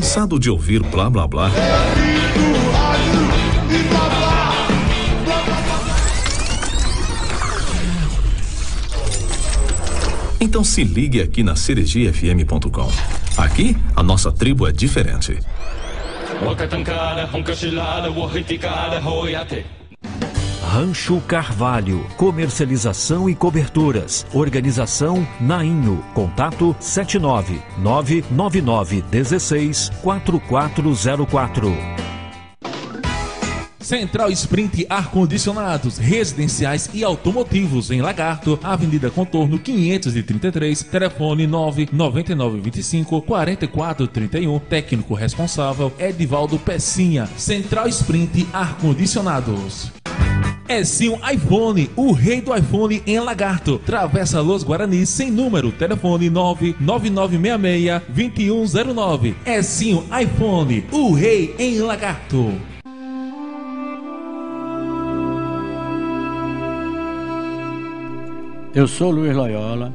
Cansado de ouvir blá blá blá? Então se ligue aqui na ceregiafm.com. Aqui a nossa tribo é diferente. Rancho Carvalho, comercialização e coberturas. Organização Nainho. Contato 79 999 16 4404. Central Sprint Ar-Condicionados, Residenciais e Automotivos em Lagarto, Avenida Contorno 533, telefone 99925 4431, técnico responsável Edivaldo Pecinha, Central Sprint Ar-Condicionados. É sim um iPhone, o rei do iPhone em Lagarto. Travessa Los Guarani sem número, telefone 99966-2109. É sim um iPhone, o rei em Lagarto. Eu sou Luiz Loyola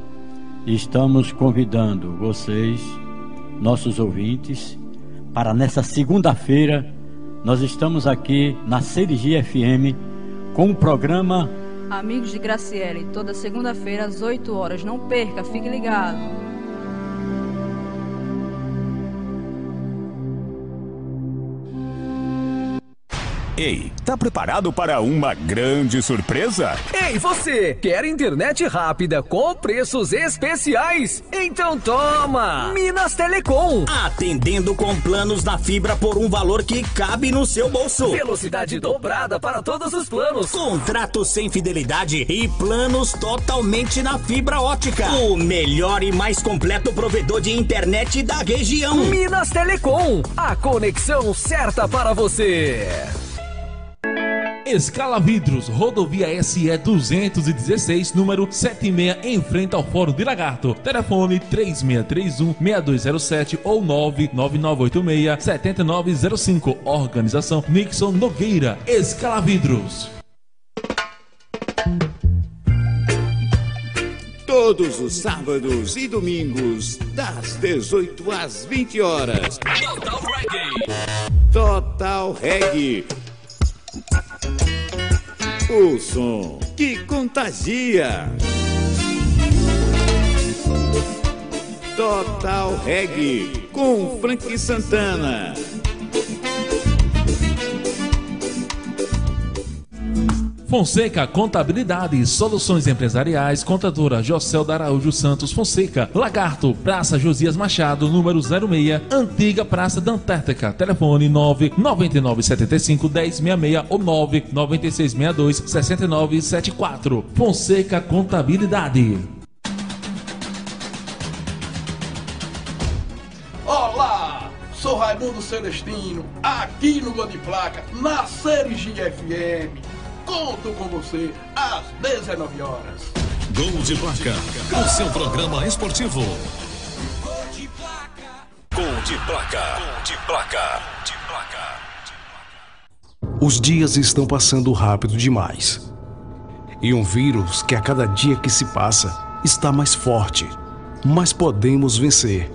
e estamos convidando vocês, nossos ouvintes, para nessa segunda-feira nós estamos aqui na Serigi FM com o programa Amigos de Graciele, toda segunda-feira às 8 horas. Não perca, fique ligado. Ei, tá preparado para uma grande surpresa? Ei, você! Quer internet rápida com preços especiais? Então toma! Minas Telecom! Atendendo com planos da fibra por um valor que cabe no seu bolso. Velocidade dobrada para todos os planos. Contrato sem fidelidade e planos totalmente na fibra ótica. O melhor e mais completo provedor de internet da região. Minas Telecom, a conexão certa para você. Escala Vidros, rodovia SE 216, número 76, em frente ao Fórum de Lagarto. Telefone 3631-6207 ou 99986-7905. Organização Nixon Nogueira. Escala Vidros. Todos os sábados e domingos, das 18 às 20 horas. Total Reggae. Total Reggae. O som que contagia. Total Reggae com Frank Santana. Fonseca Contabilidade, Soluções Empresariais, Contadora Josel da Araújo Santos Fonseca, Lagarto, Praça Josias Machado, número 06, Antiga Praça da Antártica, telefone 99975 1066 ou 99662 6974. Fonseca Contabilidade. Olá, sou Raimundo Celestino, aqui no Gol de Placa, na Sergi FM. Conto com você às 19 horas. Gol de Placa, o seu programa esportivo. Gol de placa. Gol de placa. De placa. De placa. Os dias estão passando rápido demais. E um vírus que a cada dia que se passa está mais forte. Mas podemos vencer.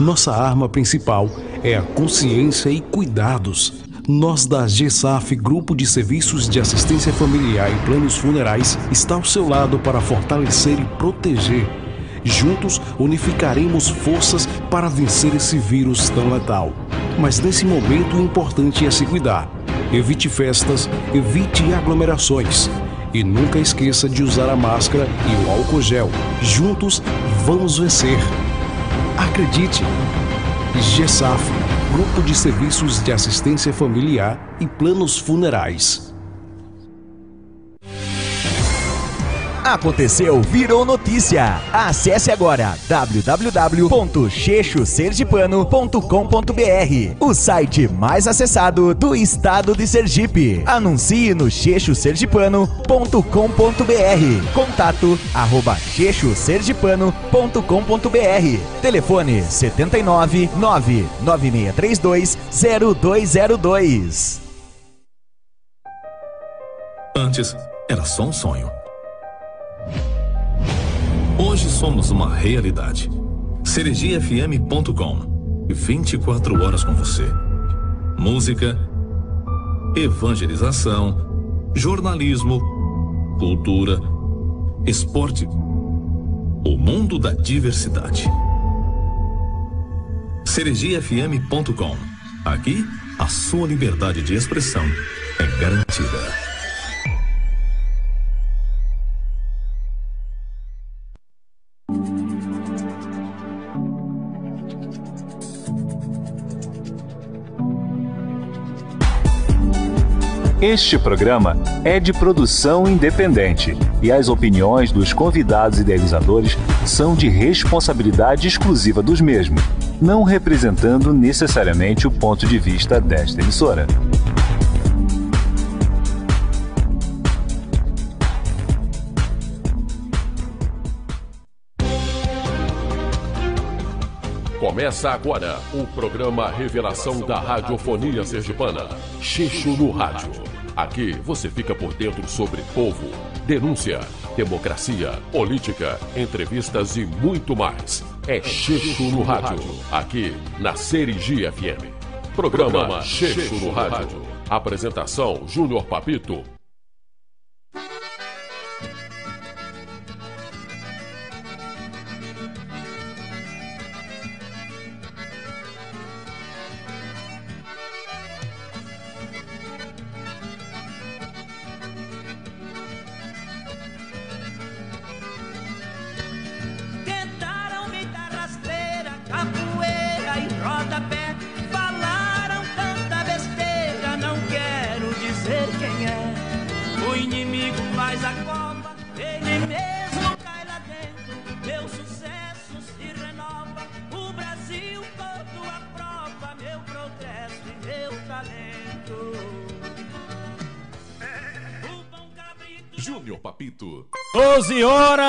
Nossa arma principal é a consciência e cuidados. Nós da GESAF, Grupo de Serviços de Assistência Familiar e Planos Funerais, está ao seu lado para fortalecer e proteger. Juntos unificaremos forças para vencer esse vírus tão letal. Mas nesse momento o importante é se cuidar. Evite festas, evite aglomerações. E nunca esqueça de usar a máscara e o álcool gel. Juntos vamos vencer. Acredite! GESAF Grupo de Serviços de Assistência Familiar e Planos Funerais. Aconteceu, virou notícia. Acesse agora www.chechosergipano.com.br, o site mais acessado do estado de Sergipe. Anuncie no chechosergipano.com.br. Contato arroba. Telefone 79 99632 0202. Antes, era só um sonho. Hoje somos uma realidade. CeregiaFM.com 24 horas com você. Música, evangelização, jornalismo, cultura, esporte, o mundo da diversidade. CeregiaFM.com Aqui, a sua liberdade de expressão é garantida. Este programa é de produção independente e as opiniões dos convidados e idealizadores são de responsabilidade exclusiva dos mesmos, não representando necessariamente o ponto de vista desta emissora. Começa agora o programa Revelação da Radiofonia Sergipana, Xixo no Rádio. Aqui você fica por dentro sobre povo, denúncia, democracia, política, entrevistas e muito mais. É Xixo no Rádio, aqui na Serigi FM. Programa Xixo no Rádio. Apresentação Júnior Papito.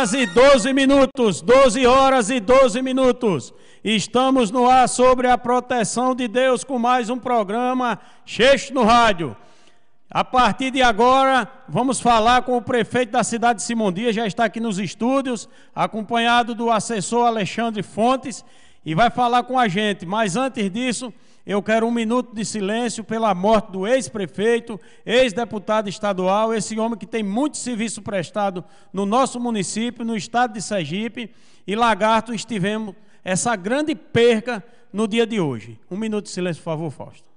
Horas e 12 minutos, 12 horas e 12 minutos. Estamos no ar sobre a proteção de Deus com mais um programa Cheixo no Rádio. A partir de agora, vamos falar com o prefeito da cidade de Simão Dias, já está aqui nos estúdios, acompanhado do assessor Alexandre Fontes, e vai falar com a gente. Mas antes disso, eu quero um minuto de silêncio pela morte do ex-prefeito, ex-deputado estadual, esse homem que tem muito serviço prestado no nosso município, no estado de Sergipe, e Lagarto estivemos essa grande perca no dia de hoje. Um minuto de silêncio, por favor, Fausto.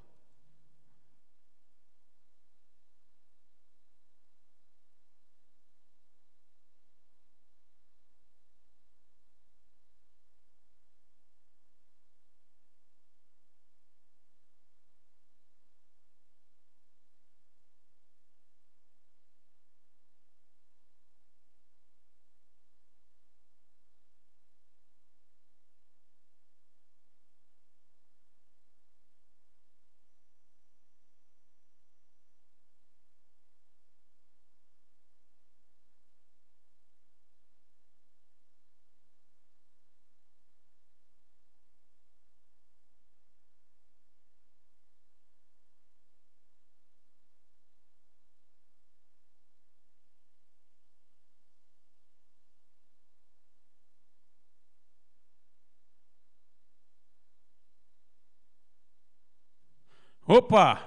Opa!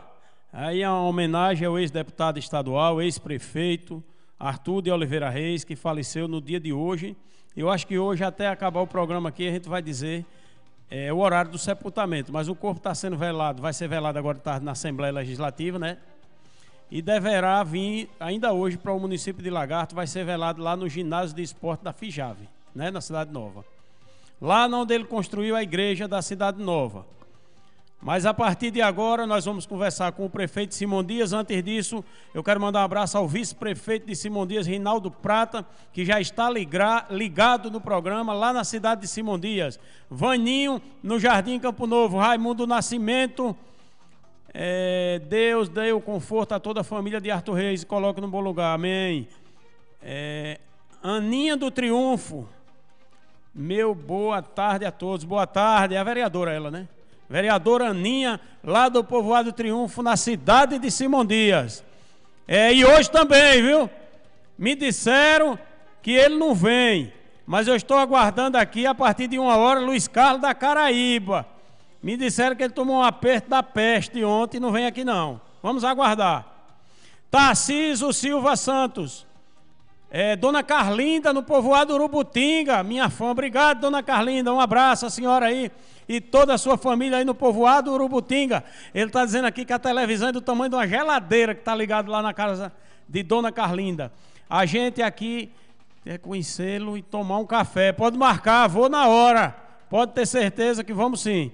Aí é uma homenagem ao ex-deputado estadual, ex-prefeito Arthur de Oliveira Reis, que faleceu no dia de hoje. Eu acho que hoje, até acabar o programa aqui, a gente vai dizer é, o horário do sepultamento. Mas o corpo está sendo velado, vai ser velado agora de tarde na Assembleia Legislativa, né? E deverá vir ainda hoje para o município de Lagarto, vai ser velado lá no ginásio de esporte da Fijave, né? Na Cidade Nova. Lá onde ele construiu a igreja da Cidade Nova. Mas a partir de agora nós vamos conversar com o prefeito Simão Dias. Antes disso, eu quero mandar um abraço ao vice-prefeito de Simão Dias, Reinaldo Prata, que já está ligado no programa lá na cidade de Simão Dias. Vaninho, no Jardim Campo Novo. Raimundo Nascimento. É, Deus dê o conforto a toda a família de Arthur Reis e coloque no bom lugar. Amém. É, Aninha do Triunfo. Meu boa tarde a todos. Boa tarde. É a vereadora ela, né? Vereadora Aninha, lá do Povoado Triunfo, na cidade de Simão Dias. É, e hoje também, viu? Me disseram que ele não vem. Mas eu estou aguardando aqui, a partir de uma hora, Luiz Carlos da Caraíba. Me disseram que ele tomou um aperto da peste ontem e não vem aqui não. Vamos aguardar. Tarciso Silva Santos. É, dona Carlinda, no povoado Urubutinga, minha fã. Obrigado, dona Carlinda. Um abraço a senhora aí e toda a sua família aí no povoado Urubutinga. Ele está dizendo aqui que a televisão é do tamanho de uma geladeira que está ligado lá na casa de dona Carlinda. A gente aqui quer conhecê-lo e tomar um café. Pode marcar, vou na hora. Pode ter certeza que vamos sim.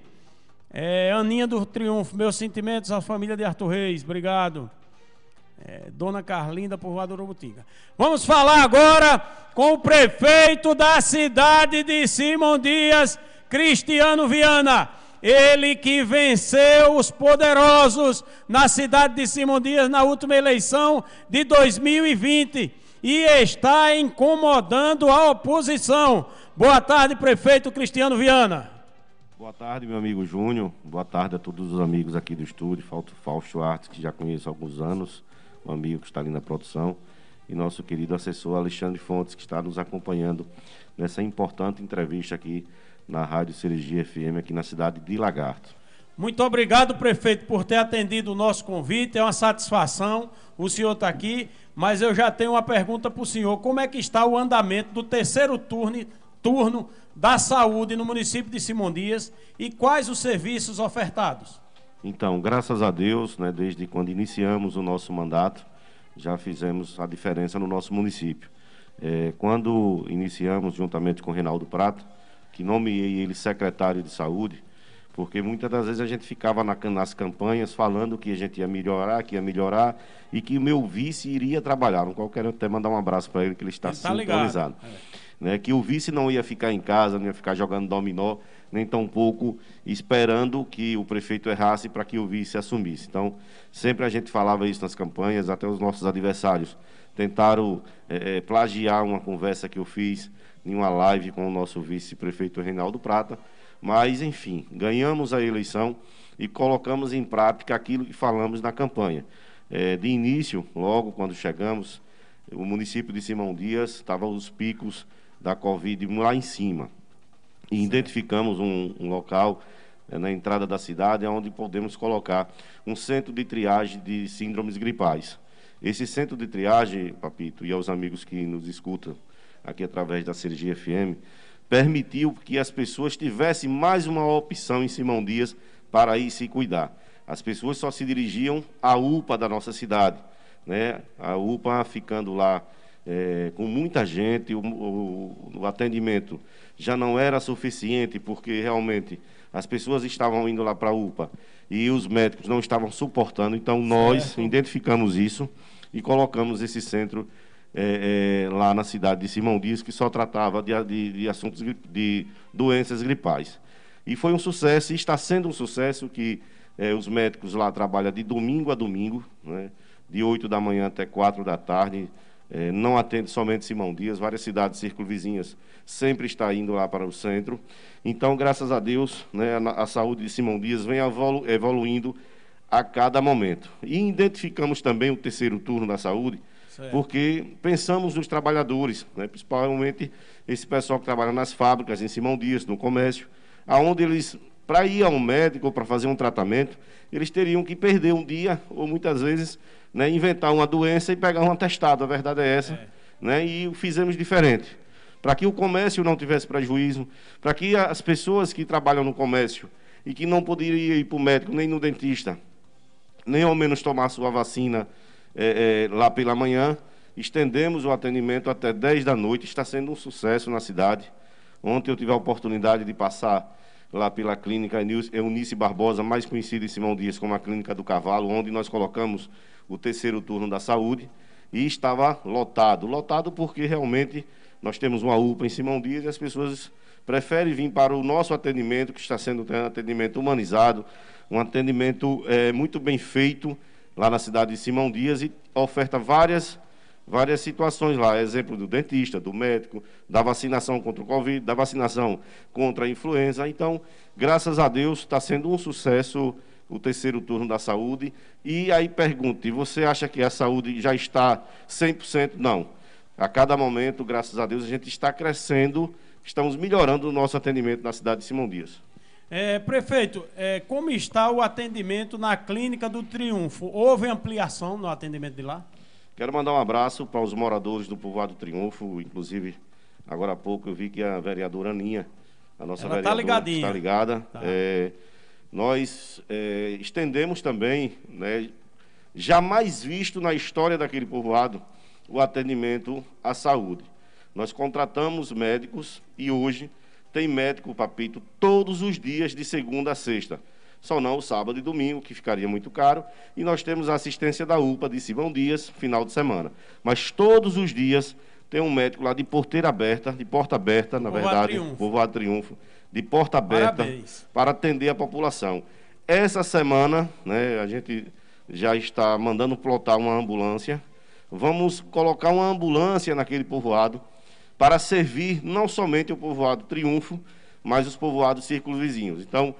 É, Aninha do Triunfo, meus sentimentos à família de Arthur Reis. Obrigado. É, Dona Carlinda por Rua do Urubutinga. Vamos falar agora com o prefeito da cidade de Simão Dias, Cristiano Viana. Ele que venceu os poderosos na cidade de Simão Dias na última eleição de 2020 e está incomodando a oposição. Boa tarde, prefeito Cristiano Viana. Boa tarde, meu amigo Júnior. Boa tarde a todos os amigos aqui do estúdio. Falto Fausto Artes, que já conheço há alguns anos um amigo que está ali na produção, e nosso querido assessor Alexandre Fontes, que está nos acompanhando nessa importante entrevista aqui na Rádio Cirurgia FM, aqui na cidade de Lagarto. Muito obrigado, prefeito, por ter atendido o nosso convite. É uma satisfação o senhor estar tá aqui, mas eu já tenho uma pergunta para o senhor. Como é que está o andamento do terceiro turno, turno da saúde no município de Simão Dias e quais os serviços ofertados? Então, graças a Deus, né, desde quando iniciamos o nosso mandato, já fizemos a diferença no nosso município. É, quando iniciamos, juntamente com o Reinaldo Prata, que nomeei ele secretário de saúde, porque muitas das vezes a gente ficava na, nas campanhas falando que a gente ia melhorar, que ia melhorar, e que o meu vice iria trabalhar. Não quero até mandar um abraço para ele, que ele está ele tá sintonizado. É. Né, que o vice não ia ficar em casa, não ia ficar jogando dominó, nem tampouco esperando que o prefeito errasse para que o vice assumisse. Então, sempre a gente falava isso nas campanhas, até os nossos adversários tentaram é, plagiar uma conversa que eu fiz em uma live com o nosso vice-prefeito Reinaldo Prata, mas, enfim, ganhamos a eleição e colocamos em prática aquilo que falamos na campanha. É, de início, logo quando chegamos, o município de Simão Dias estava os picos da Covid lá em cima e identificamos um, um local é, na entrada da cidade onde podemos colocar um centro de triagem de síndromes gripais. Esse centro de triagem, Papito, e aos amigos que nos escutam aqui através da Cirurgia FM, permitiu que as pessoas tivessem mais uma opção em Simão Dias para ir se cuidar. As pessoas só se dirigiam à UPA da nossa cidade, né? A UPA ficando lá é, com muita gente, o, o, o atendimento já não era suficiente, porque realmente as pessoas estavam indo lá para a UPA e os médicos não estavam suportando. Então, nós certo. identificamos isso e colocamos esse centro é, é, lá na cidade de Simão Dias, que só tratava de, de, de, assuntos de doenças gripais. E foi um sucesso, e está sendo um sucesso que é, os médicos lá trabalham de domingo a domingo, né, de 8 da manhã até 4 da tarde, é, não atende somente Simão Dias, várias cidades circunvizinhas sempre está indo lá para o centro. Então, graças a Deus, né, a, a, saúde de Simão Dias vem evolu evoluindo a cada momento. E identificamos também o terceiro turno da saúde, certo. porque pensamos nos trabalhadores, né, principalmente esse pessoal que trabalha nas fábricas, em Simão Dias, no comércio, aonde eles, para ir ao médico ou para fazer um tratamento, eles teriam que perder um dia, ou muitas vezes né, inventar uma doença e pegar um atestado. A verdade é essa. É. Né, e o fizemos diferente. Para que o comércio não tivesse prejuízo, para que as pessoas que trabalham no comércio e que não poderiam ir para o médico nem no dentista, nem ao menos tomar sua vacina é, é, lá pela manhã, estendemos o atendimento até 10 da noite. Está sendo um sucesso na cidade. Ontem eu tive a oportunidade de passar lá pela clínica Eunice Barbosa, mais conhecida em Simão Dias como a Clínica do Cavalo, onde nós colocamos o terceiro turno da saúde, e estava lotado. Lotado porque realmente nós temos uma UPA em Simão Dias e as pessoas preferem vir para o nosso atendimento, que está sendo um atendimento humanizado, um atendimento é, muito bem feito lá na cidade de Simão Dias e oferta várias, várias situações lá. Exemplo do dentista, do médico, da vacinação contra o Covid, da vacinação contra a influenza. Então, graças a Deus, está sendo um sucesso o terceiro turno da saúde. E aí pergunte, você acha que a saúde já está 100%? Não. A cada momento, graças a Deus, a gente está crescendo, estamos melhorando o nosso atendimento na cidade de Simão Dias. É, prefeito, é, como está o atendimento na clínica do Triunfo? Houve ampliação no atendimento de lá? Quero mandar um abraço para os moradores do Povoado Triunfo, inclusive agora há pouco eu vi que a vereadora Aninha, a nossa Ela tá vereadora, ligadinha. está ligada. Tá. É, nós é, estendemos também, né, jamais visto na história daquele povoado, o atendimento à saúde. Nós contratamos médicos e hoje tem médico, papito, todos os dias de segunda a sexta. Só não o sábado e domingo, que ficaria muito caro. E nós temos a assistência da UPA de Simão Dias, final de semana. Mas todos os dias tem um médico lá de porteira aberta, de porta aberta, na verdade, Triunfo. Povoado Triunfo, de porta aberta, Parabéns. para atender a população. Essa semana, né, a gente já está mandando plotar uma ambulância. Vamos colocar uma ambulância naquele povoado para servir não somente o povoado Triunfo, mas os povoados círculos vizinhos. Então,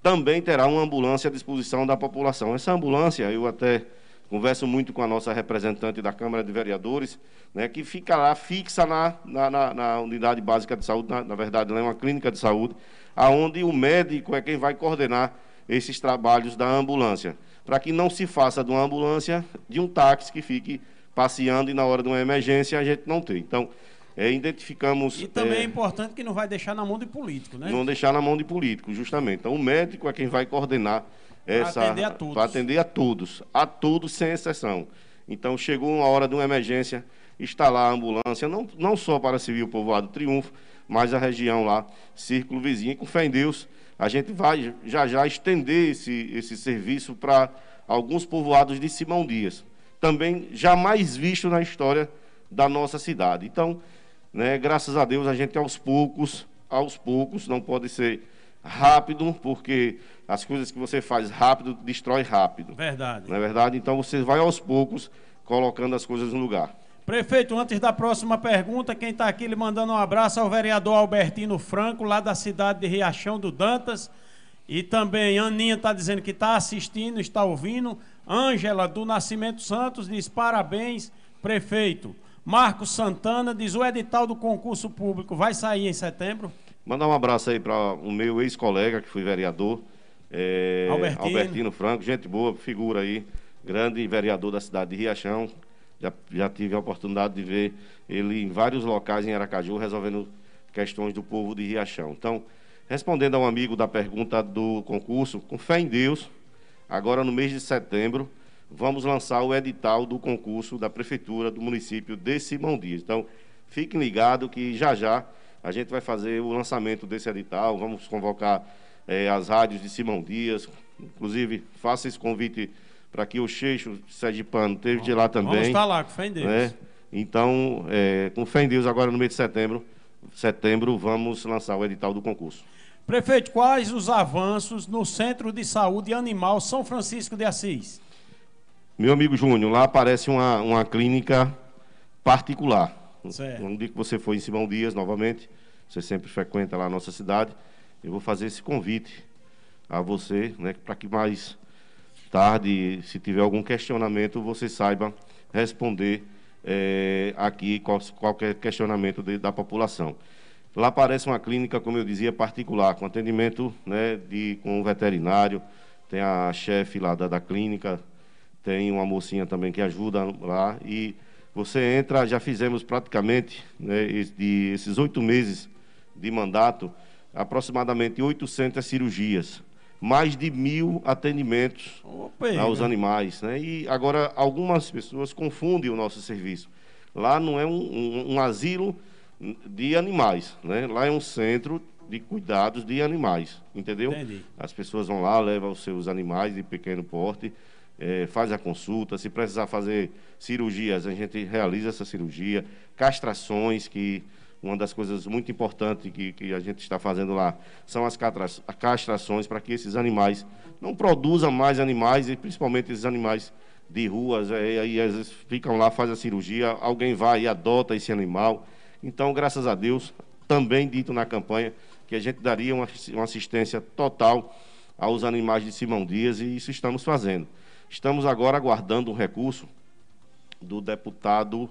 também terá uma ambulância à disposição da população. Essa ambulância, eu até converso muito com a nossa representante da Câmara de Vereadores, né, que fica lá fixa na, na, na- na unidade básica de saúde, na, na verdade, ela é uma clínica de saúde, aonde o médico é quem vai coordenar esses trabalhos da ambulância, para que não se faça de uma ambulância de um táxi que fique passeando e na hora de uma emergência a gente não tem. Então, é, identificamos... E também é, é, importante que não vai deixar na mão de político, né? não deixar na mão de político, justamente. Então, o médico é quem vai coordenar essa. atender a todos. Para atender a todos. A todos, sem exceção. Então, chegou uma hora de uma emergência, está lá a ambulância, não, não só para servir o povoado Triunfo, mas a região lá, Círculo Vizinho. E com fé em Deus, a gente vai já já estender esse, esse serviço para alguns povoados de Simão Dias. Também jamais visto na história da nossa cidade. Então, né, graças a Deus, a gente aos poucos, aos poucos, não pode ser rápido, porque as coisas que você faz rápido, destrói rápido. Verdade. Não é verdade? Então, você vai aos poucos colocando as coisas no lugar. Prefeito, antes da próxima pergunta, quem está aqui lhe mandando um abraço é o vereador Albertino Franco, lá da cidade de Riachão do Dantas. E também Aninha está dizendo que está assistindo, está ouvindo. Ângela do Nascimento Santos diz parabéns, prefeito. Marcos Santana diz o edital do concurso público vai sair em setembro. Mandar um abraço aí para o meu ex-colega, que foi vereador, é, Albertino. Albertino Franco, gente boa, figura aí, grande vereador da cidade de Riachão. Já, já tive a oportunidade de ver ele em vários locais em Aracaju, resolvendo questões do povo de Riachão. Então, respondendo a um amigo da pergunta do concurso, com fé em Deus, agora no mês de setembro, vamos lançar o edital do concurso da Prefeitura do município de Simão Dias. Então, fiquem ligados que já já a gente vai fazer o lançamento desse edital, vamos convocar eh, as rádios de Simão Dias, inclusive faça esse convite para que o Cheixo Sergipano esteja de lá também. Vamos estar lá, com fé em Deus. né? Então, eh, com fé em Deus, agora no mês de setembro, setembro, vamos lançar o edital do concurso. Prefeito, quais os avanços no Centro de Saúde Animal São Francisco de Assis? Meu amigo Júnior, lá aparece uma, uma clínica particular. Certo. Dia que você for em Simão Dias, novamente, você sempre frequenta lá a nossa cidade, eu vou fazer esse convite a você, né, para que mais tarde, se tiver algum questionamento, você saiba responder eh, aqui qual- qualquer questionamento de- da população. Lá aparece uma clínica, como eu dizia, particular, com atendimento né, de, com um veterinário, tem a chefe lá da, da clínica, tem uma mocinha também que ajuda lá, e você entra, já fizemos praticamente, né, de, esses oito meses de mandato, aproximadamente 800 cirurgias, mais de mil atendimentos pega. aos animais. Né? E agora, algumas pessoas confundem o nosso serviço. Lá não é um, um- um asilo de animais, né? lá é um centro de cuidados de animais, entendeu? Entendi. As pessoas vão lá, levam os seus animais de pequeno porte, eh, faz a consulta, se precisar fazer cirurgias, a gente realiza essa cirurgia, castrações, que uma das coisas muito importantes que, que a gente está fazendo lá são as castrações para que esses animais não produzam mais animais, e principalmente esses animais de ruas, eh, aí às vezes ficam lá, faz a cirurgia, alguém vai e adota esse animal. Então, graças a Deus, também dito na campanha, que a gente daria uma, uma assistência total aos animais de Simão Dias, e isso estamos fazendo. Estamos agora aguardando um recurso do deputado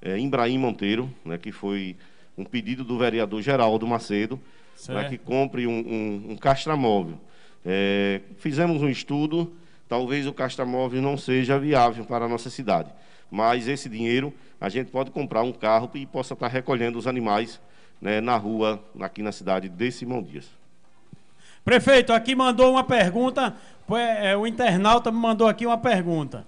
é, Imbraim Monteiro, né, que foi um pedido do vereador Geraldo Macedo, para Certo. que compre um, um, um castramóvel. É, fizemos um estudo, talvez o castramóvel não seja viável para a nossa cidade, mas esse dinheiro a gente pode comprar um carro e possa estar recolhendo os animais né, na rua, aqui na cidade de Simão Dias. Prefeito, aqui mandou uma pergunta. é, o internauta me mandou aqui uma pergunta.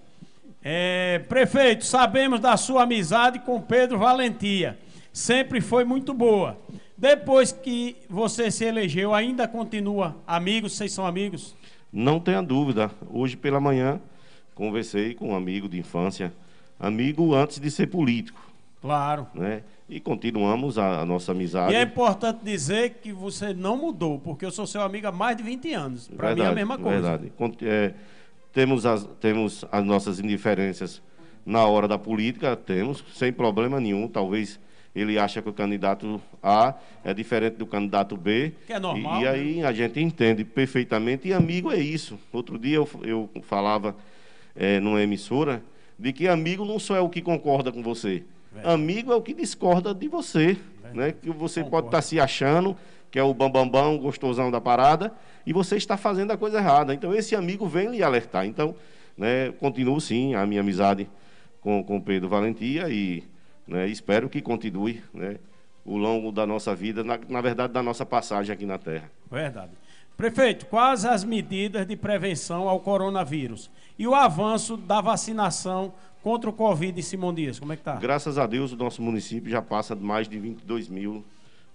É, prefeito, sabemos da sua amizade com Pedro Valentia. Sempre foi muito boa. Depois que você se elegeu, ainda continua amigos? Vocês são amigos? Não tenha dúvida. Hoje pela manhã conversei com um amigo de infância, amigo antes de ser político, Claro. né? E continuamos a, a nossa amizade. E é importante dizer que você não mudou, porque eu sou seu amigo há mais de 20 anos. Para mim é a mesma coisa. Verdade. É, temos, as, temos as nossas indiferenças na hora da política, temos, sem problema nenhum. Talvez ele acha que o candidato A é diferente do candidato B. Que é normal, E, e aí a gente entende perfeitamente. E amigo é isso. Outro dia eu, eu falava é, numa emissora de que amigo não só é o que concorda com você. Amigo é o que discorda de você. Né? Que você pode estar se achando que é o bambambão, gostosão da parada, e você está fazendo a coisa errada. Então, esse amigo vem lhe alertar. Então, né, continuo sim a minha amizade com com Pedro Valentia e né, espero que continue né, o longo da nossa vida, na, na verdade, da nossa passagem aqui na Terra. Verdade. Prefeito, quais as medidas de prevenção ao coronavírus? E o avanço da vacinação contra o Covid em Simão Dias? Como é que está? Graças a Deus, o nosso município já passa de mais de 22 mil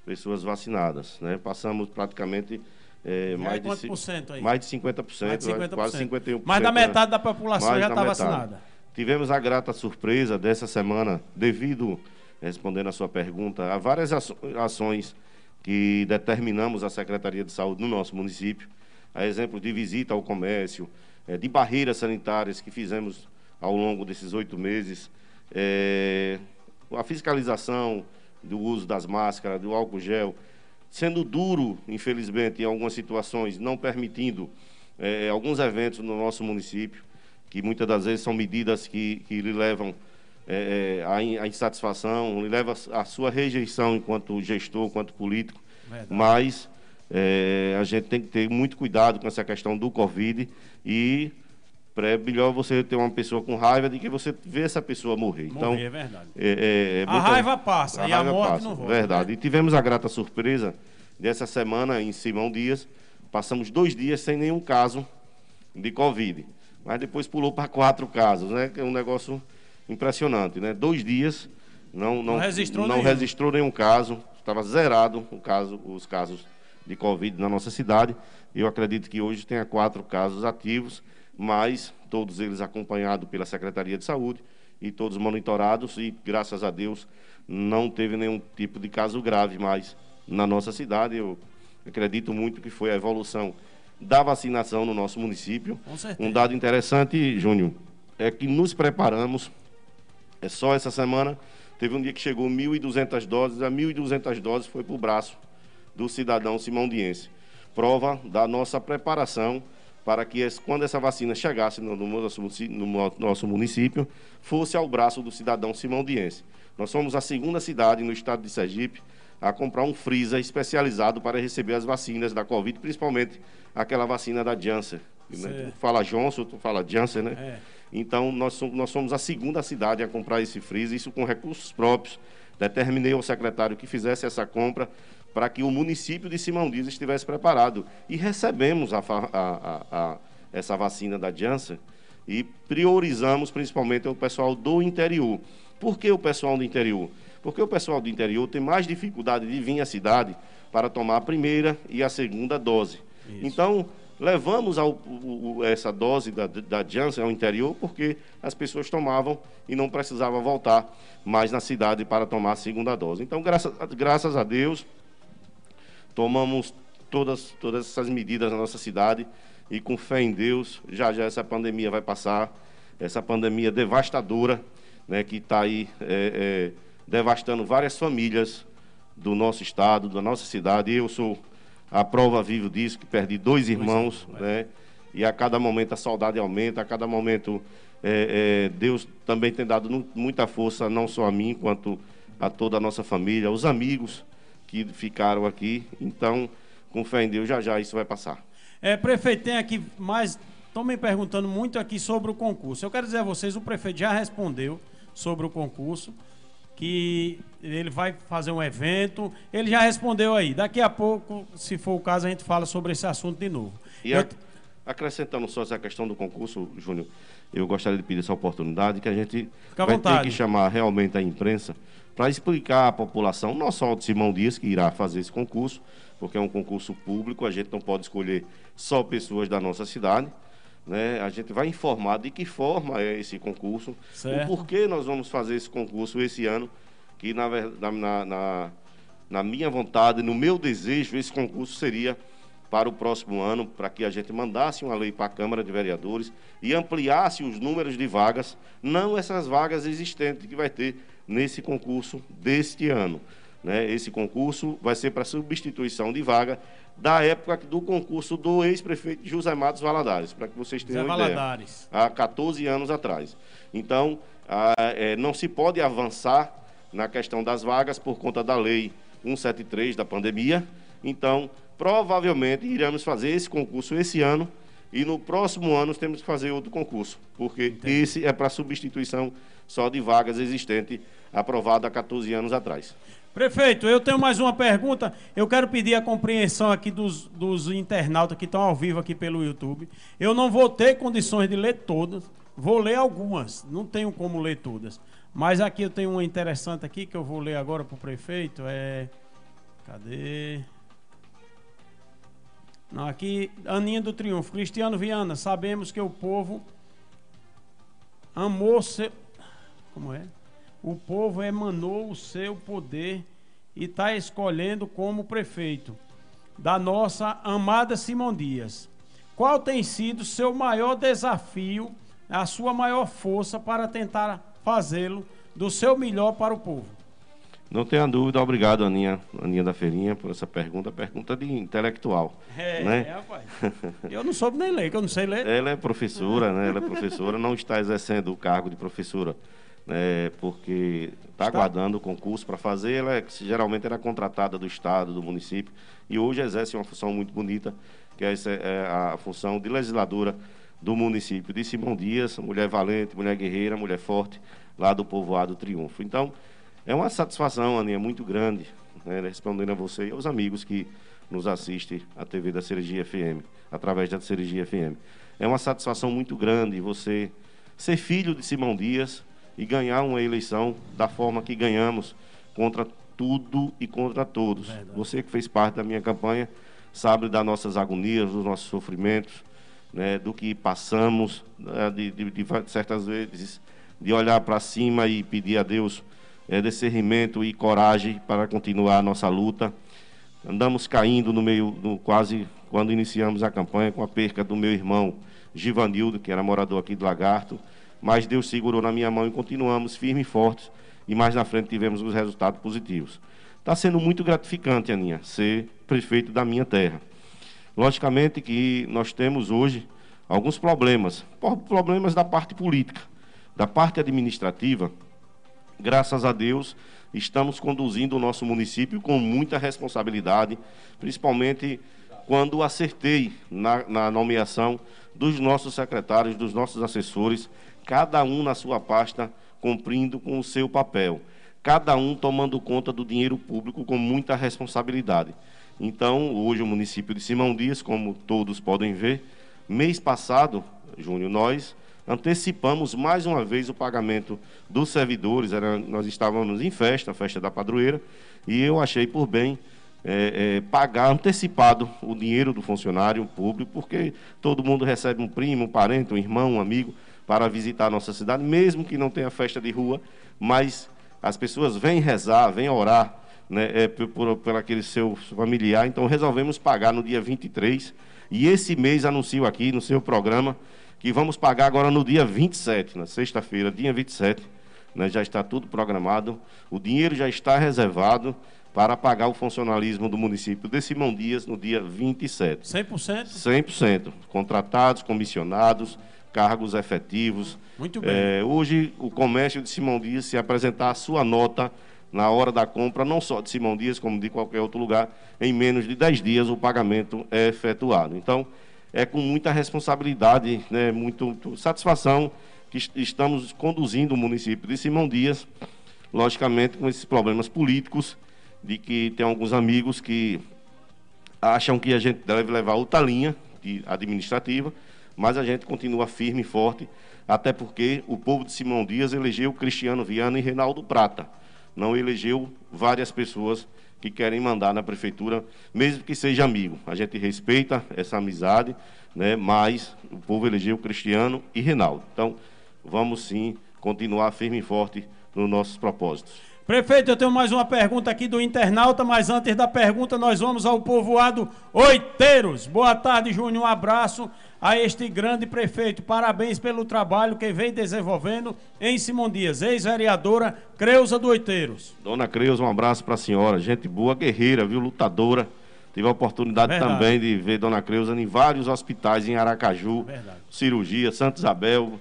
pessoas vacinadas. Né? Passamos praticamente eh, é mais, de, aí? mais de 50%, Mais de 50%. quase 51%. Mais da né? metade da população Mais já está vacinada. Tivemos a grata surpresa dessa semana, devido, respondendo a sua pergunta, a várias ações que determinamos a Secretaria de Saúde no nosso município, a exemplo de visita ao comércio, eh, de barreiras sanitárias que fizemos ao longo desses oito meses, eh, a fiscalização do uso das máscaras, do álcool gel, sendo duro, infelizmente, em algumas situações, não permitindo eh, alguns eventos no nosso município, que muitas das vezes são medidas que, que lhe levam à in- à insatisfação, lhe levam à sua rejeição enquanto gestor, enquanto político. Verdade. Mas eh, a gente tem que ter muito cuidado com essa questão do Covid e é melhor você ter uma pessoa com raiva do que você ver essa pessoa morrer. então, Morrer, é verdade. é- é- é A muito- raiva passa, e a morte não volta, Verdade. né? E tivemos a grata surpresa dessa semana em Simão Dias. Passamos dois dias sem nenhum caso de Covid. Mas depois pulou para quatro casos, né? Que é um negócio impressionante, né? Dois dias não, não, Não registrou não nenhum. registrou nenhum caso. Estava zerado o caso, os casos de Covid na nossa cidade. Eu acredito que hoje tenha quatro casos ativos, mas todos eles acompanhados pela Secretaria de Saúde e todos monitorados e, graças a Deus, não teve nenhum tipo de caso grave mais na nossa cidade. Eu acredito muito que foi a evolução da vacinação no nosso município. Um dado interessante, Júnior, é que nos preparamos, é só essa semana, teve um dia que chegou 1.200 doses, a 1.200 doses foi para o braço do cidadão simondiense. Prova da nossa preparação para que, quando essa vacina chegasse no, no nosso, no município, fosse ao braço do cidadão simondiense. Nós somos a segunda cidade no estado de Sergipe a comprar um freezer especializado para receber as vacinas da Covid, principalmente aquela vacina da Janssen. Né? Tu fala Johnson, tu fala Janssen, né? É. Então, nós somos, nós somos a segunda cidade a comprar esse freezer, isso com recursos próprios. Determinei ao secretário que fizesse essa compra para que o município de Simão Dias estivesse preparado. E recebemos a a- a- essa vacina da Janssen e priorizamos principalmente o pessoal do interior. Por que o pessoal do interior? Porque o pessoal do interior tem mais dificuldade de vir à cidade para tomar a primeira e a segunda dose. Então, levamos ao- o- essa dose da, da Janssen ao interior porque as pessoas tomavam e não precisavam voltar mais na cidade para tomar a segunda dose. Então, graças, graças a Deus, tomamos todas, todas essas medidas na nossa cidade e com fé em Deus, já já essa pandemia vai passar, essa pandemia devastadora, né, que está aí é, é, devastando várias famílias do nosso estado, da nossa cidade. Eu sou a prova viva disso, que perdi dois irmãos, né, e a cada momento a saudade aumenta, a cada momento É, é, Deus também tem dado muita força, não só a mim, quanto a toda a nossa família, os amigos que ficaram aqui. Então, com fé em Deus, já já isso vai passar. É, prefeito, tem aqui mais. Estão me perguntando muito aqui sobre o concurso. Eu quero dizer a vocês, o prefeito já respondeu sobre o concurso, que ele vai fazer um evento. Ele já respondeu aí. Daqui a pouco, se for o caso, a gente fala sobre esse assunto de novo. E a- acrescentando só essa questão do concurso, Júnior, eu gostaria de pedir essa oportunidade que a gente Fica vai vontade. ter que chamar realmente a imprensa para explicar à população, não só de Simão Dias, que irá fazer esse concurso, porque é um concurso público, a gente não pode escolher só pessoas da nossa cidade. Né? A gente vai informar de que forma é esse concurso, Certo. o porquê nós vamos fazer esse concurso esse ano, que na, na, na- na minha vontade, no meu desejo, esse concurso seria para o próximo ano, para que a gente mandasse uma lei para a Câmara de Vereadores e ampliasse os números de vagas, não essas vagas existentes que vai ter nesse concurso deste ano. Né? Esse concurso vai ser para substituição de vaga da época do concurso do ex-prefeito José Matos Valadares, para que vocês tenham uma ideia. Valadares. Há 14 anos atrás. Então, ah, eh, não se pode avançar na questão das vagas por conta da lei 173 da pandemia. Então, provavelmente iremos fazer esse concurso esse ano e no próximo ano temos que fazer outro concurso, porque esse é para substituição só de vagas existentes aprovada há 14 anos atrás. Prefeito, eu tenho mais uma pergunta. Eu quero pedir a compreensão aqui dos, dos internautas que estão ao vivo aqui pelo YouTube. Eu não vou ter condições de ler todas, vou ler algumas, não tenho como ler todas. Mas aqui eu tenho uma interessante aqui que eu vou ler agora para o prefeito. É. Cadê? Aqui, Aninha do Triunfo. Cristiano Viana, sabemos que o povo amou seu. Como é? O povo emanou o seu poder e está escolhendo como prefeito da nossa amada Simão Dias. Qual tem sido seu maior desafio, a sua maior força para tentar fazê-lo do seu melhor para o povo? Não tenha dúvida, obrigado, Aninha, Aninha da Feirinha, por essa pergunta, pergunta de intelectual. É, né? rapaz. Eu não soube nem ler, que eu não sei ler. Ela é professora, né? Ela é professora, não está exercendo o cargo de professora, né? Porque está aguardando o concurso para fazer. Ela é- geralmente era contratada do estado, do município, e hoje exerce uma função muito bonita, que é, é a função de legisladora do município de Simão Dias, mulher valente, mulher guerreira, mulher forte, lá do povoado Triunfo. Então, é uma satisfação, Aninha, muito grande, né, respondendo a você e aos amigos que nos assistem à TV da Sergi FM, através da Sergi FM. É uma satisfação muito grande você ser filho de Simão Dias e ganhar uma eleição da forma que ganhamos, contra tudo e contra todos. Você que fez parte da minha campanha sabe das nossas agonias, dos nossos sofrimentos, né, do que passamos, né, de, de- de certas vezes, de olhar para cima e pedir a Deus eh, discernimento e coragem para continuar a nossa luta. Andamos caindo no meio, no, quase quando iniciamos a campanha, com a perca do meu irmão Givanildo, que era morador aqui do Lagarto, mas Deus segurou na minha mão e continuamos firmes e fortes, e mais na frente tivemos os resultados positivos. Está sendo muito gratificante, Aninha, ser prefeito da minha terra. Logicamente que nós temos hoje alguns problemas, problemas da parte política, da parte administrativa. Graças a Deus, estamos conduzindo o nosso município com muita responsabilidade, principalmente quando acertei na, na nomeação dos nossos secretários, dos nossos assessores, cada um na sua pasta cumprindo com o seu papel, cada um tomando conta do dinheiro público com muita responsabilidade. Então, hoje o município de Simão Dias, como todos podem ver, mês passado, Júnior, nós antecipamos mais uma vez o pagamento dos servidores. Era, nós estávamos em festa, a festa da padroeira, e eu achei por bem é, é, pagar antecipado o dinheiro do funcionário público, porque todo mundo recebe um primo, um parente, um irmão, um amigo para visitar a nossa cidade, mesmo que não tenha festa de rua, mas as pessoas vêm rezar, vêm orar né, é, por, por, por aquele seu familiar. Então resolvemos pagar no dia 23. E esse mês anuncio aqui no seu programa que vamos pagar agora no dia 27, na sexta-feira, dia 27. Né, já está tudo programado. O dinheiro já está reservado para pagar o funcionalismo do município de Simão Dias no dia 27. 100%? 100%. Contratados, comissionados, cargos efetivos. Muito bem. É, hoje, o comércio de Simão Dias, se apresentar a sua nota na hora da compra, não só de Simão Dias, como de qualquer outro lugar, em menos de 10 dias o pagamento é efetuado. Então, é com muita responsabilidade, né, muito, muito satisfação que est- estamos conduzindo o município de Simão Dias, logicamente com esses problemas políticos, de que tem alguns amigos que acham que a gente deve levar outra linha administrativa, mas a gente continua firme e forte, até porque o povo de Simão Dias elegeu Cristiano Viana e Reinaldo Prata, não elegeu várias pessoas que querem mandar na prefeitura, mesmo que seja amigo. A gente respeita essa amizade, né? mas o povo elegeu Cristiano e Reinaldo. Então, vamos sim continuar firme e forte nos nossos propósitos. Prefeito, eu tenho mais uma pergunta aqui do internauta, mas antes da pergunta, nós vamos ao povoado Oiteiros. Boa tarde, Júnior. Um abraço a este grande prefeito. Parabéns pelo trabalho que vem desenvolvendo em Simão Dias. Ex-vereadora Creuza do Oiteiros. Dona Creuza, um abraço para a senhora. Gente boa, guerreira, viu? Lutadora. Tive a oportunidade Verdade. também de ver Dona Creuza em vários hospitais em Aracaju, cirurgia, Santa Isabel,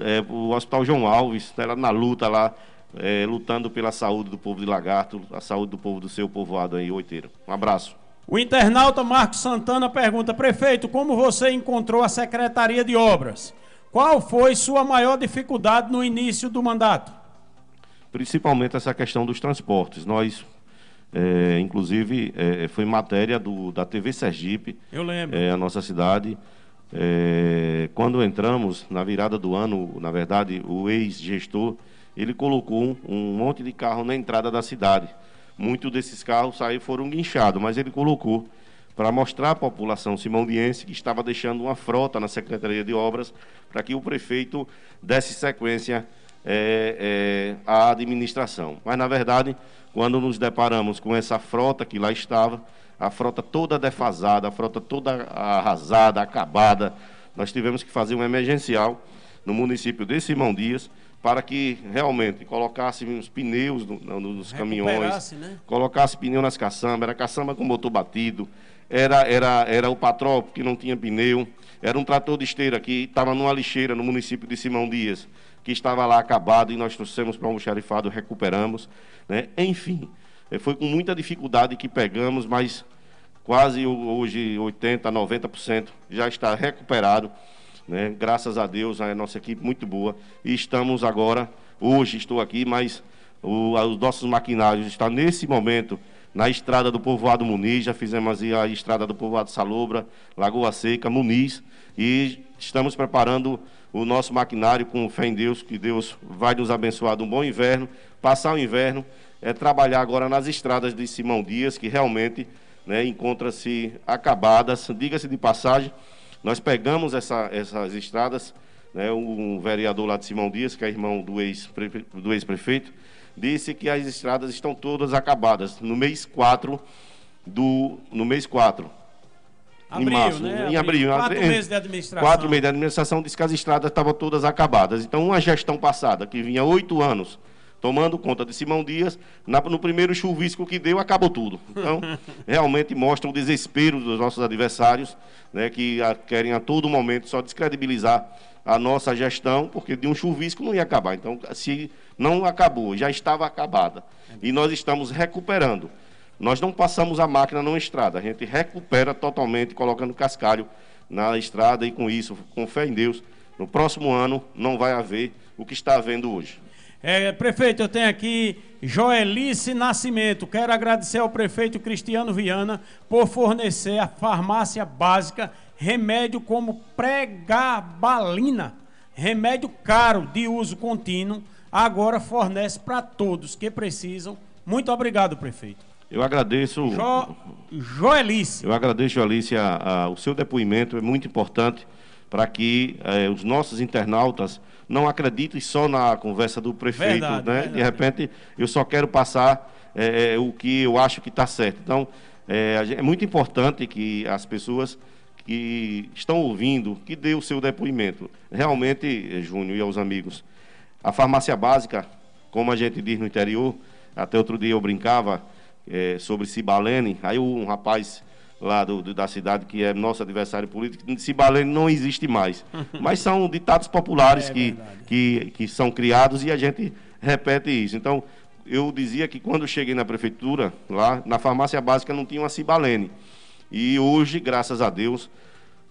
é, o Hospital João Alves, ela na luta lá, é, lutando pela saúde do povo de Lagarto, a saúde do povo do seu povoado aí, Oiteiro. Um abraço. O internauta Marcos Santana pergunta: Prefeito, como você encontrou a Secretaria de Obras? Qual foi sua maior dificuldade no início do mandato? principalmente essa questão dos transportes. Nós, é, inclusive, é, foi matéria do, da TV Sergipe, Eu lembro. é, a nossa cidade. É, quando entramos na virada do ano, na verdade, o ex-gestor, ele colocou um, um monte de carro na entrada da cidade. Muitos desses carros aí foram guinchados, mas ele colocou para mostrar à população simondiense que estava deixando uma frota na Secretaria de Obras para que o prefeito desse sequência é, é, à administração. Mas, na verdade, quando nos deparamos com essa frota que lá estava, a frota toda defasada, a frota toda arrasada, acabada, nós tivemos que fazer um emergencial no município de Simão Dias para que realmente colocássemos pneus no- no- nos caminhões, né? colocasse pneu nas caçambas, era caçamba com motor batido, era, era, era o patrópico que não tinha pneu, era um trator de esteira que estava numa lixeira no município de Simão Dias, que estava lá acabado e nós trouxemos para o almoxarifado, recuperamos. Né? Enfim, eh, foi com muita dificuldade que pegamos, mas quase ho- hoje 80%, 90% já está recuperado. Né? Graças a Deus, a nossa equipe muito boa. E estamos agora, hoje estou aqui, mas o- os nossos maquinários estão nesse momento na estrada do povoado Muniz, já fizemos a estrada do povoado Salobra, Lagoa Seca, Muniz, e estamos preparando o nosso maquinário com fé em Deus, que Deus vai nos abençoar de um bom inverno, passar o inverno, é trabalhar agora nas estradas de Simão Dias, que realmente né, encontra-se acabadas. Diga-se de passagem, nós pegamos essa- essas estradas, né, um vereador lá de Simão Dias, que é irmão do ex-prefe- do ex-prefeito, disse que as estradas estão todas acabadas no mês 4 do no mês 4 Abril, em março, né? em abril, Quatro em- meses de administração. Quatro meses de administração disse que as estradas estavam todas acabadas. Então, uma gestão passada, que vinha oito anos tomando conta de Simão Dias, na- no primeiro chuvisco que deu, acabou tudo. Então, realmente mostra o desespero dos nossos adversários, né, que a- querem a todo momento só descredibilizar a nossa gestão, porque de um chuvisco não ia acabar. Então, se não acabou, já estava acabada. E nós estamos recuperando. Nós não passamos a máquina na estrada, a gente recupera totalmente colocando cascalho na estrada e com isso, com fé em Deus, no próximo ano não vai haver o que está havendo hoje. É, prefeito, eu tenho aqui Joelice Nascimento. Quero agradecer ao prefeito Cristiano Viana por fornecer a farmácia básica remédio como pregabalina, remédio caro de uso contínuo, agora fornece para todos que precisam. Muito obrigado, prefeito. Eu agradeço. Jo, Joelice. Eu agradeço, Alice, a- a- o seu depoimento é muito importante para que eh, os nossos internautas não acreditem só na conversa do prefeito, Verdade, né? verdade. De repente, eu só quero passar eh, o que eu acho que está certo. Então, gen- é muito importante que as pessoas que estão ouvindo, que dê o seu depoimento. Realmente, eh, Júnior e aos amigos, a farmácia básica, como a gente diz no interior, até outro dia eu brincava eh, sobre Cibalene, aí um rapaz lá do, do- da cidade, que é nosso adversário político, Cibalene não existe mais. Mas são ditados populares que, que, que são criados e a gente repete isso. Então, eu dizia que quando cheguei na prefeitura, lá na farmácia básica não tinha uma Cibalene. E hoje, graças a Deus,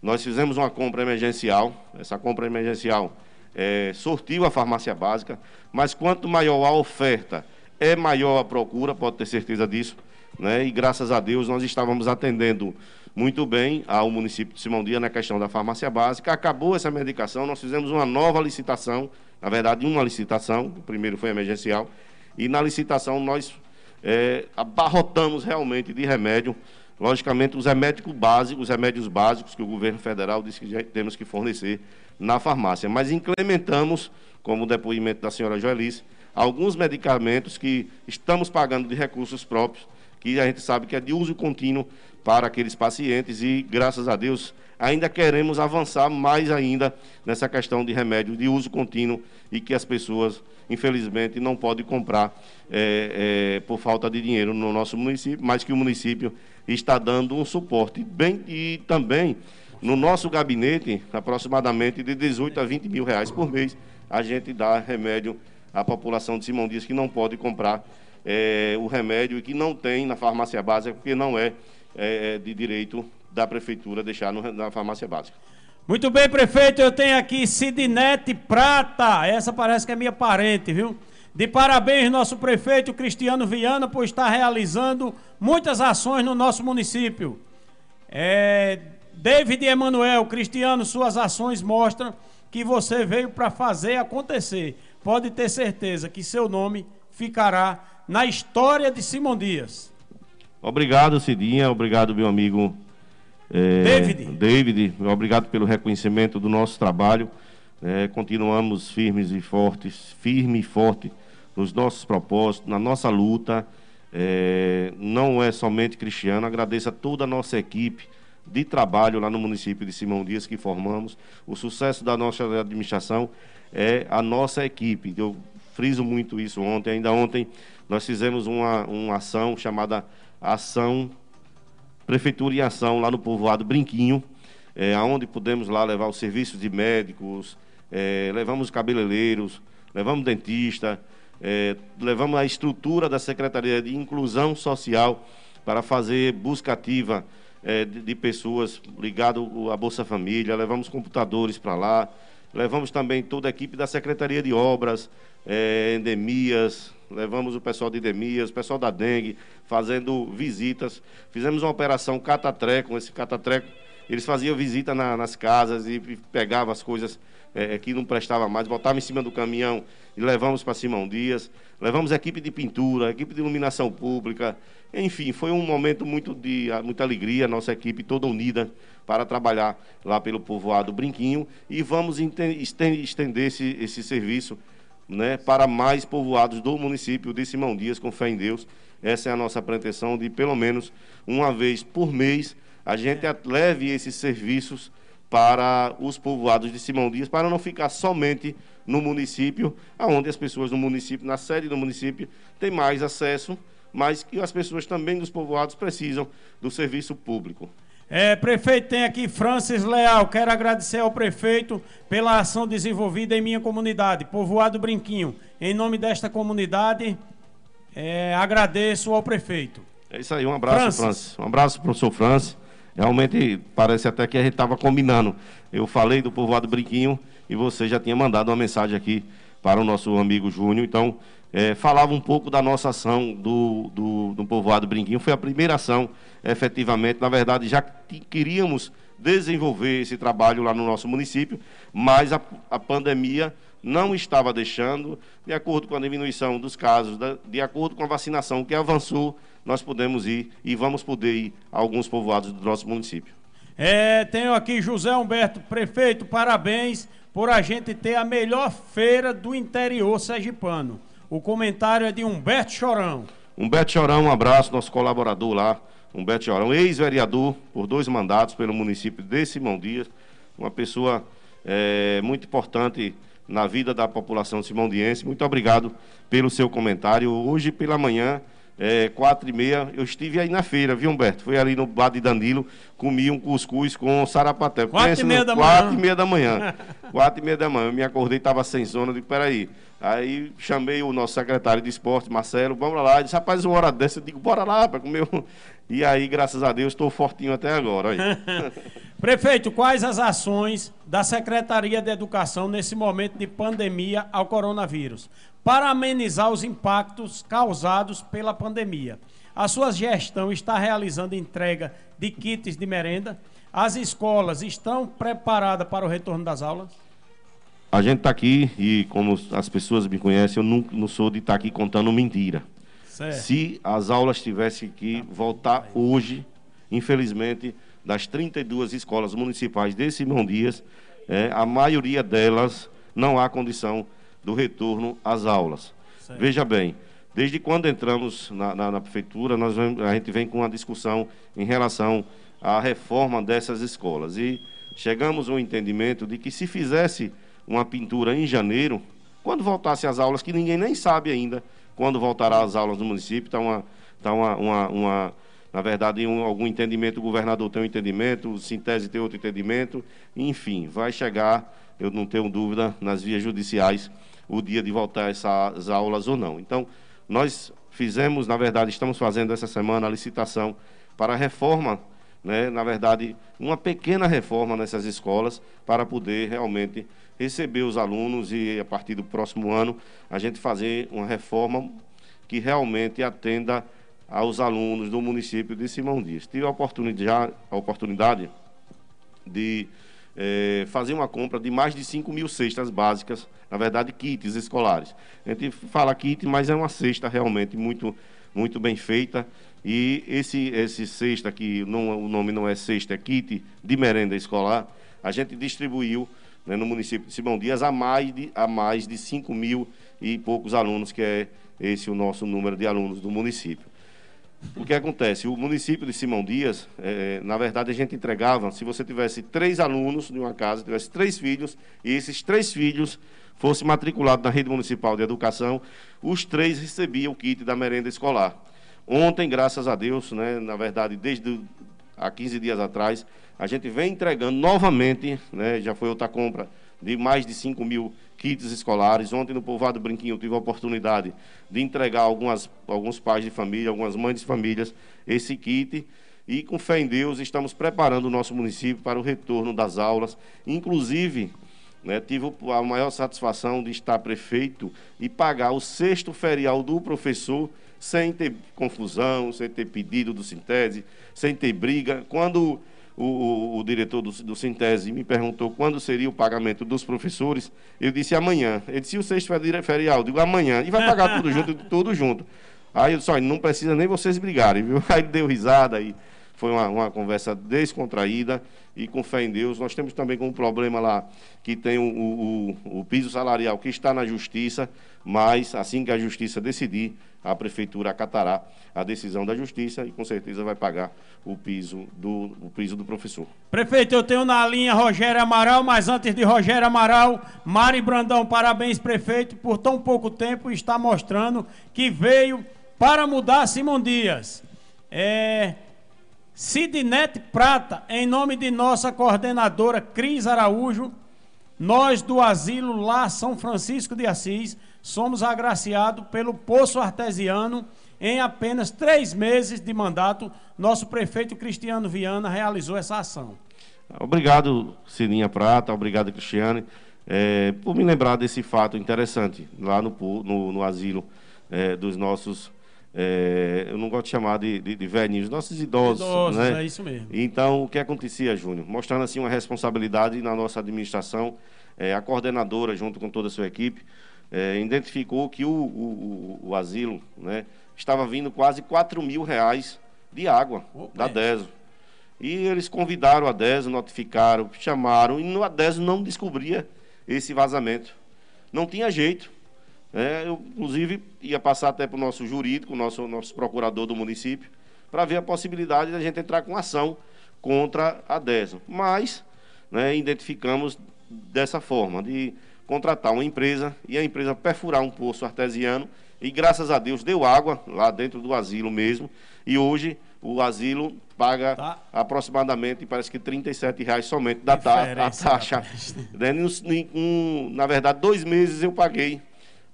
nós fizemos uma compra emergencial. Essa compra emergencial eh, sortiu a farmácia básica, mas quanto maior a oferta, é maior a procura, pode ter certeza disso. Né? E graças a Deus nós estávamos atendendo muito bem ao município de Simão Dia na questão da farmácia básica. Acabou essa medicação, nós fizemos uma nova licitação, na verdade, uma licitação, o primeiro foi emergencial, e na licitação nós eh, abarrotamos realmente de remédio logicamente, os remédios básicos, os remédios básicos que o governo federal disse que temos que fornecer na farmácia. Mas implementamos, como o depoimento da senhora Joelice, alguns medicamentos que estamos pagando de recursos próprios, que a gente sabe que é de uso contínuo para aqueles pacientes e, graças a Deus, ainda queremos avançar mais ainda nessa questão de remédio de uso contínuo e que as pessoas, infelizmente, não podem comprar eh, eh, por falta de dinheiro no nosso município, mas que o município está dando um suporte. Bem, e também, no nosso gabinete, aproximadamente de 18 a 20 mil reais por mês, a gente dá remédio à população de Simão Dias que não pode comprar eh, o remédio e que não tem na farmácia básica, porque não é, eh, de direito da prefeitura deixar no- na farmácia básica. Muito bem, prefeito, eu tenho aqui Sidnete Prata. Essa parece que é minha parente, viu? De parabéns, nosso prefeito Cristiano Viana, por estar realizando muitas ações no nosso município. É, David Emanuel, Cristiano, suas ações mostram que você veio para fazer acontecer. Pode ter certeza que seu nome ficará na história de Simão Dias. Obrigado, Cidinha. Obrigado, meu amigo eh, David. David. Obrigado pelo reconhecimento do nosso trabalho. Eh, continuamos firmes e fortes, firme e forte nos nossos propósitos, na nossa luta. Eh, não é somente Cristiano. Agradeço a toda a nossa equipe de trabalho lá no município de Simão Dias que formamos. O sucesso da nossa administração é a nossa equipe. Eu friso muito isso ontem. Ainda ontem nós fizemos uma, uma ação chamada Ação Prefeitura em Ação lá no povoado Brinquinho, é, onde pudemos lá levar os serviços de médicos, é, levamos cabeleireiros, levamos dentista, é, levamos a estrutura da Secretaria de Inclusão Social para fazer busca ativa é, de, de pessoas ligado à Bolsa Família, levamos computadores para lá, levamos também toda a equipe da Secretaria de Obras, é, endemias, levamos o pessoal de endemias, o pessoal da dengue, fazendo visitas. Fizemos uma operação catatreco, esse catatreco, eles faziam visita na- nas casas e, e pegavam as coisas é, que não prestava mais, botavam em cima do caminhão e levamos para Simão Dias. Levamos equipe de pintura, equipe de iluminação pública. Enfim, foi um momento muito de muita alegria, nossa equipe toda unida para trabalhar lá pelo povoado Brinquinho e vamos estender esse, esse serviço né, para mais povoados do município de Simão Dias, com fé em Deus. Essa é a nossa pretensão de, pelo menos, uma vez por mês, a gente a- leve esses serviços para os povoados de Simão Dias, para não ficar somente no município, onde as pessoas do município, na sede do município, têm mais acesso, mas que as pessoas também dos povoados precisam do serviço público. É, prefeito, tem aqui Francis Leal. Quero agradecer ao prefeito pela ação desenvolvida em minha comunidade, Povoado Brinquinho. Em nome desta comunidade, é, agradeço ao prefeito. É isso aí, um abraço, Francis. Francis. Um abraço, professor Francis. Realmente parece até que a gente estava combinando. Eu falei do povoado Brinquinho e você já tinha mandado uma mensagem aqui para o nosso amigo Júnior. Então, eh, falava um pouco da nossa ação do, do, do povoado Brinquinho. Foi a primeira ação, efetivamente. Na verdade, já que- queríamos desenvolver esse trabalho lá no nosso município, mas a, a pandemia não estava deixando, de acordo com a diminuição dos casos, de acordo com a vacinação que avançou, nós podemos ir e vamos poder ir a alguns povoados do nosso município. É, tenho aqui José Humberto, prefeito, parabéns por a gente ter a melhor feira do interior sergipano. O comentário é de Humberto Chorão. Humberto Chorão, um abraço, nosso colaborador lá. Humberto Chorão, ex-vereador por dois mandatos pelo município de Simão Dias. Uma pessoa eh, muito importante na vida da população simondiense. Muito obrigado pelo seu comentário. Hoje pela manhã é, quatro e meia, eu estive aí na feira, viu, Humberto? Fui ali no bar de Danilo, comi um cuscuz com sarapatel. Quatro Pensa e meia no- da Quatro manhã. e meia da manhã. quatro e meia da manhã. Eu me acordei, estava sem sono, eu digo, peraí. Aí chamei o nosso secretário de esporte, Marcelo, vamos lá. Ele disse, rapaz, uma hora dessa, eu digo, bora lá para comer. um-" E aí, graças a Deus, estou fortinho até agora. Prefeito, quais as ações da Secretaria de Educação nesse momento de pandemia ao coronavírus para amenizar os impactos causados pela pandemia? A sua gestão está realizando entrega de kits de merenda? As escolas estão preparadas para o retorno das aulas? A gente está aqui e, como as pessoas me conhecem, eu não, não sou de estar aqui contando mentira. Certo. Se as aulas tivessem que voltar hoje, infelizmente, das 32 escolas municipais de Simão Dias, é, a maioria delas não há condição do retorno às aulas. Certo. Veja bem, desde quando entramos na, na- na prefeitura, nós vem- a gente vem com uma discussão em relação à reforma dessas escolas. E chegamos ao entendimento de que se fizesse uma pintura em janeiro, quando voltasse às aulas, que ninguém nem sabe ainda quando voltará às aulas no município, está uma, tá uma, uma, uma- na verdade, um, algum entendimento, o governador tem um entendimento, o Sintese tem outro entendimento, enfim, vai chegar, eu não tenho dúvida, nas vias judiciais, o dia de voltar essas aulas ou não. Então, nós fizemos, na verdade, estamos fazendo essa semana a licitação para a reforma, né, na verdade, uma pequena reforma nessas escolas para poder realmente receber os alunos e, a partir do próximo ano, a gente fazer uma reforma que realmente atenda aos alunos do município de Simão Dias. Tive a oportunidade, a oportunidade de eh, fazer uma compra de mais de 5 mil cestas básicas, na verdade, kits escolares. A gente fala kit, mas é uma cesta realmente muito, muito bem feita. E esse, esse cesta, que não, o nome não é cesta, é kit de merenda escolar, a gente distribuiu né, no município de Simão Dias a mais de, a mais de 5 mil e poucos alunos, que é esse o nosso número de alunos do município. O que acontece? O município de Simão Dias, eh, na verdade, a gente entregava, se você tivesse três alunos de uma casa, tivesse três filhos, e esses três filhos fossem matriculados na rede municipal de educação, os três recebiam o kit da merenda escolar. Ontem, graças a Deus, né, na verdade, desde há 15 dias atrás, a gente vem entregando novamente, né, já foi outra compra de mais de 5 mil kits escolares. Ontem, no Povoado Brinquinho, eu tive a oportunidade de entregar algumas, alguns pais de família, algumas mães de famílias, esse kit. E, com fé em Deus, estamos preparando o nosso município para o retorno das aulas. Inclusive, né, tive a maior satisfação de estar prefeito e pagar o sexto ferial do professor sem ter confusão, sem ter pedido do Sintese, sem ter briga. Quando o, o- o diretor do, do Sintese me perguntou quando seria o pagamento dos professores, eu disse amanhã. Ele disse, e o sexto feri- ferial? Eu digo amanhã. E vai pagar tudo junto, tudo junto. Aí eu disse, olha, não precisa nem vocês brigarem, viu? Aí deu risada e foi uma, uma conversa descontraída e com fé em Deus. Nós temos também um problema lá que tem o, o- o- o piso salarial que está na justiça, mas assim que a justiça decidir, a prefeitura acatará a decisão da justiça e com certeza vai pagar o piso do, o piso do professor. Prefeito, eu tenho na linha Rogério Amaral, mas antes de Rogério Amaral, Mari Brandão, parabéns, prefeito, por tão pouco tempo está mostrando que veio para mudar Simão Dias. É, Sidnete Prata, em nome de nossa coordenadora Cris Araújo, nós do Asilo lá São Francisco de Assis somos agraciados pelo Poço Artesiano. Em apenas três meses de mandato, nosso prefeito Cristiano Viana realizou essa ação. Obrigado, Sininha Prata, obrigado, Cristiane, eh, por me lembrar desse fato interessante lá no, no, no asilo eh, dos nossos, eh, eu não gosto de chamar de, de, de velhinhos, nossos idosos. Idosos, né? é isso mesmo. Então, o que acontecia, Júnior? Mostrando assim uma responsabilidade na nossa administração, eh, a coordenadora, junto com toda a sua equipe, eh, identificou que o, o, o- o asilo né, estava vindo quase 4 mil reais de água da DESO. E eles convidaram a DESO, notificaram, chamaram, e no- a DESO não descobria esse vazamento. Não tinha jeito. Né? eu, inclusive, ia passar até para o nosso jurídico, o nosso, nosso procurador do município, para ver a possibilidade de a gente entrar com ação contra a DESO. Mas né, identificamos dessa forma, de contratar uma empresa e a empresa perfurar um poço artesiano E graças a Deus deu água lá dentro do asilo mesmo. E hoje o asilo paga Tá. aproximadamente, parece que 37 reais somente da ta a taxa. Né, um- na verdade, dois meses eu paguei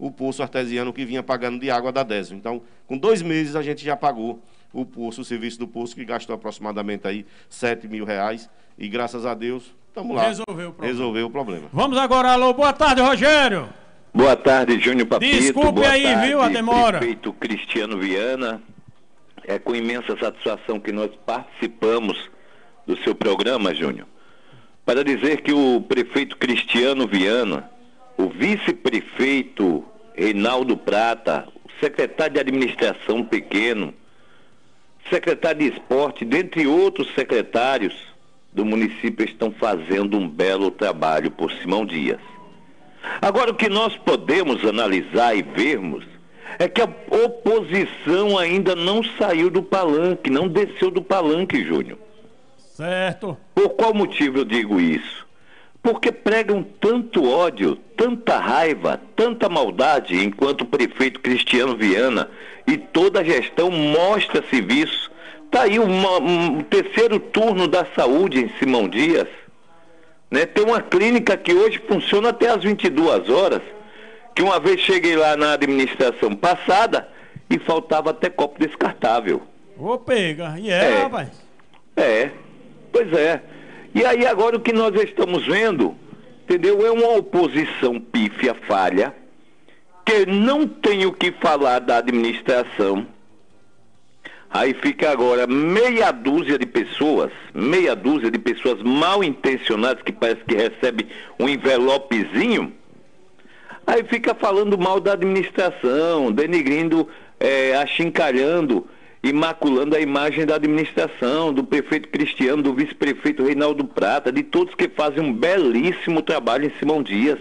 o poço artesiano que vinha pagando de água da DESO. Então, com dois meses a gente já pagou o poço, o serviço do poço, que gastou aproximadamente aí 7 mil reais. E graças a Deus, estamos lá. Resolveu o problema. Resolveu o problema. Vamos agora, alô, boa tarde, Rogério. Boa tarde, Júnior Papito. Desculpe Boa aí, tarde, viu, a demora. Prefeito Cristiano Viana. É com imensa satisfação que nós participamos do seu programa, Júnior, para dizer que o prefeito Cristiano Viana, o vice-prefeito Reinaldo Prata, secretário de administração pequeno, secretário de esporte, dentre outros secretários do município, estão fazendo um belo trabalho por Simão Dias. Agora, o que nós podemos analisar e vermos é que a oposição ainda não saiu do palanque, não desceu do palanque, Júnior. Certo. Por qual motivo eu digo isso? Porque pregam tanto ódio, tanta raiva, tanta maldade, enquanto o prefeito Cristiano Viana e toda a gestão mostra serviço. Está aí uma- um terceiro turno da saúde em Simão Dias. Né? Tem uma clínica que hoje funciona até às 22 horas, que uma vez cheguei lá na administração passada e faltava até copo descartável. Ô, pega. E é, É. rapaz? É, pois é. E aí agora o que nós estamos vendo, entendeu? É uma oposição pífia, falha, que não tem o que falar da administração. Aí fica agora meia dúzia de pessoas, meia dúzia de pessoas mal intencionadas que parece que recebe um envelopezinho. Aí fica falando mal da administração, denigrindo, eh, achincalhando e maculando a imagem da administração, do prefeito Cristiano, do vice-prefeito Reinaldo Prata, de todos que fazem um belíssimo trabalho em Simão Dias.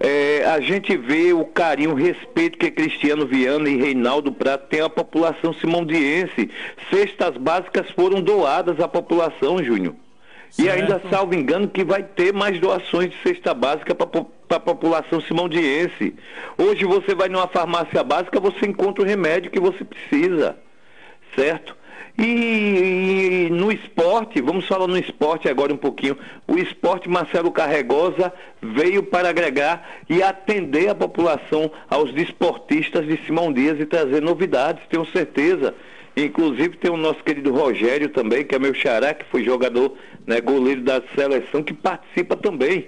É, a gente vê o carinho, o respeito que Cristiano Viana e Reinaldo Prata têm à população simondiense. Cestas básicas foram doadas à população, Júnior. E ainda, salvo engano, que vai ter mais doações de cesta básica para a população simondiense. Hoje você vai numa farmácia básica, você encontra o remédio que você precisa, certo? E, e no esporte, vamos falar no esporte agora um pouquinho. O esporte Marcelo Carregosa veio para agregar e atender a população aos desportistas de Simão Dias e trazer novidades, tenho certeza. Inclusive tem o nosso querido Rogério também, que é meu xará, que foi jogador, né, goleiro da seleção, que participa também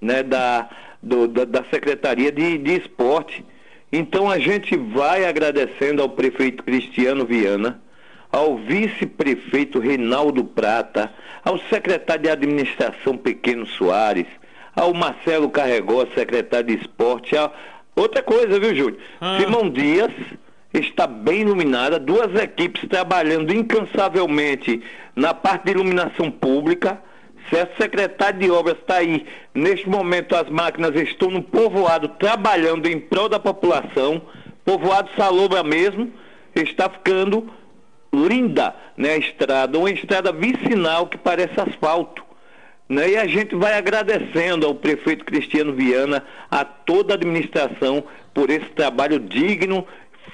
né, da, do- da, da Secretaria de, de Esporte. Então a gente vai agradecendo ao prefeito Cristiano Viana, ao vice-prefeito Reinaldo Prata, ao secretário de Administração Pequeno Soares, ao Marcelo Carregó, secretário de Esporte. a- Outra coisa, viu, Júlio? Simão Dias está bem iluminada, duas equipes trabalhando incansavelmente na parte de iluminação pública. Certo? O secretário de obras está aí. Neste momento, as máquinas estão no povoado trabalhando em prol da população. Povoado Salobra mesmo está ficando linda né, a estrada, uma estrada vicinal que parece asfalto. Né? E a gente vai agradecendo ao prefeito Cristiano Viana, a toda a administração, por esse trabalho digno,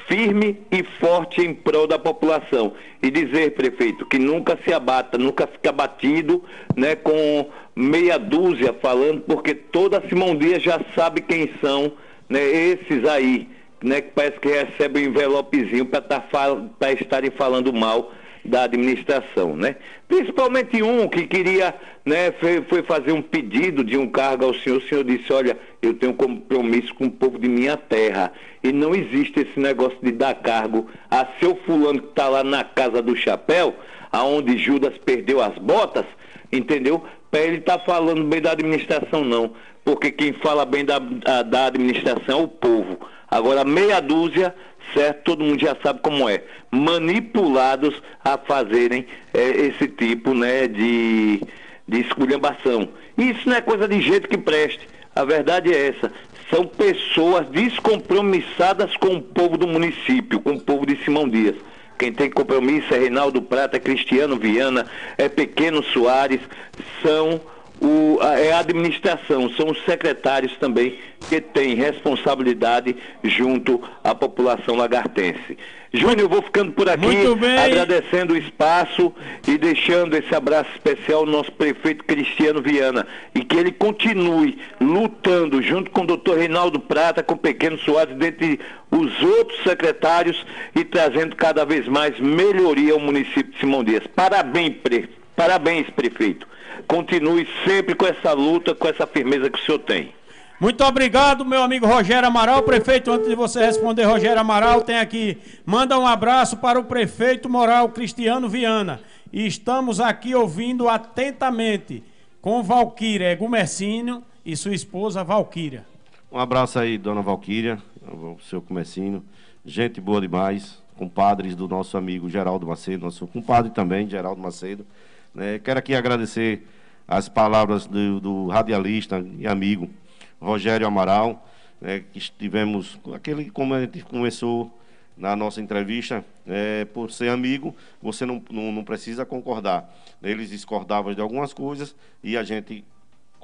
firme e forte em prol da população. E dizer, prefeito, que nunca se abata, nunca fica abatido né, com meia dúzia falando, porque toda Simão Dias já sabe quem são né, esses aí, né, que parece que recebem um envelopezinho para estarem falando mal da administração, né? Principalmente um que queria, né, foi, foi fazer um pedido de um cargo ao senhor, o senhor disse, olha, eu tenho compromisso com o povo de minha terra e não existe esse negócio de dar cargo a seu fulano que está lá na casa do chapéu, aonde Judas perdeu as botas, entendeu? Para ele estar falando bem da administração não, porque quem fala bem da, da administração é o povo. Agora meia dúzia certo? Todo mundo já sabe como é. Manipulados a fazerem eh, esse tipo, né, de, de esculhambação. Isso não é coisa de jeito que preste. A verdade é essa. São pessoas descompromissadas com o povo do município, com o povo de Simão Dias. Quem tem compromisso é Reinaldo Prata, Cristiano Viana, é Pequeno Soares, são o, a, é a administração, são os secretários também que tem responsabilidade junto à população lagartense. Júnior, eu vou ficando por aqui, agradecendo o espaço e deixando esse abraço especial ao nosso prefeito Cristiano Viana e que ele continue lutando junto com o doutor Reinaldo Prata, com o Pequeno Soares, dentre os outros secretários e trazendo cada vez mais melhoria ao município de Simão Dias. Parabéns, pre... Parabéns, prefeito. Continue sempre com essa luta, com essa firmeza que o senhor tem. Muito obrigado, meu amigo Rogério Amaral. Prefeito, antes de você responder, Rogério Amaral, tem aqui. Manda um abraço para o prefeito moral Cristiano Viana. E estamos aqui ouvindo atentamente com Valquíria Gumercínio e sua esposa Valquíria. Um abraço aí, dona Valquíria, o seu comecinho. Gente boa demais, compadres do nosso amigo Geraldo Macedo, nosso compadre também, Geraldo Macedo. Né? quero aqui agradecer as palavras do, do radialista e amigo Rogério Amaral, né, que estivemos, aquele como a gente começou na nossa entrevista, é, por ser amigo, você não, não, não precisa concordar. Eles discordavam de algumas coisas e a gente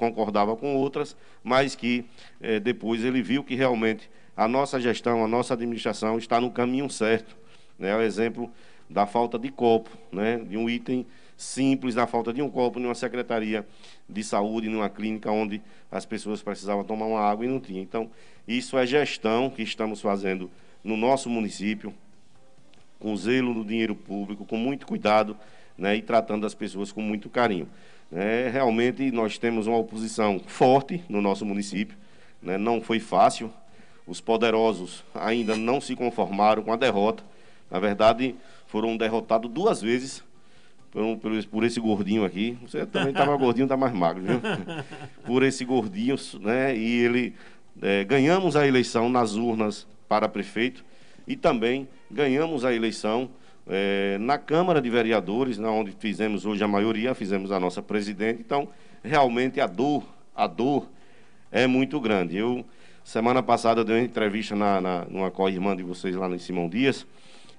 concordava com outras, mas que eh, depois ele viu que realmente a nossa gestão, a nossa administração está no caminho certo. Né? É o exemplo da falta de copo, né? de um item simples, da falta de um copo em uma secretaria de saúde, numa clínica onde as pessoas precisavam tomar uma água e não tinha. Então, isso é gestão que estamos fazendo no nosso município, com zelo no dinheiro público, com muito cuidado né, e tratando as pessoas com muito carinho. É, realmente nós temos uma oposição forte no nosso município, né, não foi fácil, os poderosos ainda não se conformaram com a derrota, na verdade foram derrotados duas vezes por, por esse- por esse gordinho aqui, você também estava gordinho, está mais magro, viu? Por esse gordinho, né, e ele, é, ganhamos a eleição nas urnas para prefeito e também ganhamos a eleição eh, na Câmara de Vereadores, na onde fizemos hoje a maioria, fizemos a nossa presidente. Então, realmente a dor, a dor é muito grande. Eu semana passada eu dei uma entrevista na, na numa co-irmã de vocês lá em Simão Dias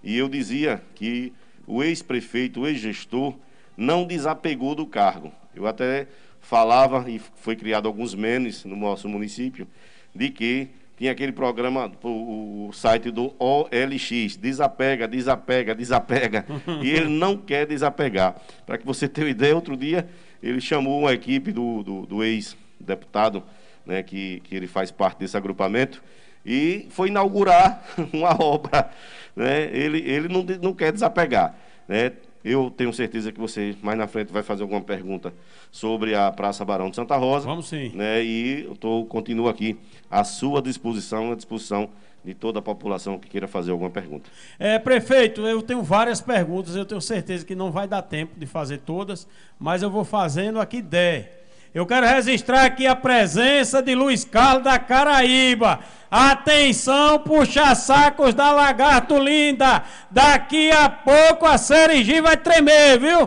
e eu dizia que o ex-prefeito, o ex-gestor não desapegou do cargo. Eu até falava e foi criado alguns memes no nosso município de que tinha aquele programa, o, site do OLX, desapega, desapega, desapega, e ele não quer desapegar. Para que você tenha uma ideia, outro dia ele chamou uma equipe do, do, do ex-deputado, né, que, que ele faz parte desse agrupamento, e foi inaugurar uma obra. Né? Ele, ele não, não quer desapegar. Né? Eu tenho certeza que você mais na frente vai fazer alguma pergunta sobre a Praça Barão de Santa Rosa. Vamos sim. Né? E eu tô, continuo aqui à sua disposição, à disposição de toda a população que queira fazer alguma pergunta. É, prefeito, eu tenho várias perguntas, eu tenho certeza que não vai dar tempo de fazer todas, mas eu vou fazendo a que der. Eu quero registrar aqui a presença de Luiz Carlos da Caraíba. Atenção, puxa-sacos da Lagarto Linda. Daqui a pouco a Serigi vai tremer, viu?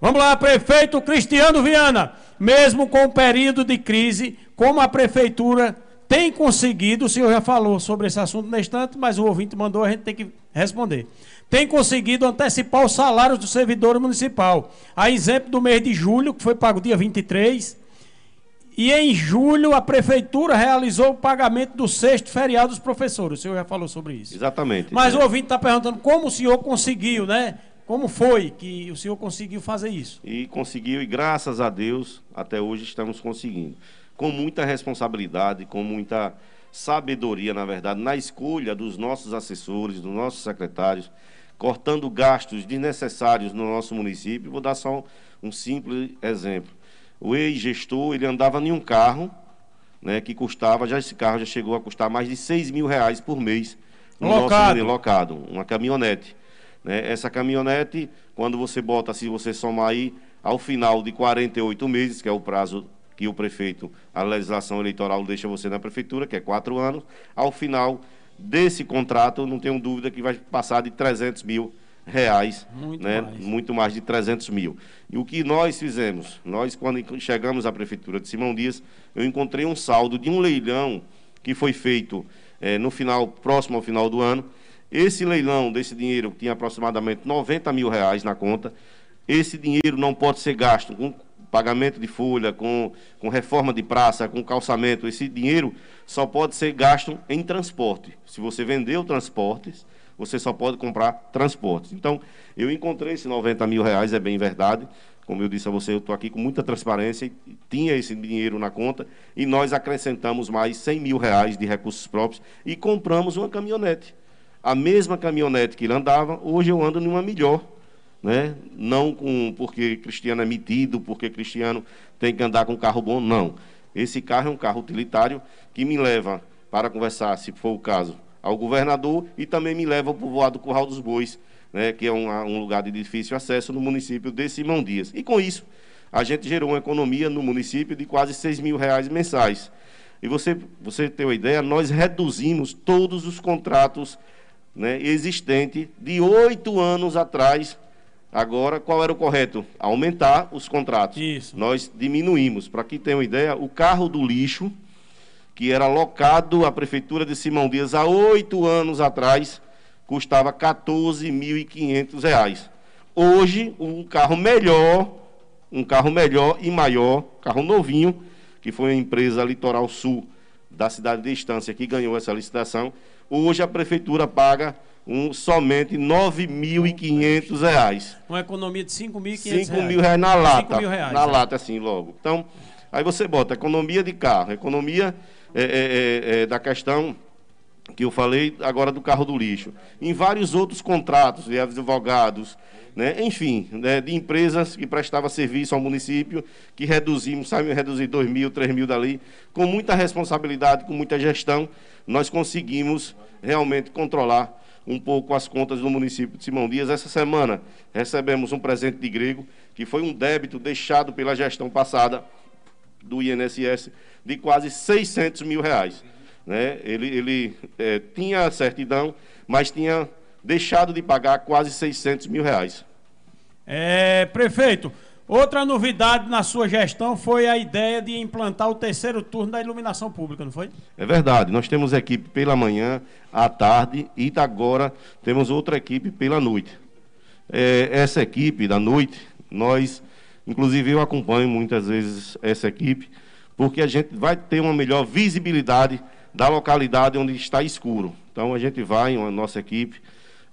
Vamos lá, prefeito Cristiano Viana. Mesmo com o período de crise, como a prefeitura tem conseguido, o senhor já falou sobre esse assunto na instante, mas o ouvinte mandou, a gente tem que responder. Tem conseguido antecipar os salários do servidor municipal. A exemplo do mês de julho, que foi pago dia 23, e em julho a prefeitura realizou o pagamento do sexto feriado dos professores. O senhor já falou sobre isso. Exatamente. Mas É. o ouvinte está perguntando como o senhor conseguiu, né? Como foi que o senhor conseguiu fazer isso? E conseguiu, e graças a Deus, até hoje estamos conseguindo. Com muita responsabilidade, com muita sabedoria, na verdade, na escolha dos nossos assessores, dos nossos secretários, cortando gastos desnecessários no nosso município. Vou dar só um, um simples exemplo. O ex-gestor, ele andava em um carro, né, que custava, já esse carro já chegou a custar mais de 6 mil reais por mês. no nosso Locado. muni- locado, uma caminhonete. né? Essa caminhonete, quando você bota, se você somar aí, ao final de 48 meses, que é o prazo que o prefeito, a legislação eleitoral deixa você na prefeitura, que é quatro anos, ao final desse contrato, não tenho dúvida que vai passar de 300 mil reais, Muito né? mais. muito mais de 300 mil. E o que nós fizemos? Nós, quando chegamos à prefeitura de Simão Dias, eu encontrei um saldo de um leilão que foi feito eh, no final, próximo ao final do ano. Esse leilão desse dinheiro tinha aproximadamente 90 mil reais na conta. Esse dinheiro não pode ser gasto com pagamento de folha, com, com reforma de praça, com calçamento, esse dinheiro só pode ser gasto em transporte. Se você vendeu transportes, você só pode comprar transportes. Então, eu encontrei esses 90 mil reais, é bem verdade. Como eu disse a você, eu estou aqui com muita transparência, tinha esse dinheiro na conta, e nós acrescentamos mais 100 mil reais de recursos próprios e compramos uma caminhonete. A mesma caminhonete que ele andava, hoje eu ando numa melhor. Né? Não com, porque Cristiano é metido, porque Cristiano tem que andar com carro bom, não. Esse carro é um carro utilitário que me leva para conversar, se for o caso, ao governador e também me leva para o voado Curral dos Bois, né, que é um, um, lugar de difícil acesso no município de Simão Dias. E com isso, a gente gerou uma economia no município de quase 6 mil reais mensais. E você, você tem uma ideia, nós reduzimos todos os contratos né, existentes de oito anos atrás. Agora, qual era o correto? Aumentar os contratos. Isso. Nós diminuímos. Para quem tem uma ideia, o carro do lixo que era locado à Prefeitura de Simão Dias há oito anos atrás, custava R$ 14.500. Hoje, um carro melhor, um carro melhor e maior, carro novinho, que foi a empresa Litoral Sul da cidade de Estância que ganhou essa licitação, hoje a Prefeitura paga um, somente R$ 9.500. Uma economia de R$ 5.500. 5 mil reais na lata. 5 mil reais, na é. lata, assim, logo. Então, aí você bota economia de carro, economia é, é, é, é, da questão que eu falei agora do carro do lixo, em vários outros contratos de advogados, né? enfim, né? de empresas que prestavam serviço ao município, que reduzimos, sabe, reduzir 2 mil, 3 mil dali, com muita responsabilidade, com muita gestão, nós conseguimos realmente controlar um pouco as contas do município de Simão Dias. Essa semana recebemos um presente de grego, que foi um débito deixado pela gestão passada do INSS de quase 600 mil reais. Né? Ele, ele é, tinha certidão, mas tinha deixado de pagar quase 600 mil reais. É, prefeito, outra novidade na sua gestão foi a ideia de implantar o terceiro turno da iluminação pública, não foi? É verdade, nós temos equipe pela manhã, à tarde e agora temos outra equipe pela noite. É, essa equipe da noite, nós, inclusive eu acompanho muitas vezes essa equipe, porque a gente vai ter uma melhor visibilidade da localidade onde está escuro. Então a gente vai, a nossa equipe,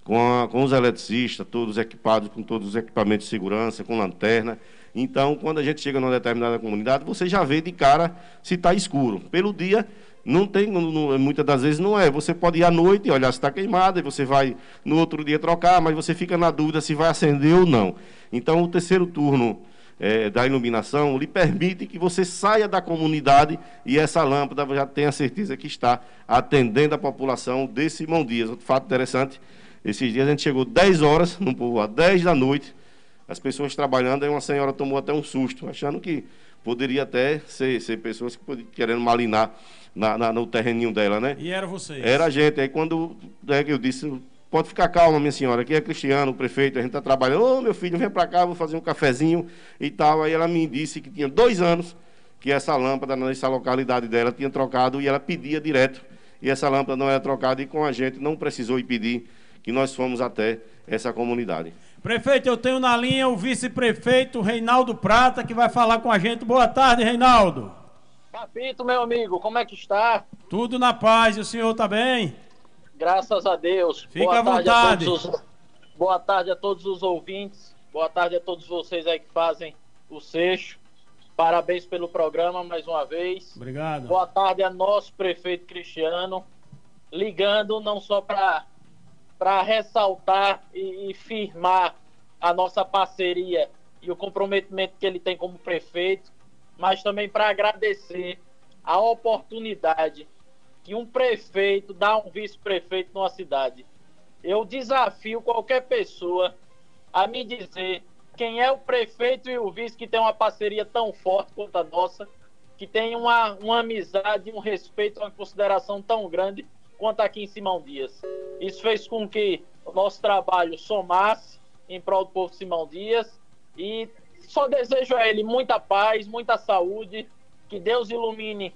com, a, com os eletricistas, todos equipados com todos os equipamentos de segurança, com lanterna. Então, quando a gente chega numa determinada comunidade, você já vê de cara se está escuro. Pelo dia, não tem, não, muitas das vezes não é. Você pode ir à noite e olhar se está queimado, e você vai no outro dia trocar, mas você fica na dúvida se vai acender ou não. Então, o terceiro turno é, da iluminação lhe permite que você saia da comunidade e essa lâmpada já tenha certeza que está atendendo a população de Simão Dias. Outro fato interessante, esses dias a gente chegou 10 horas no povoado, 10 da noite, as pessoas trabalhando, aí uma senhora tomou até um susto, achando que poderia até ser, ser pessoas que querendo malinar na, na- no terreninho dela, né? E era vocês? Era a gente. Aí quando é eu disse, pode ficar calma, minha senhora, aqui é Cristiano, o prefeito, a gente está trabalhando. Ô, meu filho, vem para cá, vou fazer um cafezinho e tal. Aí ela me disse que tinha dois anos que essa lâmpada nessa localidade dela tinha trocado e ela pedia direto. E essa lâmpada não era trocada e com a gente não precisou ir pedir que nós fomos até essa comunidade. Prefeito, eu tenho na linha o vice-prefeito Reinaldo Prata, que vai falar com a gente. Boa tarde, Reinaldo. Papito, meu amigo, como é que está? Tudo na paz, e o senhor tá bem? Graças a Deus. Fica Boa à tarde vontade. Os... Boa tarde a todos os ouvintes. Boa tarde a todos vocês aí que fazem o Seixo. Parabéns pelo programa mais uma vez. Obrigado. Boa tarde a nosso prefeito Cristiano, ligando não só para para ressaltar e, e firmar a nossa parceria e o comprometimento que ele tem como prefeito, mas também para agradecer a oportunidade que um prefeito dá a um vice-prefeito numa cidade. Eu desafio qualquer pessoa a me dizer quem é o prefeito e o vice que tem uma parceria tão forte quanto a nossa, que tem uma, uma amizade, um respeito, uma consideração tão grande quanto aqui em Simão Dias. Isso fez com que o nosso trabalho somasse em prol do povo Simão Dias e só desejo a ele muita paz, muita saúde, que Deus ilumine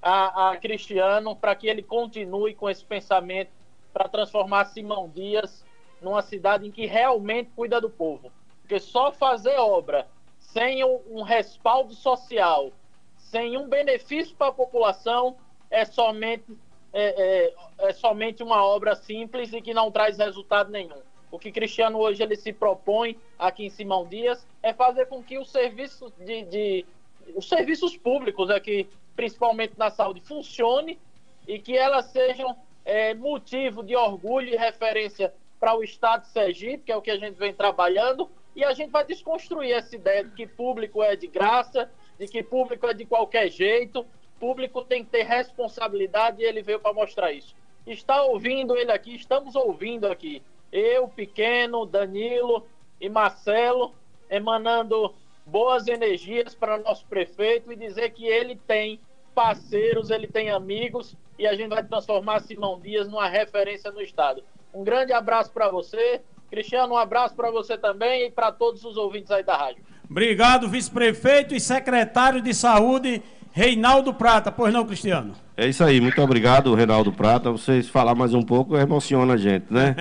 a, a Cristiano para que ele continue com esse pensamento para transformar Simão Dias numa cidade em que realmente cuida do povo. Porque só fazer obra sem um, um respaldo social, sem um benefício para a população, é somente, é, é, é somente uma obra simples e que não traz resultado nenhum. O que Cristiano hoje ele se propõe aqui em Simão Dias é fazer com que os serviços de, de os serviços públicos aqui, principalmente na saúde, funcione e que elas sejam é, motivo de orgulho e referência para o Estado de Sergipe, que é o que a gente vem trabalhando, e a gente vai desconstruir essa ideia de que público é de graça, de que público é de qualquer jeito, público tem que ter responsabilidade e ele veio para mostrar isso. Está ouvindo ele aqui, estamos ouvindo aqui eu, Pequeno, Danilo e Marcelo, emanando boas energias para nosso prefeito e dizer que ele tem parceiros, ele tem amigos e a gente vai transformar Simão Dias numa referência no estado. Um grande abraço para você. Cristiano, um abraço para você também e para todos os ouvintes aí da rádio. Obrigado, vice-prefeito e secretário de saúde, Reinaldo Prata. Pois não, Cristiano? É isso aí, muito obrigado, Reinaldo Prata. Vocês falar mais um pouco emociona a gente, né?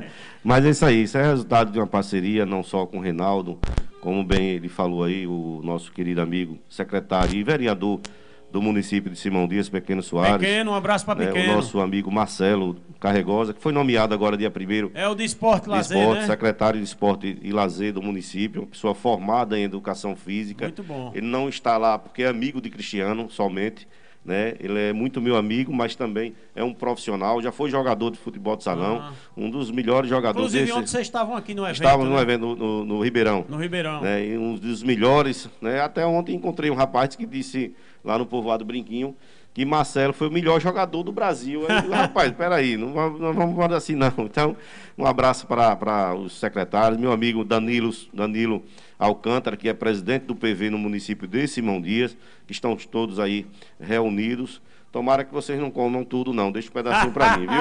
Mas é isso aí, isso é resultado de uma parceria, não só com o Reinaldo, como bem ele falou aí, o nosso querido amigo, secretário e vereador do município de Simão Dias, Pequeno Soares. Pequeno, um abraço para né, Pequeno. O nosso amigo Marcelo Carregosa, que foi nomeado agora dia 1 É o de esporte e lazer, esporte, né? secretário de esporte e lazer do município, uma pessoa formada em educação física. Muito bom. Ele não está lá porque é amigo de Cristiano somente, né? Ele é muito meu amigo, mas também é um profissional, já foi jogador de futebol de salão, Ah. um dos melhores jogadores. Inclusive, desse- ontem vocês estavam aqui no evento. Estávamos no né? evento no, no- no Ribeirão. No Ribeirão. Né, um dos melhores. Né, até ontem encontrei um rapaz que disse lá no povoado Brinquinho que Marcelo foi o melhor jogador do Brasil. Eu digo, rapaz, peraí, não, vamos- não vamos falar assim não. Então, um abraço para, para os secretários, meu amigo Danilo, Danilo Alcântara, que é presidente do PV no município de Simão Dias, que estão todos aí reunidos. Tomara que vocês não comam tudo, não. Deixa um pedacinho para mim, viu?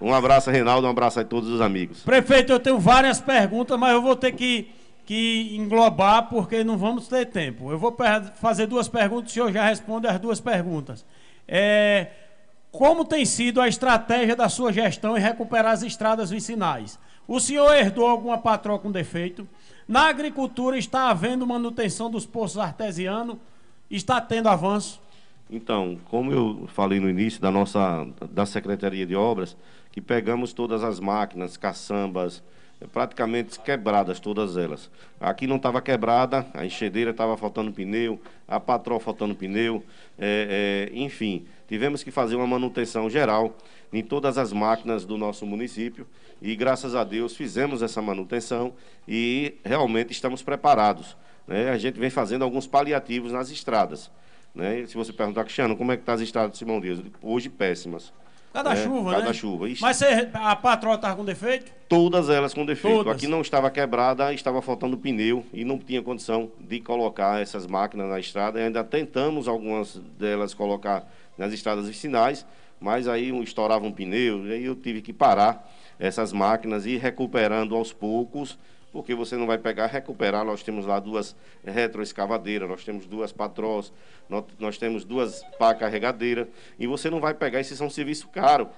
Um abraço, Reinaldo, um abraço a todos os amigos. Prefeito, eu tenho várias perguntas, mas eu vou ter que, que englobar porque não vamos ter tempo. Eu vou fazer duas perguntas e o senhor já responde as duas perguntas. É, como tem sido a estratégia da sua gestão em recuperar as estradas vicinais? O senhor herdou alguma patroa com defeito? Na agricultura está havendo manutenção dos poços artesianos? Está tendo avanço? Então, como eu falei no início da nossa da Secretaria de Obras, que pegamos todas as máquinas, caçambas, eh, praticamente quebradas todas elas. Aqui não estava quebrada, a enxedeira estava faltando pneu, a patroa faltando pneu, eh, eh, enfim, tivemos que fazer uma manutenção geral em todas as máquinas do nosso município e graças a Deus fizemos essa manutenção e realmente estamos preparados. né? A gente vem fazendo alguns paliativos nas estradas. Né? Se você perguntar, Cristiano, como é que está as estradas de Simão Dias? Digo, Hoje péssimas. Cada né? chuva, Cada né? chuva. Mas você- a patroa estava com defeito? Todas elas com defeito. Todas. Aqui não estava quebrada, estava faltando pneu e não tinha condição de colocar essas máquinas na estrada. E ainda tentamos algumas delas colocar nas estradas vicinais, mas aí um- estourava um pneu, e aí eu tive que parar essas máquinas e ir recuperando aos poucos, porque você não vai pegar recuperar. Nós temos lá duas retroescavadeiras, nós temos duas patrós, nós, nós temos duas pá carregadeiras, e você não vai pegar, esses são serviço caro.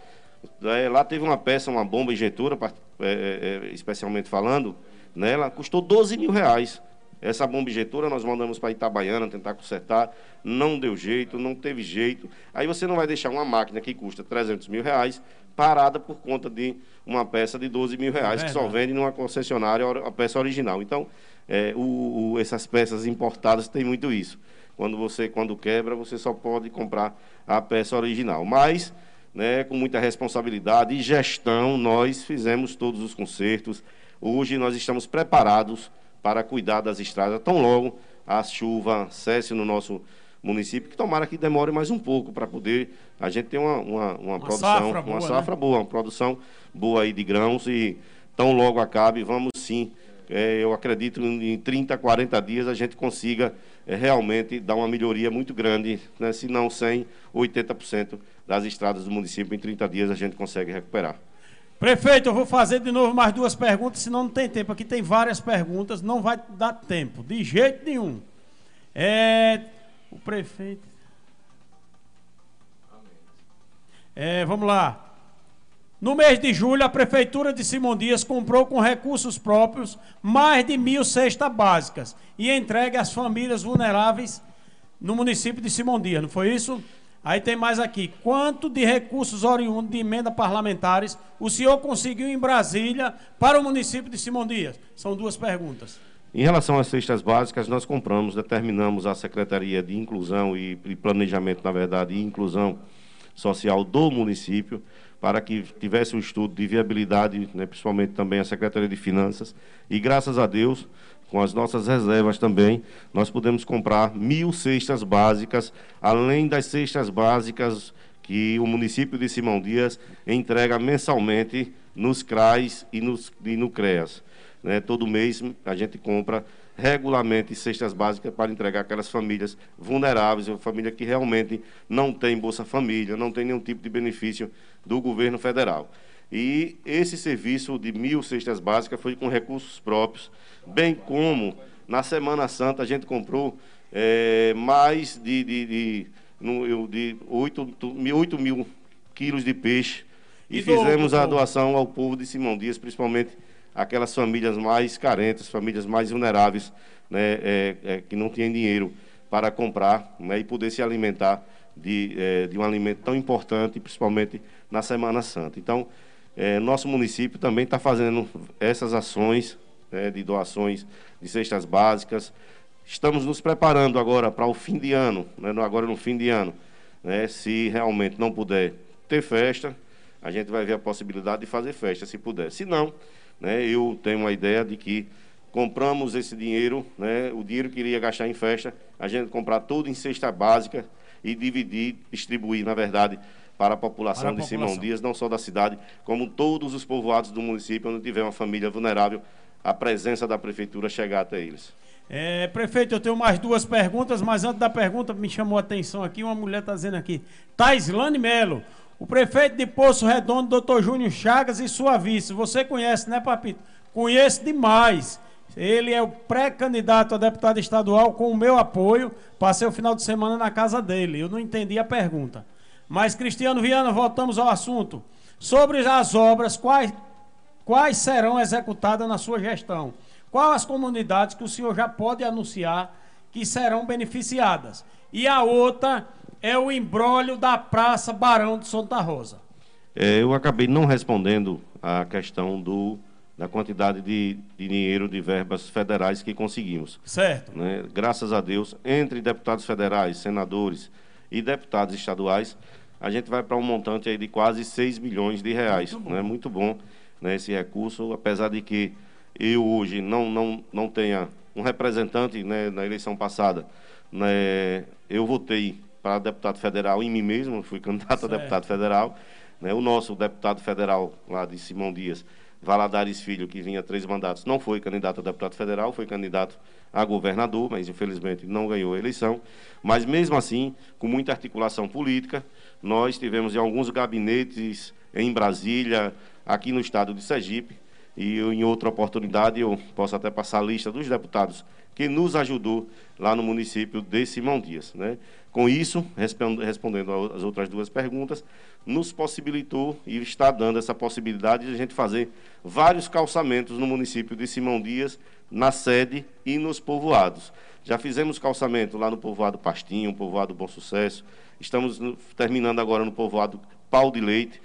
É, lá teve uma peça, uma bomba injetora, par- é, é, especialmente falando, né, ela custou 12 mil reais. Essa bomba injetora nós mandamos para Itabaiana tentar consertar, não deu jeito, não teve jeito. Aí você não vai deixar uma máquina que custa 300 mil reais parada por conta de uma peça de 12 mil reais, que só vende numa concessionária a peça original. Então, é, o- o- essas peças importadas têm muito isso. Quando você, quando quebra, você só pode comprar a peça original. Mas, né, com muita responsabilidade e gestão, nós fizemos todos os consertos. Hoje nós estamos preparados para cuidar das estradas, tão logo a chuva cesse no nosso município, que tomara que demore mais um pouco para poder a gente ter uma, uma, uma produção, safra uma boa, né? safra boa, uma produção boa aí de grãos e tão logo acabe, vamos sim. é, eu acredito em 30, 40 dias a gente consiga é, realmente dar uma melhoria muito grande, né, se não 100, 80% das estradas do município em 30 dias a gente consegue recuperar. Prefeito, eu vou fazer de novo mais duas perguntas, senão não tem tempo. Aqui tem várias perguntas, não vai dar tempo, de jeito nenhum. É, o prefeito. É, vamos lá. No mês de julho, a Prefeitura de Simão Dias comprou com recursos próprios mais de mil cestas básicas e entregue às famílias vulneráveis no município de Simão Dias, não foi isso? Aí tem mais aqui. Quanto de recursos oriundos de emenda parlamentares o senhor conseguiu em Brasília para o município de Simão Dias? São duas perguntas. Em relação às cestas básicas, nós compramos, determinamos a Secretaria de Inclusão e Planejamento, na verdade, e Inclusão Social do município, para que tivesse um estudo de viabilidade, né, principalmente também a Secretaria de Finanças. E graças a Deus, com as nossas reservas também, nós podemos comprar mil cestas básicas, além das cestas básicas que o município de Simão Dias entrega mensalmente nos CRAs e, nos, e no CREAS. Né? Todo mês a gente compra regularmente cestas básicas para entregar aquelas famílias vulneráveis, uma família que realmente não tem Bolsa Família, não tem nenhum tipo de benefício do governo federal. E esse serviço de mil cestas básicas foi com recursos próprios, bem como na Semana Santa a gente comprou é, mais de, de, de, de, de 8, 8 mil quilos de peixe e, e fizemos a doação ao povo de Simão Dias, principalmente aquelas famílias mais carentes, famílias mais vulneráveis, né, é, é, que não tinham dinheiro para comprar né, e poder se alimentar de, é, de um alimento tão importante, principalmente na Semana Santa. Então, é, nosso município também está fazendo essas ações né, de doações de cestas básicas. Estamos nos preparando agora para o fim de ano, né, agora no fim de ano. Né, se realmente não puder ter festa, a gente vai ver a possibilidade de fazer festa, se puder. Se não, né, eu tenho uma ideia de que compramos esse dinheiro, né, o dinheiro que iria gastar em festa, a gente comprar tudo em cesta básica e dividir, distribuir, na verdade, para a população para a de população. Simão Dias, não só da cidade, como todos os povoados do município onde tiver uma família vulnerável, a presença da prefeitura chegar até eles. É, prefeito, eu tenho mais duas perguntas, mas antes da pergunta me chamou a atenção aqui, uma mulher está dizendo aqui, Taislane Melo, o prefeito de Poço Redondo, doutor Júnior Chagas e sua vice. Você conhece, né, Papito? Conheço demais. Ele é o pré-candidato a deputado estadual com o meu apoio. Passei o final de semana na casa dele. Eu não entendi a pergunta. Mas, Cristiano Viana, voltamos ao assunto. Sobre as obras, quais, quais serão executadas na sua gestão? Quais as comunidades que o senhor já pode anunciar que serão beneficiadas? E a outra é o embrólio da Praça Barão de Santa Rosa. É, eu acabei não respondendo a questão do, da quantidade de, de dinheiro de verbas federais que conseguimos. Certo. Né? Graças a Deus, entre deputados federais, senadores e deputados estaduais, a gente vai para um montante aí de quase 6 milhões de reais. Muito bom, né? Muito bom né, esse recurso, apesar de que eu hoje não, não, não tenha um representante né, na eleição passada, né, eu votei para deputado federal em mim mesmo, fui candidato certo. a deputado federal. Né? O nosso deputado federal lá de Simão Dias, Valadares Filho, que vinha três mandatos, não foi candidato a deputado federal, foi candidato a governador, mas infelizmente não ganhou a eleição. Mas mesmo assim, com muita articulação política, nós tivemos em alguns gabinetes em Brasília, aqui no estado de Sergipe, e em outra oportunidade eu posso até passar a lista dos deputados que nos ajudou lá no município de Simão Dias. Né? Com isso, respondendo às outras duas perguntas, nos possibilitou e está dando essa possibilidade de a gente fazer vários calçamentos no município de Simão Dias, na sede e nos povoados. Já fizemos calçamento lá no povoado Pastinho, povoado Bom Sucesso, estamos terminando agora no povoado Pau de Leite,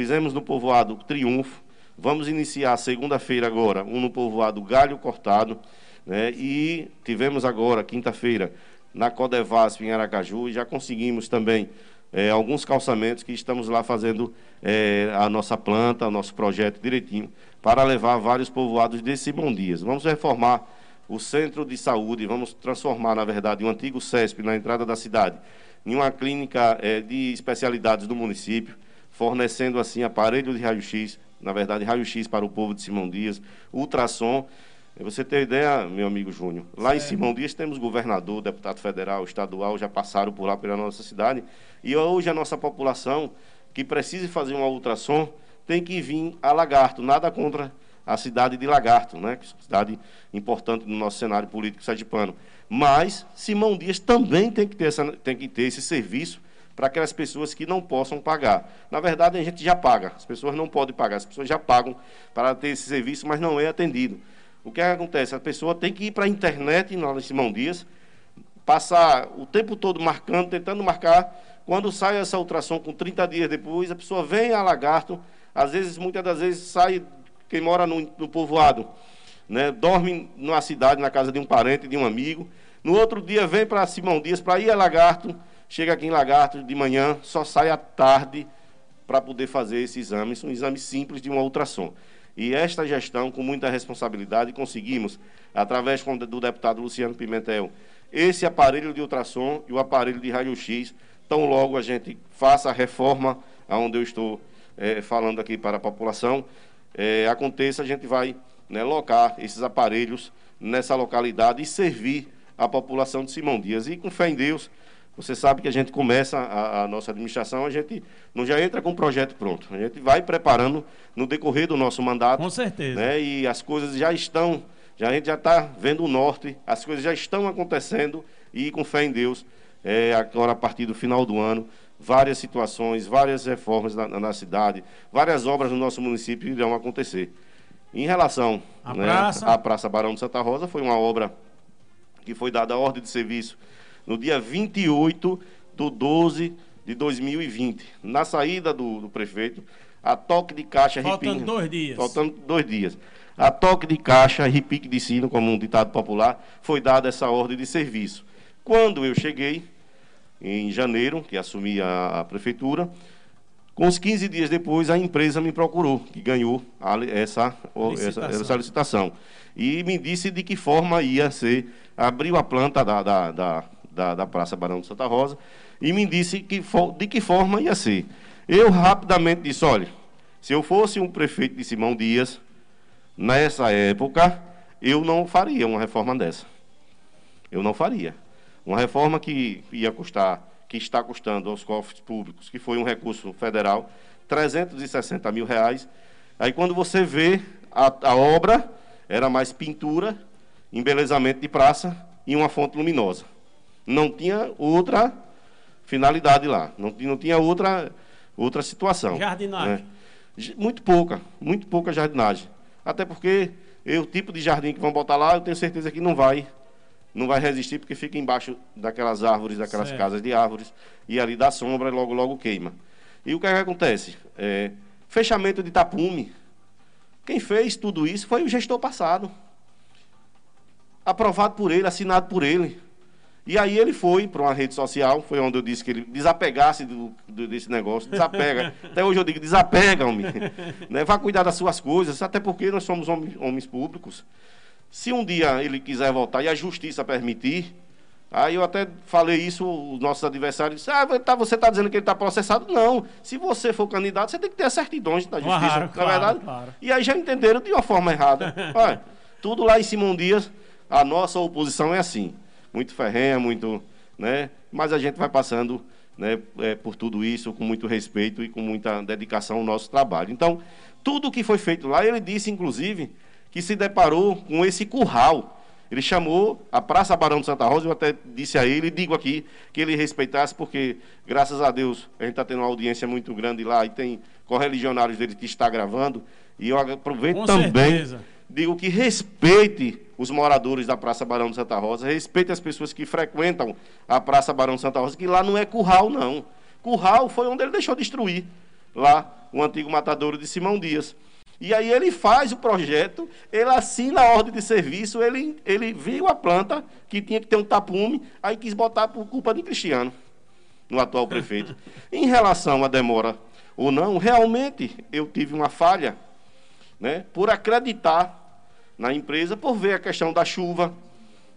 fizemos no povoado Triunfo, vamos iniciar segunda-feira agora um no povoado Galho Cortado, né? e tivemos agora, quinta-feira, na Codevasp em Aracaju e já conseguimos também é, alguns calçamentos que estamos lá fazendo é, a nossa planta, o nosso projeto direitinho, para levar vários povoados de Simão Dias. Vamos reformar o centro de saúde, vamos transformar, na verdade, um antigo CESP na entrada da cidade em uma clínica é, de especialidades do município, fornecendo assim aparelho de raio-x, na verdade, raio-x para o povo de Simão Dias, ultrassom você tem ideia, meu amigo Júnior, lá certo. em Simão Dias temos governador, deputado federal, estadual, já passaram por lá pela nossa cidade. E hoje a nossa população que precise fazer um ultrassom tem que vir a Lagarto. Nada contra a cidade de Lagarto, né? É cidade importante no nosso cenário político sergipano. Mas Simão Dias também tem que ter, essa, tem que ter esse serviço para aquelas pessoas que não possam pagar. Na verdade, a gente já paga, as pessoas não podem pagar, as pessoas já pagam para ter esse serviço, mas não é atendido. O que, é acontece? A pessoa tem que ir para a internet, na Simão Dias, passar o tempo todo marcando, tentando marcar. Quando sai essa ultrassom com 30 dias depois, a pessoa vem a lagarto, às vezes, muitas das vezes, sai quem mora no, no povoado, né, dorme numa cidade, na casa de um parente, de um amigo. No outro dia vem para Simão Dias para ir a Lagarto, chega aqui em Lagarto de manhã, só sai à tarde para poder fazer esse exame. um exame simples de uma ultrassom. E esta gestão, com muita responsabilidade, conseguimos, através do deputado Luciano Pimentel, esse aparelho de ultrassom e o aparelho de raio-x, tão logo a gente faça a reforma, aonde eu estou é, falando aqui para a população, é, aconteça, a gente vai né, locar esses aparelhos nessa localidade e servir a população de Simão Dias. E com fé em Deus, você sabe que a gente começa a, a nossa administração, a gente não já entra com o projeto pronto. A gente vai preparando no decorrer do nosso mandato. Com certeza. Né, e as coisas já estão, já, a gente já está vendo o norte, as coisas já estão acontecendo e com fé em Deus, é, agora a partir do final do ano, várias situações, várias reformas na, na, cidade, várias obras no nosso município irão acontecer. Em relação a né, praça. à Praça Barão de Santa Rosa, foi uma obra que foi dada a ordem de serviço no dia 28 de 12 de 2020, na saída do, do prefeito, a toque de caixa Faltando repique- dois dias. Faltando dois dias. A toque de caixa repique de sino, como um ditado popular, foi dada essa ordem de serviço. Quando eu cheguei, em janeiro, que assumi a, a prefeitura, com uns 15 dias depois, a empresa me procurou, que ganhou a essa, o- essa, Licitação. essa licitação. E me disse de que forma ia ser, abriu a planta da, da, da, da, da Praça Barão de Santa Rosa, e me disse que, de que forma ia ser. Eu rapidamente disse, olha, se eu fosse um prefeito de Simão Dias, nessa época, eu não faria uma reforma dessa. Eu não faria. Uma reforma que ia custar, que está custando aos cofres públicos, que foi um recurso federal, 360 mil reais. Aí quando você vê a, a obra, era mais pintura, embelezamento de praça e uma fonte luminosa. Não tinha outra finalidade lá, não, não tinha outra, outra situação. Jardinagem. né? Muito pouca, muito pouca jardinagem. Até porque eu, o tipo de jardim que vão botar lá, eu tenho certeza que não vai não vai resistir porque fica embaixo daquelas árvores, daquelas Certo. casas de árvores, e ali dá sombra e logo, logo queima. E o que, é que acontece? É, fechamento de tapume. Quem fez tudo isso foi o gestor passado. Aprovado por ele, assinado por ele. E aí ele foi para uma rede social, foi onde eu disse que ele desapegasse do, do- desse negócio, desapega. Até hoje eu digo, desapega, homem. né? Vá cuidar das suas coisas, até porque nós somos homens, homens públicos. Se um dia ele quiser voltar e a justiça permitir, aí eu até falei isso, os nossos adversários disseram, ah, tá- você está dizendo que ele está processado? Não. Se você for candidato, você tem que ter as certidões da justiça, Claro, não é claro, verdade? claro. E aí já entenderam de uma forma errada. Olha, tudo lá em Simão Dias, a nossa oposição é assim. Muito ferrenha, muito. Né? Mas a gente vai passando né, é, por tudo isso com muito respeito e com muita dedicação ao nosso trabalho. Então, tudo o que foi feito lá, ele disse, inclusive, que se deparou com esse curral. Ele chamou a Praça Barão de Santa Rosa, eu até disse a ele, digo aqui, que ele respeitasse, porque, graças a Deus, a gente está tendo uma audiência muito grande lá e tem correligionários dele que está gravando. E eu aproveito Com também, certeza. Digo que respeite os moradores da Praça Barão de Santa Rosa, respeite as pessoas que frequentam a Praça Barão de Santa Rosa, que lá não é curral, não. Curral foi onde ele deixou destruir, lá, o antigo matadouro de Simão Dias. E aí ele faz o projeto, ele assina a ordem de serviço, ele, ele viu a planta que tinha que ter um tapume, aí quis botar por culpa de Cristiano, no atual prefeito. em relação à demora ou não, realmente eu tive uma falha, né, por acreditar na empresa, por ver a questão da chuva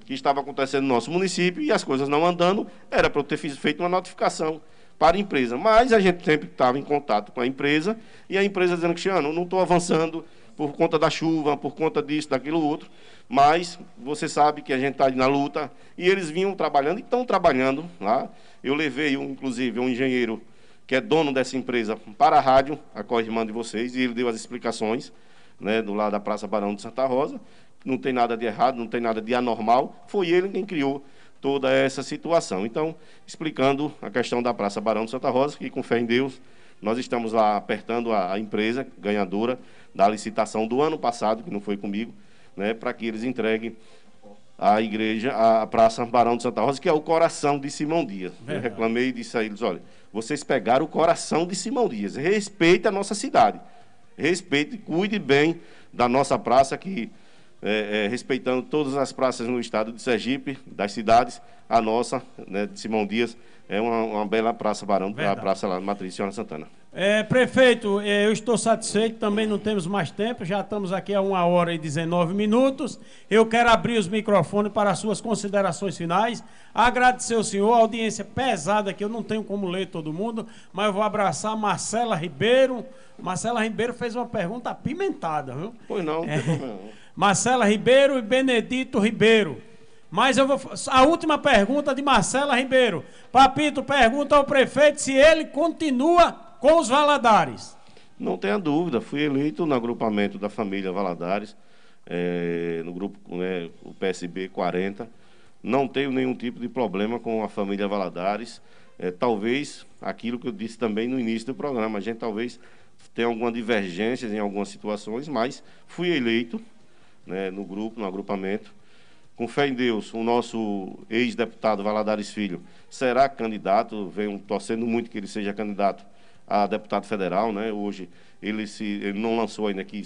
que estava acontecendo no nosso município e as coisas não andando, era para eu ter feito uma notificação para a empresa. Mas a gente sempre estava em contato com a empresa e a empresa dizendo, Cristiano, não estou avançando por conta da chuva, por conta disso, daquilo outro, mas você sabe que a gente está na luta e eles vinham trabalhando e estão trabalhando lá. Eu levei, inclusive, um engenheiro que é dono dessa empresa para a rádio, a co-irmã de vocês, e ele deu as explicações né, do lado da Praça Barão de Santa Rosa. Não tem nada de errado, não tem nada de anormal. Foi ele quem criou toda essa situação. Então, explicando a questão da Praça Barão de Santa Rosa, que com fé em Deus, nós estamos lá apertando a, empresa ganhadora da licitação do ano passado, que não foi comigo, né, para que eles entreguem a igreja, a Praça Barão de Santa Rosa, que é o coração de Simão Dias. Eu Verdade. reclamei e disse a eles, olha, vocês pegaram o coração de Simão Dias, respeite a nossa cidade, respeite, cuide bem da nossa praça, que é, é, respeitando todas as praças no estado de Sergipe, das cidades, a nossa, né, de Simão Dias, é uma, uma bela praça Barão, a Verdade. praça lá, Matriz Senhora Santana. É, prefeito, é, eu estou satisfeito, também não temos mais tempo, já estamos aqui a uma hora e 19 minutos. Eu quero abrir os microfones para as suas considerações finais. Agradecer ao senhor, a audiência pesada que eu não tenho como ler todo mundo, mas eu vou abraçar Marcela Ribeiro. Marcela Ribeiro fez uma pergunta apimentada, viu? Pois não, não tem É. problema não. Marcela Ribeiro e Benedito Ribeiro. Mas eu vou. A última pergunta de Marcela Ribeiro. Papito pergunta ao prefeito se ele continua com os Valadares. Não tenha dúvida, fui eleito no agrupamento da família Valadares, eh, no grupo né, o PSB 40. Não tenho nenhum tipo de problema com a família Valadares. Eh, talvez aquilo que eu disse também no início do programa, a gente talvez tenha alguma divergência em algumas situações, mas fui eleito né, no grupo, no agrupamento. Com fé em Deus, o nosso ex-deputado Valadares Filho será candidato, venho torcendo muito que ele seja candidato a deputado federal, né? Hoje ele se ele não lançou ainda que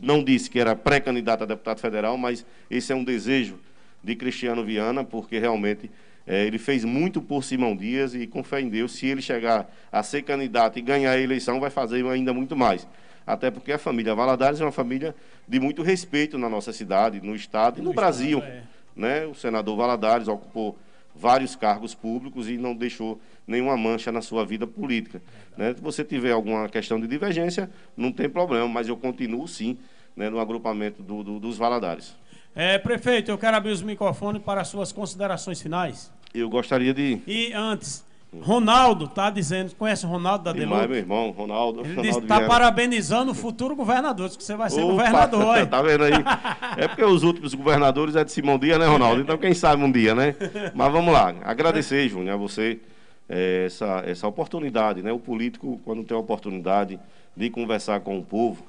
não disse que era pré-candidato a deputado federal, mas esse é um desejo de Cristiano Viana, porque realmente eh, ele fez muito por Simão Dias e com fé em Deus, se ele chegar a ser candidato e ganhar a eleição, vai fazer ainda muito mais. Até porque a família Valadares é uma família de muito respeito na nossa cidade, no estado e no, Brasil. Né? O senador Valadares ocupou vários cargos públicos e não deixou nenhuma mancha na sua vida política. Né? Se você tiver alguma questão de divergência, não tem problema, mas eu continuo sim né, no agrupamento do- do- dos Valadares. É, prefeito, eu quero abrir os microfones para as suas considerações finais. Eu gostaria de. E antes, Ronaldo está dizendo, conhece o Ronaldo da Demais, meu Deluxe? irmão, Ronaldo. Ele está parabenizando o futuro governador, diz que você vai ser Opa, governador. olha. Tá vendo aí? É porque os últimos governadores é de Simão Dias, né, Ronaldo? Então, quem sabe um dia, né? Mas vamos lá. Agradecer, Júnior, a você eh, essa, essa oportunidade, né? O político, quando tem a oportunidade de conversar com o povo,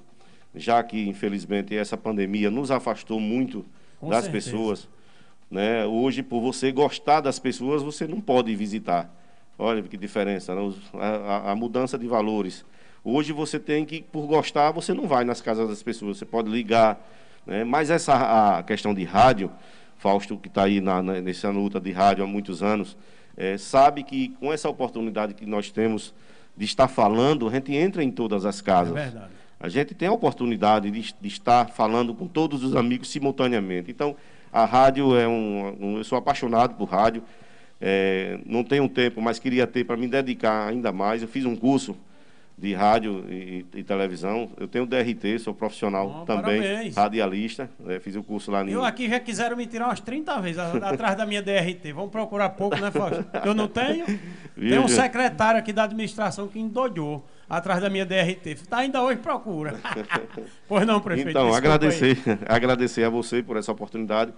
já que, infelizmente, essa pandemia nos afastou muito Com das certeza. pessoas, né? Hoje, por você gostar das pessoas, você não pode visitar. Olha que diferença, né? A, a- a mudança de valores. Hoje você tem que, por gostar, você não vai nas casas das pessoas, você pode ligar. Né? Mas essa a questão de rádio, Fausto, que está aí na, na- nessa luta de rádio há muitos anos, eh, sabe que com essa oportunidade que nós temos de estar falando, a gente entra em todas as casas. É verdade. A gente tem a oportunidade de, de estar falando com todos os amigos simultaneamente. Então, a rádio é um. um- eu sou apaixonado por rádio. É, não tenho tempo, mas queria ter para me dedicar ainda mais. Eu fiz um curso de rádio e, e televisão. Eu tenho DRT, sou profissional Oh, também, parabéns. radialista. né, fiz o curso lá em. Eu aqui já quiseram me tirar umas 30 vezes atrás da minha DRT. Vamos procurar pouco, né, Fausto? Eu não tenho. Tem um secretário aqui da administração que endoidou atrás da minha DRT. Tá, ainda hoje procura. pois não, prefeito. Então, agradecer, aí. agradecer a você por essa oportunidade.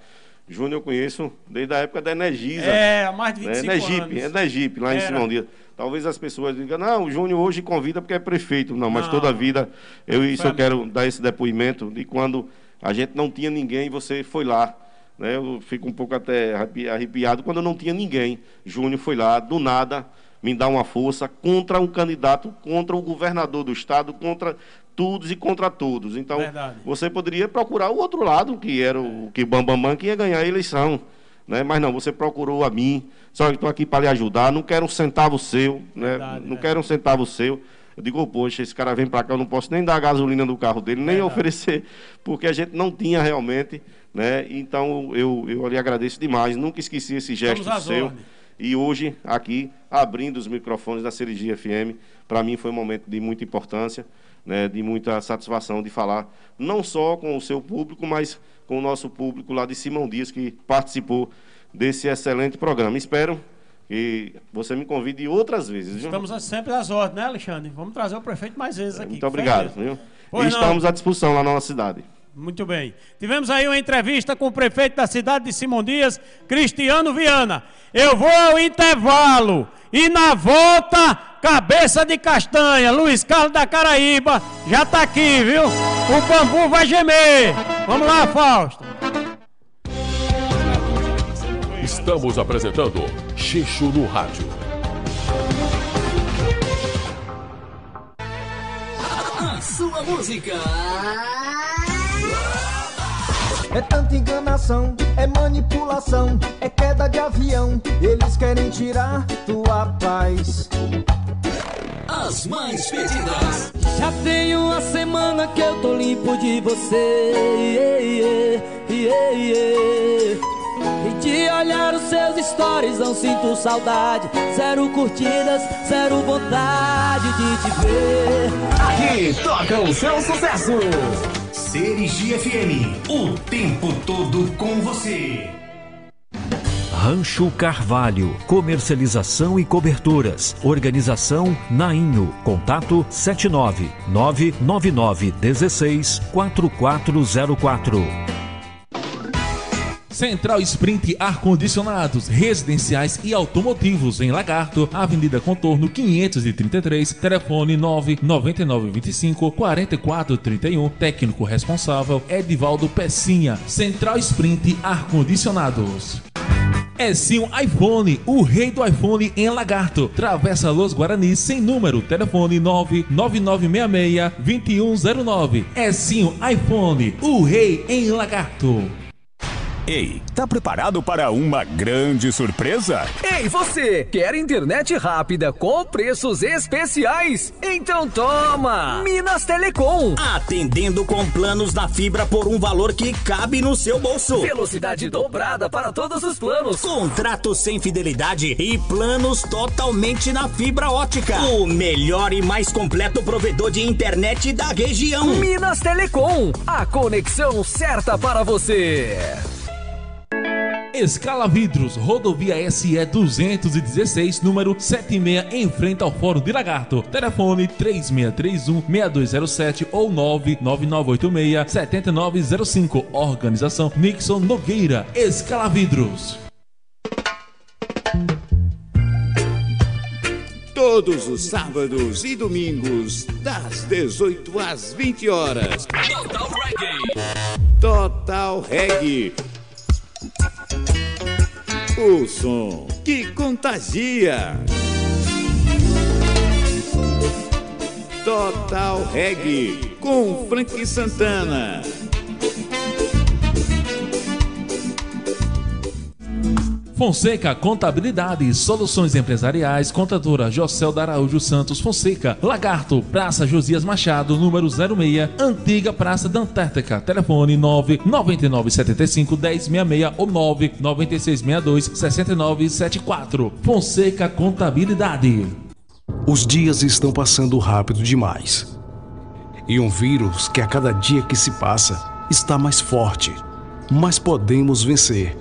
Júnior, eu conheço desde a época da Energisa. É, há mais de 25 né? Energip, anos. Energip, lá em Era. Simão Dias. Talvez as pessoas digam, não, o Júnior hoje convida porque é prefeito. Não, mas Não. toda a vida, eu, isso Foi eu quero dar esse depoimento de quando a gente não tinha ninguém, você foi lá. Né? Eu fico um pouco até arrepi- arrepiado quando não tinha ninguém. Júnior foi lá, do nada, me dá uma força contra um candidato, contra o governador do estado, contra todos e contra todos. Então, Verdade. você poderia procurar o outro lado, que era o que Bambamã que ia ganhar a eleição. Né? Mas não, você procurou a mim, só que estou aqui para lhe ajudar, não quero um centavo seu, né? Verdade, não quero um centavo seu. Eu digo, "Ô, poxa, esse cara vem para cá, eu não posso nem dar a gasolina do carro dele, nem oferecer, porque a gente não tinha realmente, né? Então eu, eu lhe agradeço demais, nunca esqueci esse gesto seu. ordens. E hoje, aqui, abrindo os microfones da Cirurgia FM, para mim foi um momento de muita importância, né, de muita satisfação de falar, não só com o seu público, mas com o nosso público lá de Simão Dias, que participou desse excelente programa. Espero que você me convide outras vezes. Viu? Estamos sempre às ordens, né, Alexandre? Vamos trazer o prefeito mais vezes aqui. Muito obrigado. Viu? Pois e não. estamos à disposição lá na nossa cidade. Muito bem. Tivemos aí uma entrevista com o prefeito da cidade de Simão Dias, Cristiano Viana. Eu vou ao intervalo e na volta, cabeça de castanha, Luiz Carlos da Caraíba, já está aqui, viu? O bambu vai gemer. Vamos lá, Fausto. Estamos apresentando Xixo no Rádio. A sua música. É tanta enganação, é manipulação, é queda de avião. Eles querem tirar tua paz. As mais pedidas. Já tem uma semana que eu tô limpo de você. Yeah, yeah, yeah, e de olhar os seus stories não sinto saudade. Zero curtidas, zero vontade de te ver. Aqui toca o seu sucesso. Serigi FM, o tempo todo com você. Rancho Carvalho, comercialização e coberturas. Organização Nainho. Contato 79 999 16 4404. Central Sprint Ar-Condicionados, Residenciais e Automotivos em Lagarto, Avenida Contorno 533, telefone 99925 4431, técnico responsável Edivaldo Pecinha, Central Sprint Ar-Condicionados. É sim um iPhone, o rei do iPhone em Lagarto. Travessa Los Guarani sem número, telefone 99966-2109. É sim um iPhone, o rei em Lagarto. Ei, tá preparado para uma grande surpresa? Ei, você! Quer internet rápida com preços especiais? Então toma! Minas Telecom! Atendendo com planos da fibra por um valor que cabe no seu bolso. Velocidade dobrada para todos os planos. Contrato sem fidelidade e planos totalmente na fibra ótica. O melhor e mais completo provedor de internet da região. Minas Telecom, a conexão certa para você. Escala Vidros, rodovia SE 216, número 76, em frente ao Fórum de Lagarto. Telefone 3631-6207 ou 99986-7905. Organização Nixon Nogueira. Escala Vidros. Todos os sábados e domingos, das 18 às 20 horas. Total Reggae. Total Reggae. O som que contagia. Total Reggae com Frank Santana. Fonseca Contabilidade, Soluções Empresariais, Contadora Jocel da Araújo Santos Fonseca, Lagarto, Praça Josias Machado, número 06, Antiga Praça da Antártica, telefone 99975 1066 ou 99662 6974. Fonseca Contabilidade. Os dias estão passando rápido demais. E um vírus que a cada dia que se passa está mais forte, mas podemos vencer.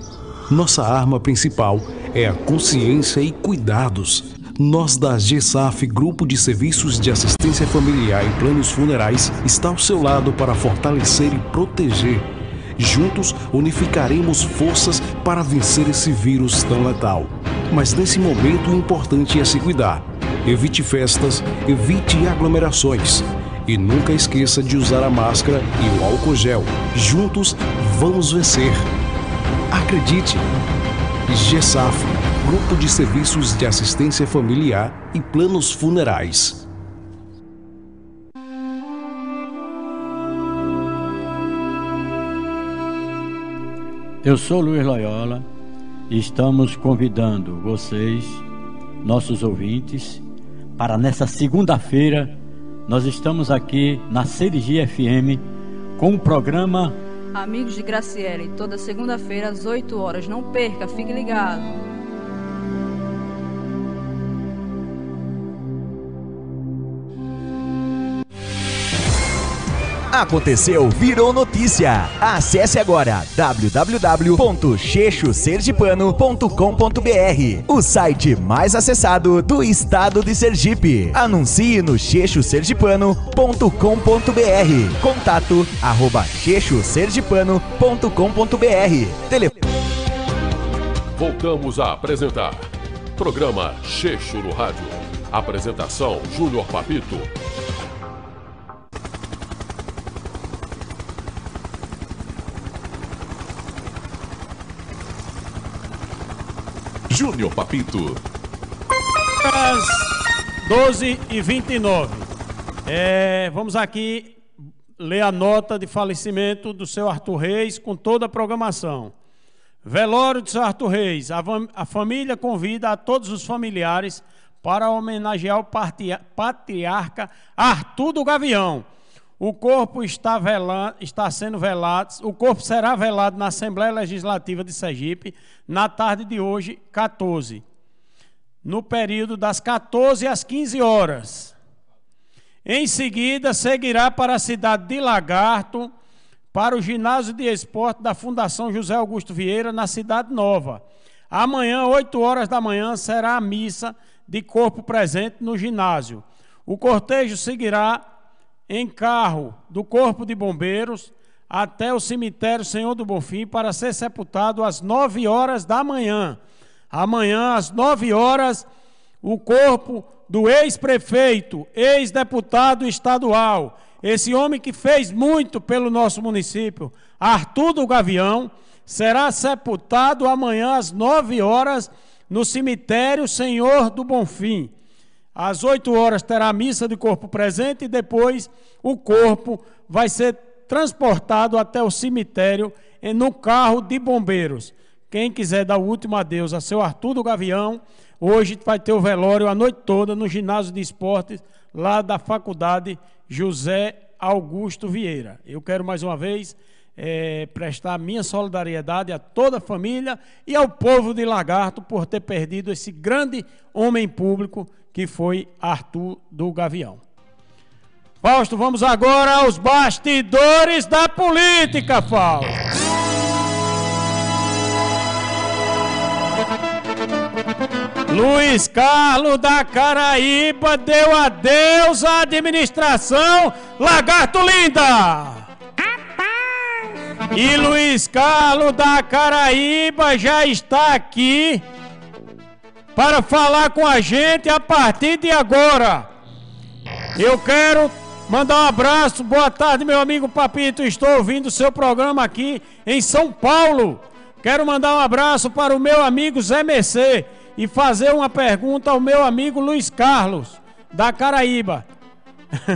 Nossa arma principal é a consciência e cuidados. Nós da GSAF, Grupo de Serviços de Assistência Familiar e Planos Funerais, está ao seu lado para fortalecer e proteger. Juntos unificaremos forças para vencer esse vírus tão letal. Mas nesse momento o importante é se cuidar. Evite festas, evite aglomerações. E nunca esqueça de usar a máscara e o álcool gel. Juntos vamos vencer. Acredite! GESAF, Grupo de Serviços de Assistência Familiar e Planos Funerais. Eu sou Luiz Loyola e estamos convidando vocês, nossos ouvintes, para nessa segunda-feira nós estamos aqui na Serigi FM com o programa Amigos de Graciele, toda segunda-feira às 8 horas. Não perca, fique ligado. Aconteceu, virou notícia. Acesse agora www.chechosergipano.com.br, o site mais acessado do estado de Sergipe. Anuncie no chechosergipano.com.br. Contato arroba chechosergipano.com.br. Voltamos a apresentar Programa Checho no Rádio. Apresentação Júnior Papito. Júnior Papito. Às 12 e 29 é, Vamos aqui ler a nota de falecimento do seu Arthur Reis com toda a programação. Velório de seu Arthur Reis. A, a família convida a todos os familiares para homenagear o patriarca Arthur do Gavião. O corpo está, está sendo velado, o corpo será velado na Assembleia Legislativa de Sergipe na tarde de hoje, 14, no período das 14 às 15 horas. Em seguida, seguirá para a cidade de Lagarto, para o ginásio de esporte da Fundação José Augusto Vieira, na Cidade Nova. Amanhã, 8 horas da manhã, será a missa de corpo presente no ginásio. O cortejo seguirá em carro do Corpo de Bombeiros até o cemitério Senhor do Bonfim para ser sepultado às nove horas da manhã. Amanhã, às nove horas, o corpo do ex-prefeito, ex-deputado estadual, esse homem que fez muito pelo nosso município, Arthur do Gavião, será sepultado amanhã às nove horas no cemitério Senhor do Bonfim. Às 8 horas terá a missa de corpo presente e depois o corpo vai ser transportado até o cemitério no carro de bombeiros. Quem quiser dar o último adeus a seu Arthur do Gavião, hoje vai ter o velório a noite toda no ginásio de esportes lá da Faculdade José Augusto Vieira. Eu quero mais uma vez é, prestar minha solidariedade a toda a família e ao povo de Lagarto por ter perdido esse grande homem público que foi Arthur do Gavião. Fausto, vamos agora aos bastidores da política, Fausto. Luiz Carlos da Caraíba deu adeus à administração Lagarto Linda. E Luiz Carlos da Caraíba já está aqui para falar com a gente a partir de agora. Eu quero mandar um abraço, boa tarde, meu amigo Papito. Estou ouvindo o seu programa aqui em São Paulo. Quero mandar um abraço para o meu amigo Zé Mercê e fazer uma pergunta ao meu amigo Luiz Carlos, da Caraíba.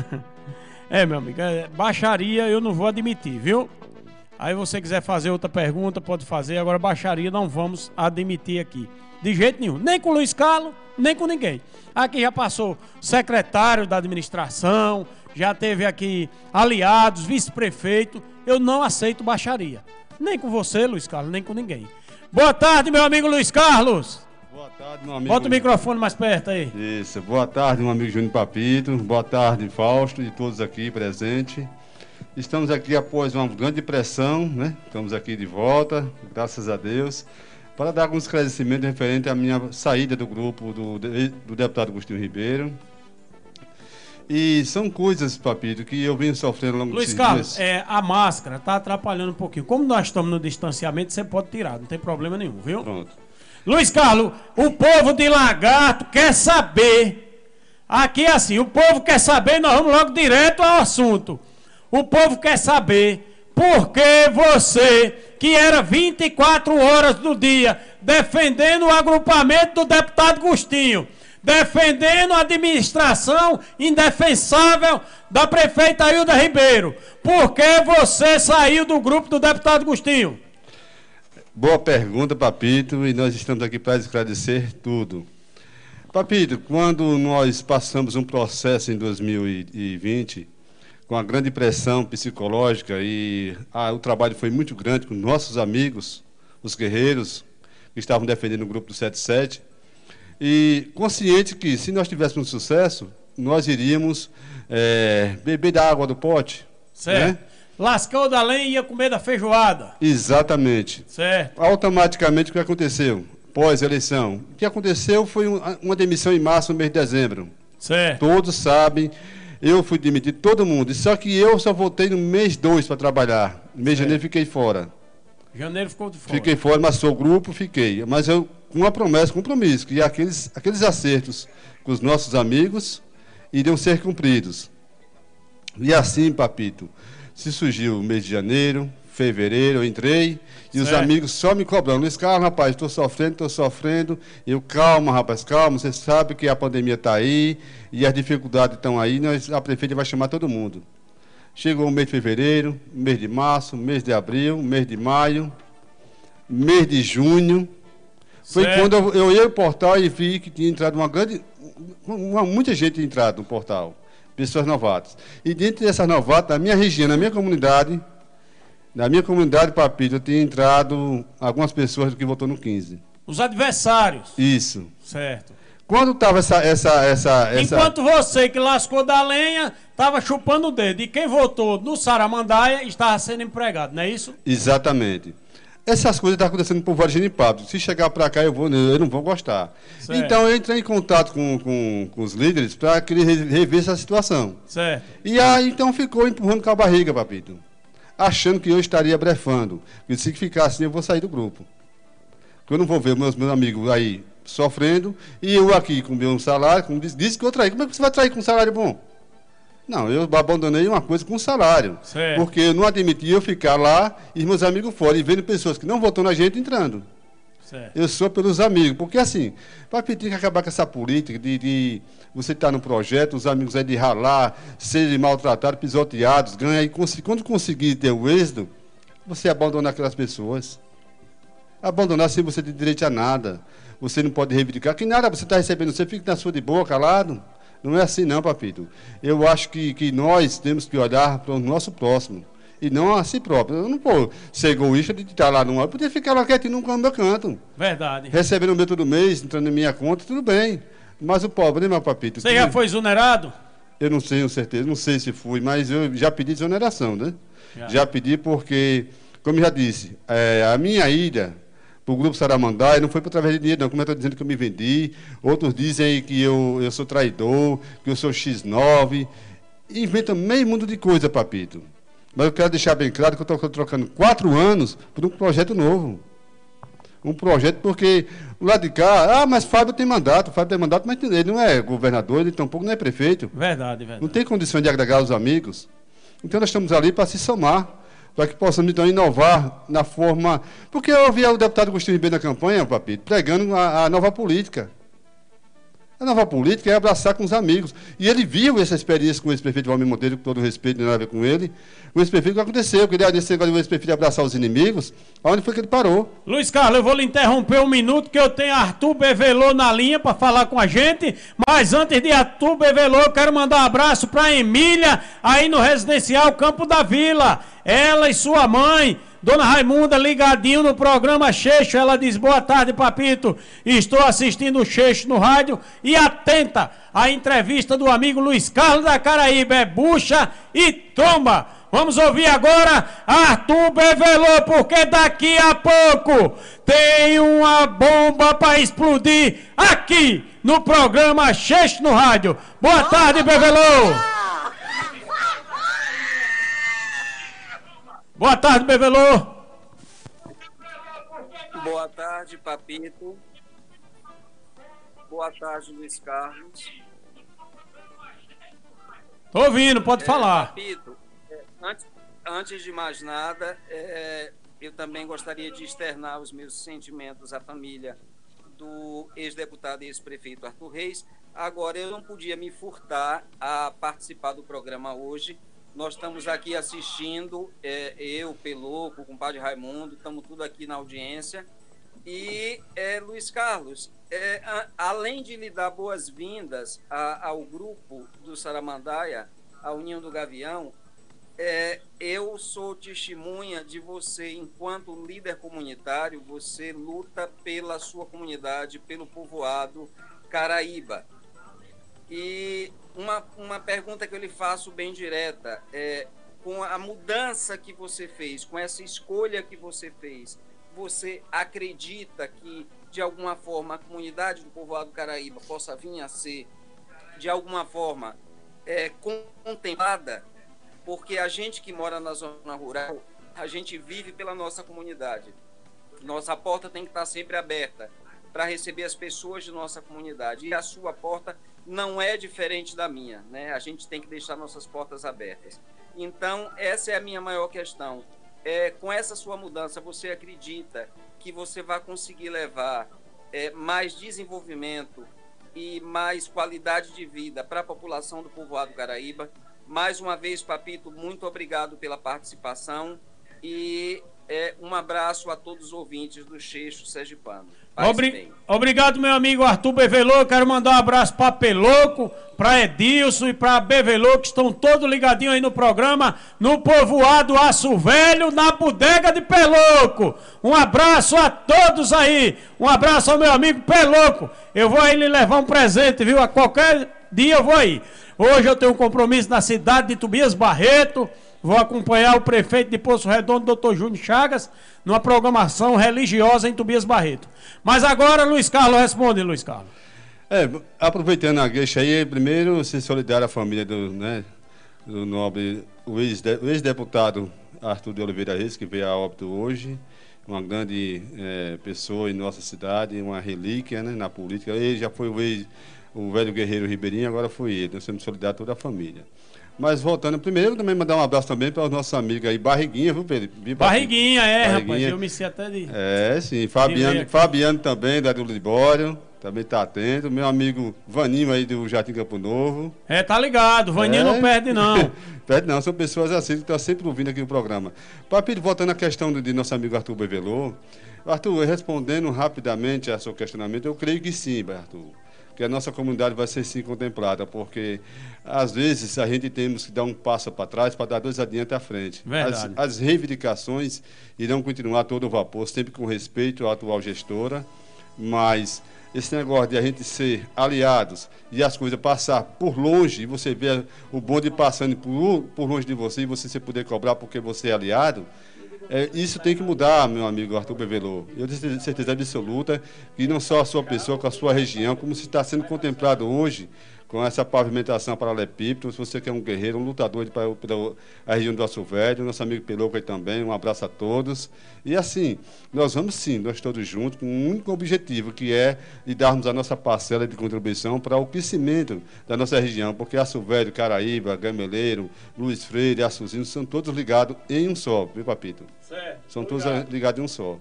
é, meu amigo, é, baixaria eu não vou admitir, viu? Aí você quiser fazer outra pergunta, pode fazer. Agora, baixaria não vamos admitir aqui. De jeito nenhum. Nem com o Luiz Carlos, nem com ninguém. Aqui já passou secretário da administração, já teve aqui aliados, vice-prefeito. Eu não aceito baixaria. Nem com você, Luiz Carlos, nem com ninguém. Boa tarde, meu amigo Luiz Carlos. Boa tarde, meu amigo. Bota o microfone mais perto aí. Isso. Boa tarde, meu amigo Júnior Papito. Boa tarde, Fausto e todos aqui presentes. Estamos aqui após uma grande pressão, né? Estamos aqui de volta, graças a Deus para dar alguns esclarecimentos referente à minha saída do grupo do, do deputado Agostinho Ribeiro. E são coisas, Papito, que eu venho sofrendo ao longo Luiz Carlos, é, a máscara está atrapalhando um pouquinho. Como nós estamos no distanciamento, você pode tirar, não tem problema nenhum, viu? Pronto. Luiz Carlos, o povo de Lagarto quer saber. Aqui é assim, o povo quer saber, nós vamos logo direto ao assunto. O povo quer saber por que você que era 24 horas do dia defendendo o agrupamento do deputado Gustinho, defendendo a administração indefensável da prefeita Hilda Ribeiro. Por que você saiu do grupo do deputado Gustinho? Boa pergunta, Papito, e nós estamos aqui para esclarecer tudo. Papito, quando nós passamos um processo em 2020, com a grande pressão psicológica e ah, o trabalho foi muito grande com nossos amigos, os guerreiros, que estavam defendendo o grupo do 77. E consciente que, se nós tivéssemos sucesso, nós iríamos é, beber da água do pote, Certo. né? Lascou da lenha e ia comer da feijoada. Exatamente. Certo. Automaticamente, o que aconteceu? Pós-eleição. O que aconteceu foi um- uma demissão em março, no mês de dezembro. Certo. Todos sabem. Eu fui demitido, todo mundo. Só que eu só voltei no mês 2 para trabalhar. No mês de janeiro fiquei fora. Janeiro ficou de fora. Fiquei fora, mas sou grupo, fiquei. Mas eu, com uma promessa, compromisso, que aqueles, aqueles acertos com os nossos amigos iriam ser cumpridos. E assim, papito, se surgiu o mês de janeiro, fevereiro, eu entrei, e os Certo. amigos só me cobrando. Luiz Carlos, rapaz, estou sofrendo, estou sofrendo. Eu, calma, rapaz, calma, você sabe que a pandemia está aí, e as dificuldades estão aí, nós, a prefeita vai chamar todo mundo. Chegou o mês de fevereiro, mês de março, mês de abril, mês de maio, mês de junho. Foi Certo. quando eu, eu ia ao portal e vi que tinha entrado uma grande. Uma, muita gente entrado no portal. Pessoas novatas. E dentro dessas novatas, na minha região, na minha comunidade, na minha comunidade, Papito, eu tinha entrado algumas pessoas que votou no 15. Os adversários. Isso. Certo. Quando estava essa, essa, essa, essa. Enquanto você que lascou da lenha estava chupando o dedo. E quem votou no Saramandaia estava sendo empregado, não é isso? Exatamente. Essas coisas estão acontecendo por Varginha e Pablo. Se chegar para cá, eu, vou, eu não vou gostar. Certo. Então, eu entrei em contato com, com, com os líderes para que eles re- rever essa situação. Certo. E aí, então, ficou empurrando com a barriga, papito. Achando que eu estaria brefando. E se ficar assim, eu vou sair do grupo. Porque eu não vou ver meus, meus amigos aí sofrendo e eu aqui com meu salário, como disse, que eu traí. Como é que você vai trair com um salário bom? Não, eu abandonei uma coisa com salário. Certo. Porque eu não admiti eu ficar lá e meus amigos fora e vendo pessoas que não votam na gente entrando. Certo. Eu sou pelos amigos, porque assim, Papi tem que acabar com essa política de, de você estar no projeto, os amigos aí de ralar, serem maltratados, pisoteados, ganha e cons- quando conseguir ter o êxito, você abandona aquelas pessoas. Abandonar sem você ter direito a nada. Você não pode reivindicar. Que nada você está recebendo, você fica na sua de boa, calado. Não é assim não, papito. Eu acho que, que nós temos que olhar para o nosso próximo. E não a si próprio. Eu não vou ser egoísta de estar lá no ar. Eu podia ficar lá quietinho no meu canto. Verdade. Recebendo o meu todo mês, entrando na minha conta, tudo bem. Mas o problema, papito. Você que- já foi exonerado? Eu não sei, com certeza, não sei se fui, mas eu já pedi desoneração, né? Já. Já, pedi porque, como eu já disse, é, a minha ida para o Grupo Saramandaia não foi por através de dinheiro, não. Como eu estou dizendo que eu me vendi, outros dizem que eu, eu sou traidor, que eu sou X9. Inventa meio mundo de coisa, papito. Mas eu quero deixar bem claro que eu estou trocando quatro anos por um projeto novo. Um projeto, porque o lado de cá, ah, mas Fábio tem mandato, Fábio tem mandato, mas ele não é governador, ele tampouco não é prefeito. Verdade, verdade. Não tem condições de agregar os amigos. Então nós estamos ali para se somar, para que possamos então inovar na forma. Porque eu ouvi o deputado Agostinho Ribeiro na campanha, Papito, pregando a, a nova política. A nova política é abraçar com os amigos. E ele viu essa experiência com o ex-prefeito Valmir Monteiro, com todo o respeito, não tem nada a ver com ele. O ex-prefeito, aconteceu? Que ele, nesse negócio do ex-prefeito abraçar os inimigos, aonde foi que ele parou? Luiz Carlos, eu vou lhe interromper um minuto que eu tenho Arthur Bevelô na linha para falar com a gente. Mas antes de Arthur Bevelô, eu quero mandar um abraço para Emília, aí no residencial Campo da Vila. Ela e sua mãe, Dona Raimunda, ligadinho no programa Cheixo. Ela diz: Boa tarde, Papito. Estou assistindo o Cheixo no rádio e atenta à entrevista do amigo Luiz Carlos da Caraíba. É bucha e tromba. Vamos ouvir agora Arthur Bevelô, porque daqui a pouco tem uma bomba para explodir aqui no programa Cheixo no Rádio. Boa tarde, Bevelô. Boa tarde, Bevelô. Boa tarde, Papito. Boa tarde, Luiz Carlos. Tô ouvindo, pode É, falar. Papito, é, antes, antes de mais nada, é, eu também gostaria de externar os meus sentimentos à família do ex-deputado e ex-prefeito Arthur Reis. Agora, eu não podia me furtar a participar do programa hoje. Nós estamos aqui assistindo, é, eu, Peloco, o compadre Raimundo, estamos tudo aqui na audiência. E, é, Luiz Carlos, é, a- além de lhe dar boas-vindas ao grupo do Saramandaia, a União do Gavião, é, eu sou testemunha de você, enquanto líder comunitário, você luta pela sua comunidade, pelo povoado Caraíba. E uma, uma pergunta que eu lhe faço bem direta é com a mudança que você fez, com essa escolha que você fez, você acredita que, de alguma forma, a comunidade do povoado Caraíba possa vir a ser, de alguma forma, é, contemplada? Porque a gente que mora na zona rural, a gente vive pela nossa comunidade. Nossa porta tem que estar sempre aberta para receber as pessoas de nossa comunidade. E a sua porta não é diferente da minha, né? A gente tem que deixar nossas portas abertas. Então, essa é a minha maior questão. É, com essa sua mudança, você acredita que você vai conseguir levar é, mais desenvolvimento e mais qualidade de vida para a população do povoado Caraíba? Mais uma vez, Papito, muito obrigado pela participação e é, um abraço a todos os ouvintes do Cheixo Sergipano. Obri obrigado, meu amigo Arthur Bevelô. Quero mandar um abraço para Peloco, para Edilson e para Bevelô, que estão todos ligadinhos aí no programa, no povoado Aço Velho, na bodega de Peloco. Um abraço a todos aí. Um abraço ao meu amigo Peloco. Eu vou aí lhe levar um presente, viu? A qualquer dia eu vou aí. Hoje eu tenho um compromisso na cidade de Tobias Barreto. Vou acompanhar o prefeito de Poço Redondo, doutor Júnior Chagas, numa programação religiosa em Tobias Barreto. Mas agora, Luiz Carlos, responde, Luiz Carlos. É, aproveitando a queixa aí, primeiro, se solidar à família do, né, do nobre, ex-deputado Arthur de Oliveira Reis, que veio a óbito hoje, uma grande é, pessoa em nossa cidade, uma relíquia né, na política. Ele já foi o, ex, o velho guerreiro Ribeirinho, agora foi ele. Nós temos solidário toda a família. Mas voltando, primeiro também mandar um abraço também para os nossos amigos aí, Barriguinha, viu, Pedro? Barriguinha, é, Barriguinha. rapaz, eu me sei até de... É, sim, Fabiano, Fabiano também, da do Libório, também está atento, meu amigo Vaninho aí do Jardim Campo Novo. É, tá ligado, Vaninho é. não perde não. perde não, são pessoas assim que estão sempre ouvindo aqui o programa. Papito, voltando à questão de, de nosso amigo Arthur Bevelô, Arthur, respondendo rapidamente a seu questionamento, eu creio que sim, Arthur que a nossa comunidade vai ser sim contemplada, porque às vezes a gente temos que dar um passo para trás para dar dois adiante à frente. As, as, reivindicações irão continuar todo o vapor, sempre com respeito à atual gestora, mas esse negócio de a gente ser aliados e as coisas passar por longe, e você ver o bonde passando por, por longe de você e você se poder cobrar porque você é aliado, é, isso tem que mudar, meu amigo Arthur Bevelô. Eu tenho certeza absoluta que não só a sua pessoa, com a sua região, como se está sendo contemplado hoje com essa pavimentação paralelepípedo. Se você quer um guerreiro, um lutador para a região do Aço Velho, nosso amigo Pelouco aí também, um abraço a todos. E assim, nós vamos sim, nós todos juntos, com um único objetivo, que é de darmos a nossa parcela de contribuição para o crescimento da nossa região, porque Aço Velho, Caraíba, Gameleiro, Luiz Freire, Açuzinho, são todos ligados em um só, viu, Papito? Certo. São todos ligados em um só.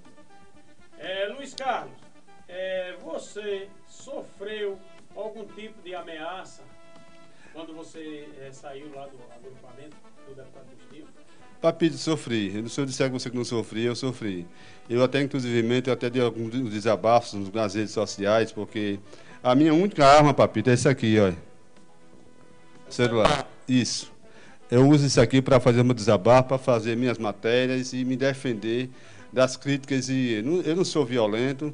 É, Luiz Carlos, é, você sofreu algum tipo de ameaça quando você é, saiu lá do agrupamento do deputado Agostinho? Papito, sofri. Se eu disser a você que não sofri, eu sofri. Eu até, inclusive, eu até dei alguns desabafos nas redes sociais, porque a minha única arma, Papito, é esse aqui, olha. Celular. Isso. Eu uso isso aqui para fazer meu desabafo, para fazer minhas matérias e me defender das críticas. E eu não sou violento,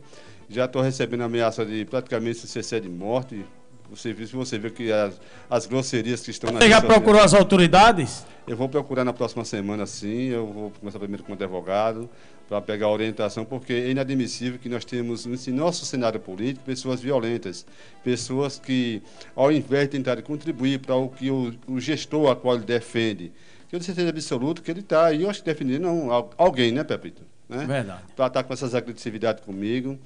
já estou recebendo ameaça de praticamente CC de morte. Você, você vê que as, as grosserias que estão... Você já procurou as autoridades? Eu vou procurar na próxima semana, sim. Eu vou começar primeiro com o advogado para pegar a orientação, porque é inadmissível que nós temos em nosso cenário político pessoas violentas, pessoas que, ao invés de tentarem contribuir para o que o, o gestor a qual ele defende, eu tenho certeza absoluta que ele está, e eu acho que defendendo alguém, né, Pepito? Né? Verdade. Para estar com essas agressividades comigo.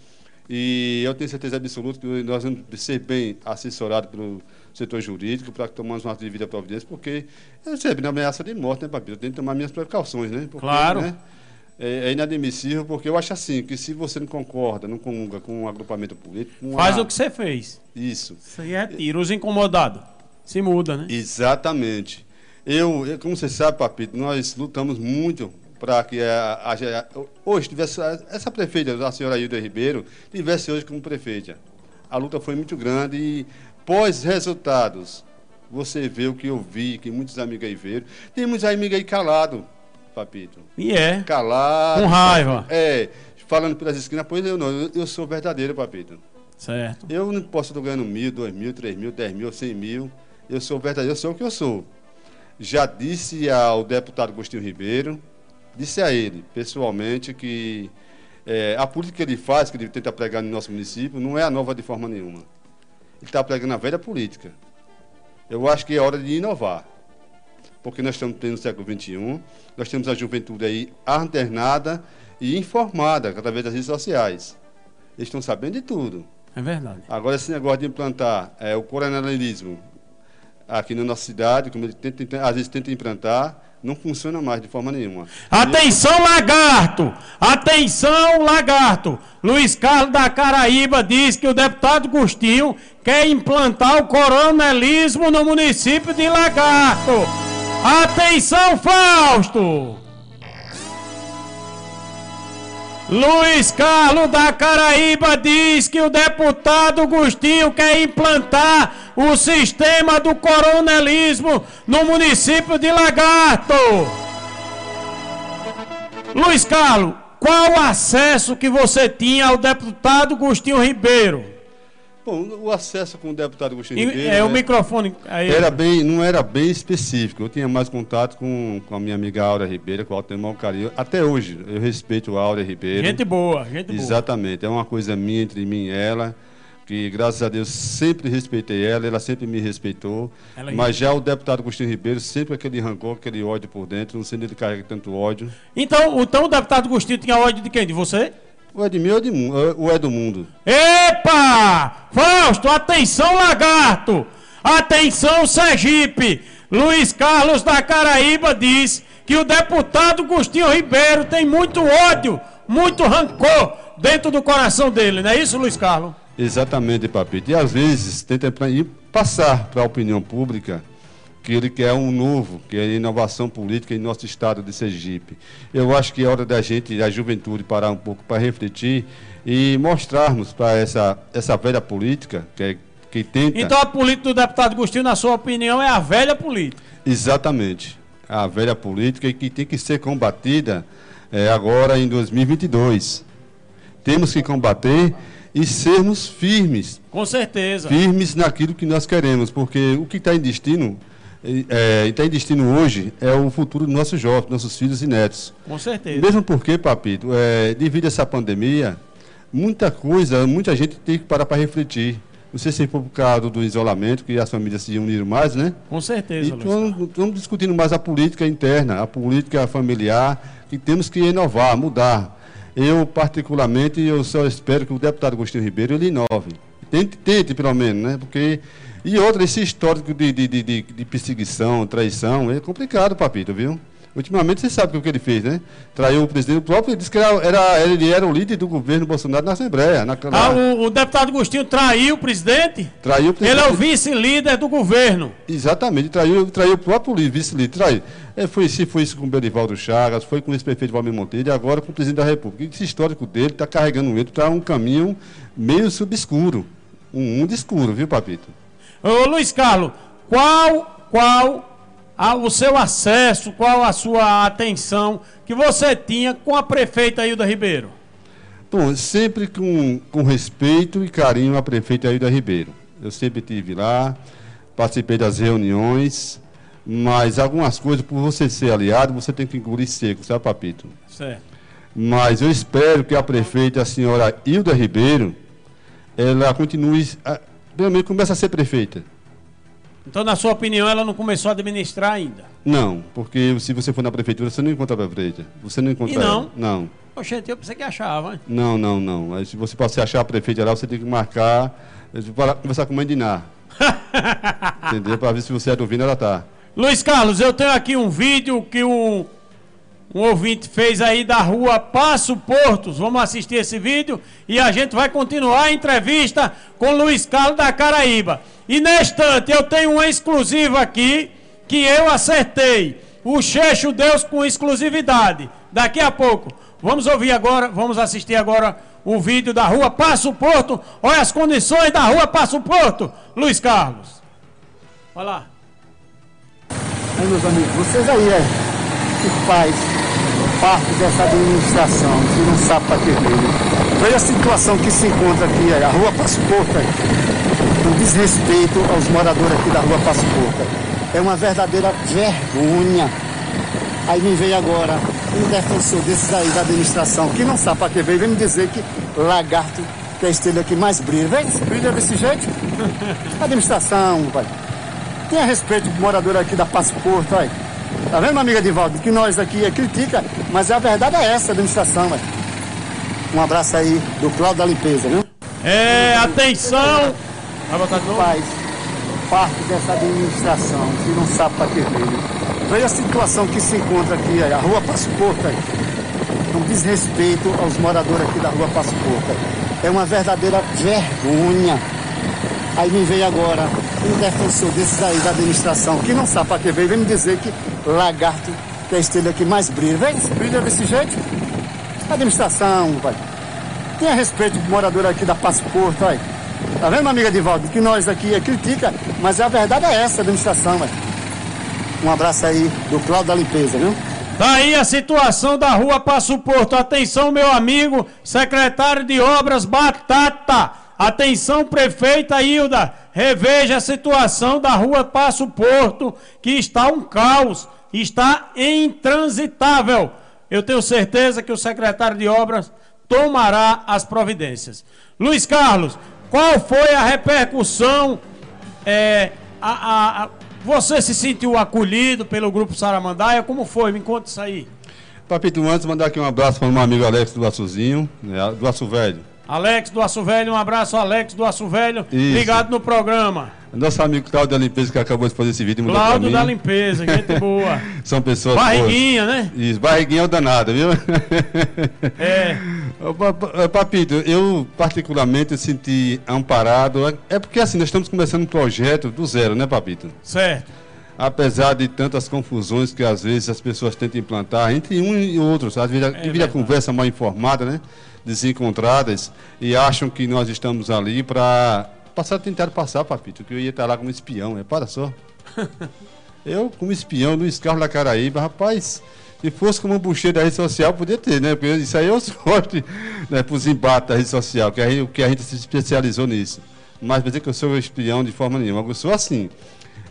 E eu tenho certeza absoluta que nós vamos ser bem assessorados pelo setor jurídico para que tomamos uma devida providência, porque eu recebo ameaça de morte, né, Papito? Eu tenho que tomar minhas precauções, né? Porque, claro. Né, é, é, inadmissível, porque eu acho assim, que se você não concorda, não comunga com um agrupamento político... Faz o que você fez. Isso. Isso aí é tiro. Os incomodados. Se muda, né? Exatamente. Eu, eu, como você sabe, Papito, nós lutamos muito para que a, a, hoje tivesse essa prefeita, a senhora Hilda Ribeiro, tivesse hoje como prefeita. A luta foi muito grande e pós-resultados, você vê o que eu vi, que muitos amigos aí viram. Tem muitos amigos aí calados, Papito. E é. Calado. Com raiva. É, falando pelas esquinas, pois eu não, eu, eu sou verdadeiro, Papito. Certo. Eu não posso estar ganhando mil, dois mil, três mil, dez mil, cem mil. Eu sou verdadeiro, eu sou o que eu sou. já disse ao deputado Agostinho Ribeiro, disse a ele, pessoalmente, que é, a política que ele faz, que ele tenta pregar no nosso município, não é a nova de forma nenhuma. Ele está pregando a velha política. Eu acho que é hora de inovar. Porque nós estamos no século XXI, nós temos a juventude aí alternada e informada através das redes sociais. Eles estão sabendo de tudo. É verdade. Agora, esse negócio de implantar é, o coronelismo aqui na nossa cidade, como ele tenta, às vezes tenta implantar, não funciona mais de forma nenhuma. Atenção, lagarto! Atenção, lagarto! Luiz Carlos da Caraíba diz que o deputado Gustinho quer implantar o coronelismo no município de Lagarto. Atenção, Fausto! Luiz Carlos da Caraíba diz que o deputado Gustinho quer implantar o sistema do coronelismo no município de Lagarto. Luiz Carlos, qual o acesso que você tinha ao deputado Gustinho Ribeiro? Bom, o acesso com o deputado Agostinho E- Ribeiro... é, o né, microfone aí. Era bem, não era bem específico. Eu tinha mais contato com, com a minha amiga Áurea Ribeiro, com a qual tenho carinho. Até hoje, eu respeito a Áurea Ribeiro. Gente boa, gente boa. Exatamente. É uma coisa minha, entre mim e ela, que graças a Deus sempre respeitei ela, ela sempre me respeitou. Ela Mas já o deputado Agostinho Ribeiro, sempre aquele rancor, aquele ódio por dentro, não sei onde ele carrega tanto ódio. Então, então o deputado Gustinho tinha ódio de quem? De você? O é de mim ou mu- ou é do mundo? Epa! Fausto, atenção, lagarto! Atenção, Sergipe! Luiz Carlos da Caraíba diz que o deputado Gustinho Ribeiro tem muito ódio, muito rancor dentro do coração dele, não é isso, Luiz Carlos? Exatamente, Papito. E às vezes tenta passar para a opinião pública que ele quer um novo, que é inovação política em nosso estado de Sergipe. Eu acho que é hora da gente, da juventude, parar um pouco para refletir e mostrarmos para essa, essa velha política que, é- que tenta. Então a política do deputado Gustinho, na sua opinião, é a velha política. Exatamente. A velha política que tem que ser combatida eh, agora em 2022. Temos que combater e sermos firmes. Com certeza. Firmes naquilo que nós queremos, porque o que está em destino, está em destino hoje, é o futuro dos nossos jovens, nossos filhos e netos. Com certeza. Mesmo porque, Papito, é, devido a essa pandemia, muita coisa, muita gente tem que parar para refletir. Não sei se foi por causa do isolamento, que as famílias se uniram mais, né? Com certeza, Luiz estamos discutindo mais a política interna, a política familiar, que temos que inovar, mudar. Eu, particularmente, eu só espero que o deputado Agostinho Ribeiro ele inove. Tente, tente pelo menos, né? Porque. E outra, esse histórico de, de, de, de- de perseguição, traição, é complicado, Papito, viu? Ultimamente você sabe o que ele fez, né? Traiu o presidente, o próprio disse que era, era- ele era o líder do governo Bolsonaro na Assembleia. Na, Ah, na- o, o deputado Gustinho traiu o presidente? Traiu o presidente. Ele é o vice-líder do governo. Exatamente, traiu, traiu o próprio vice-líder, traiu. É, foi, se foi isso com o Belivaldo Chagas, foi com o ex-prefeito Valmir Monteiro e agora com o presidente da República. Esse histórico dele está carregando ele para um caminho meio subscuro, um mundo escuro, viu, Papito? Ô Luiz Carlos, qual, qual a- o seu acesso, qual a sua atenção que você tinha com a prefeita Hilda Ribeiro? Bom, sempre com, com respeito e carinho à prefeita Ailda Ribeiro. Eu sempre estive lá, participei das reuniões, mas algumas coisas, por você ser aliado, você tem que engolir seco, sabe, Papito? Certo. Mas eu espero que a prefeita, a senhora Hilda Ribeiro, ela continue, a- pelo menos comece a ser prefeita. Então, na sua opinião, ela não começou a administrar ainda? Não, porque se você for na prefeitura, você não encontra a prefeita. Você não encontra E não? ela. Não. Oxente, eu pensei que achava, hein? Não, não, não. Aí, se você pode achar a prefeita lá, você tem que marcar, eh, para conversar com a mãe de Ná. Entendeu? Para ver se você é do Vina, ela tá. Luiz Carlos, eu tenho aqui um vídeo que um, um ouvinte fez aí da rua Passo Portos. Vamos assistir esse vídeo e a gente vai continuar a entrevista com Luiz Carlos da Caraíba. E neste instante eu tenho uma exclusiva aqui que eu acertei. O Cheixo Deus com exclusividade. Daqui a pouco. Vamos ouvir agora, vamos assistir agora o vídeo da rua Passo Porto. Olha as condições da rua Passo Porto, Luiz Carlos. Vai lá. Aí, meus amigos, vocês aí é que faz parte dessa administração, que não sabe para que veio. Veja a situação que se encontra aqui, a rua Passo Porto, aí, com desrespeito aos moradores aqui da rua Passo Porto. aí. É uma verdadeira vergonha. Aí me veio agora um defensor desses aí da administração, que não sabe para que veio, vem me dizer que lagarto que é a estrela que mais brilha. Vem, brilha desse jeito. Administração, pai. Tenha respeito pro morador aqui da Passo Porto, olha. Tá vendo, amiga Divaldo? Que nós aqui é critica, mas a verdade é essa, administração, velho. Um abraço aí do Cláudio da Limpeza, viu? É, atenção! Vai botar de novo? Faz parte dessa administração, que não sabe para que veio. Veja a situação que se encontra aqui, a rua Passo Porto aí. Um desrespeito aos moradores aqui da rua Passo Porto. É uma verdadeira vergonha. Aí me veio agora um defensor desses aí da administração, que não sabe para que veio, vem me dizer que lagarto que é a estrela que mais brilha. Vem, brilha desse jeito. Administração, pai. Tenha respeito pro morador aqui da Passo Porto, olha. Tá vendo, amiga Divaldo? Que nós aqui é critica, mas a verdade é essa, administração, velho. Um abraço aí do Cláudio da Limpeza, viu? Tá aí a situação da rua Passo Porto. Atenção, meu amigo, secretário de Obras Batata. Atenção, prefeita Hilda. Reveja a situação da rua Passo Porto, que está um caos, está intransitável. Eu tenho certeza que o secretário de Obras tomará as providências. Luiz Carlos, qual foi a repercussão? é, a- a- a- você se sentiu acolhido pelo grupo Saramandaia? Como foi? Me conta isso aí. Papito, antes mandar aqui um abraço para o meu amigo Alex do Açuzinho, né, do Aço Velho. Alex do Aço Velho, um abraço, Alex do Aço Velho. Isso. Ligado no programa. Nosso amigo Cláudio da Limpeza que acabou de fazer esse vídeo. Cláudio da. Limpeza, gente boa. São pessoas Barriguinha, boas. né? Isso, barriguinha é o danado, viu? É. Papito, eu particularmente senti amparado. É porque assim, nós estamos começando um projeto do zero, né, Papito? Certo. Apesar de tantas confusões que às vezes as pessoas tentam implantar entre um e outros, às vezes devido à conversa mal informada, né? Desencontradas, e acham que nós estamos ali para passar, tentar passar, Papito, que eu ia estar lá como espião, é para só. Eu, como espião, Luiz Carlos da Caraíba, rapaz, se fosse como um bucheiro da rede social, podia ter, né? Porque isso aí é sorte né, para os embates da rede social, que a, gente- que a gente se especializou nisso. Mas dizer que eu sou espião de forma nenhuma, eu sou assim.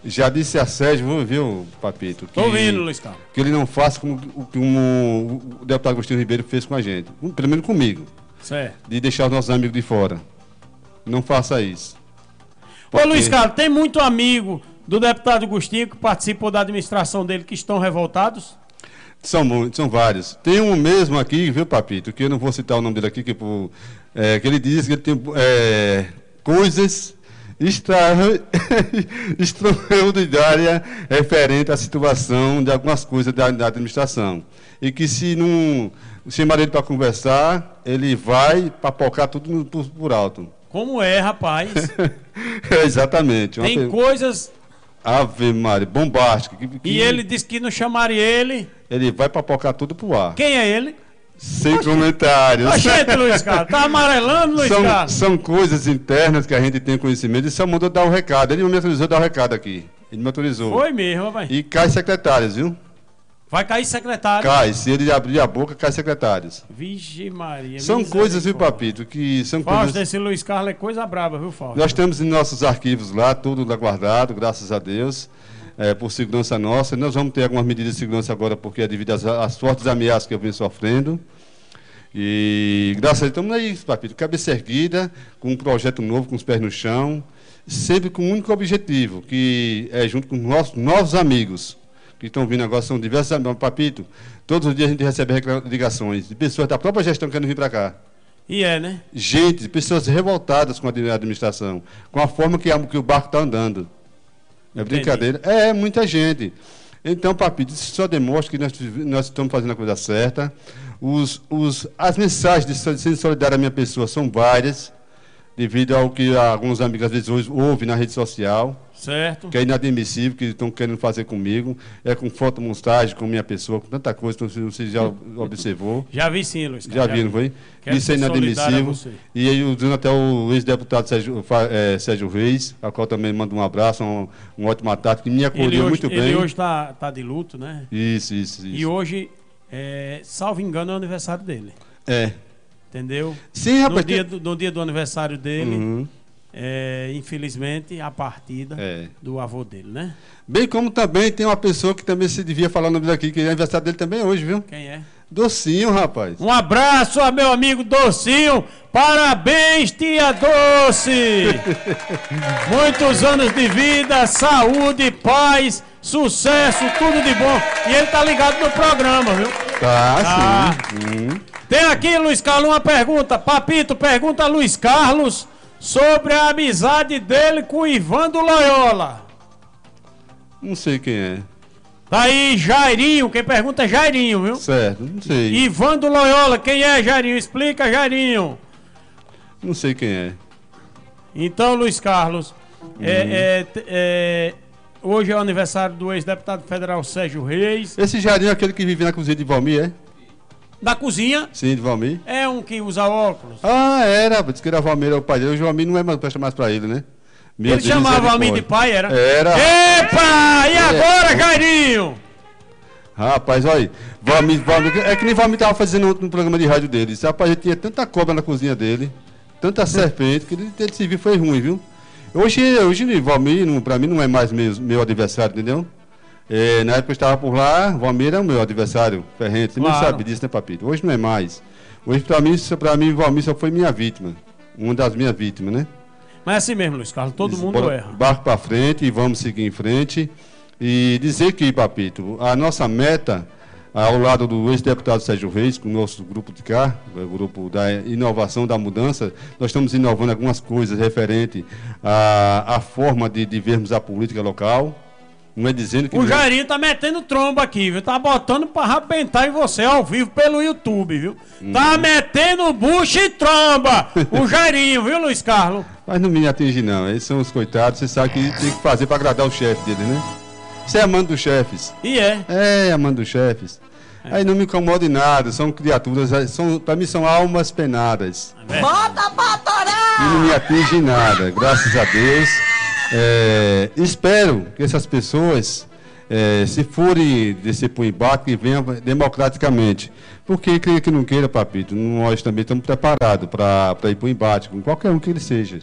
Já disse a Sérgio, viu, viu, Papito? Que, Tô ouvindo, Luiz Carlos. Que ele não faça como, o- como o deputado Agostinho Ribeiro fez com a gente. Pelo menos comigo. Certo. De deixar os nossos amigos de fora. Não faça isso. Ô Luiz Carlos, tem muito amigo do deputado Agostinho que participou da administração dele que estão revoltados? São muitos, são vários. Tem um mesmo aqui, viu, Papito, que eu não vou citar o nome dele aqui, que, é, que ele diz que ele tem é, coisas extra, extraordinárias referente à situação de algumas coisas da, da administração. E que se não chamar ele para conversar, ele vai papocar tudo no- por, por alto. Como é, rapaz? É, exatamente. Tem coisas. Ave Maria, bombástica. que- que E ele disse que não chamaria ele. Ele vai papocar tudo pro ar. Quem é ele? Sem comentários. Oxente, Luiz Carlos. Tá amarelando, Luiz são, Carlos? são coisas internas que a gente tem conhecimento. Ele só mandou dar o recado. Ele me autorizou a dar o recado aqui. Ele me autorizou. Foi mesmo, rapaz. E cai secretários, viu? Vai cair secretário. Cai. Se ele abrir a boca, cai secretários. Vixe Maria. São coisas, viu, Papito? Que são Fausto, coisas. esse Luiz Carlos é coisa braba, viu, Fausto? Nós temos em nossos arquivos lá, tudo lá guardado, graças a Deus, é, por segurança nossa. Nós vamos ter algumas medidas de segurança agora, porque é devido às, às fortes ameaças que eu venho sofrendo. E graças a Deus, estamos aí, Papito, cabeça erguida, com um projeto novo, com os pés no chão, sempre com um único objetivo, que é junto com nossos novos amigos, que estão vindo agora, são diversos amigos. Papito, todos os dias a gente recebe ligações de pessoas da própria gestão querendo vir para cá E é, né? gente, pessoas revoltadas com a admi- administração, com a forma que, a- que o barco está andando. É brincadeira? É, muita gente. Então, Papito, isso só demonstra que nós, nós estamos fazendo a coisa certa. Os, os, as mensagens de sendo solidário à minha pessoa são várias, devido ao que alguns amigos às vezes hoje ouvem na rede social Certo. que é inadmissível, que estão querendo fazer comigo, é com fotomontagem, com minha pessoa, com tanta coisa, então você já observou. Já vi sim, Luiz Já viram, foi? Quero Isso é inadmissível. E aí, usando até o ex-deputado Sérgio, eh, Sérgio Reis, a qual também mando um abraço, um, um ótimo tarde, que me acolheu Ele hoje, muito ele bem. hoje tá, tá de luto, né? Isso, isso, isso. E hoje, é, salvo engano, é o aniversário dele. É. Entendeu? Sim, rapaz, No dia, do, no dia do aniversário dele, Uhum. é, infelizmente, a partida É. do avô dele, né? Bem como também tem uma pessoa que também se devia falar o nome daqui, que é aniversário dele também hoje, viu? Quem é? Docinho, rapaz. Um abraço a meu amigo Docinho. Parabéns, tia Doce! Muitos anos de vida, saúde, paz, sucesso, tudo de bom. E ele tá ligado no programa, viu? Tá, Tá. sim. Hum. Tem aqui, Luiz Carlos, uma pergunta. Papito, pergunta a Luiz Carlos sobre a amizade dele com o Ivan do Loyola. Não sei quem é. Tá aí, Jairinho. Quem pergunta é Jairinho, viu? Certo, não sei. Ivan do Loyola, quem é Jairinho? Explica, Jairinho. Não sei quem é. Então, Luiz Carlos, é, é, t- é, hoje é o aniversário do ex-deputado federal Sérgio Reis. Esse Jarinho é aquele que vive na cozinha de Valmir, é? Da cozinha, Sim, de Valmir. é um que usa óculos. Ah, era. Diz que era Valmir, era o pai dele. Hoje o Valmir não é mais, presta mais pra ele, né? Meu Ele Deus, chamava misericórdia. Almir de pai, era? Era. Epa! E É. agora, Jairinho? Rapaz, olha aí. Valmir, Valmir, é que nem Valmir tava fazendo no programa de rádio dele. Rapaz ele tinha tanta cobra na cozinha dele, tanta serpente, que ele, ele se viu foi ruim, viu? Hoje, hoje Valmir, não, pra mim, não é mais meu, meu adversário, entendeu? É, na época eu estava por lá, Valmir é o meu adversário, ferrente. Você não Claro. sabe disso, né, Papito? Hoje não é mais. Hoje, pra mim, isso- pra mim, Valmir só foi minha vítima. Uma das minhas vítimas, né? Mas é assim mesmo, Luiz Carlos, todo mundo Bora- erra. Barco para frente e vamos seguir em frente. E dizer que, Papito, a nossa meta, ao lado do ex-deputado Sérgio Reis, com o nosso grupo de cá, o grupo da inovação, da mudança, nós estamos inovando algumas coisas referente à, à forma de, de vermos a política local. Não é dizendo que. O Jairinho tá metendo tromba aqui, viu? Tá botando pra arrebentar em você ao vivo pelo YouTube, viu? Uhum. Tá metendo bucha e tromba! O Jairinho, viu, Luiz Carlos? Mas não me atinge, não. Eles são os coitados, você sabe que tem que fazer para agradar o chefe dele, né? Você é amante dos chefes. E é. É, amante dos chefes. Aí não me incomoda em nada, são criaturas, são, para mim são almas penadas. Bota pra torar! E não me atinge em nada, graças a Deus. É, espero que essas pessoas, é, se forem descer para o embate, que venham democraticamente. Porque, queira que não queira, Papito, nós também estamos preparados para ir para o embate, com qualquer um que ele seja.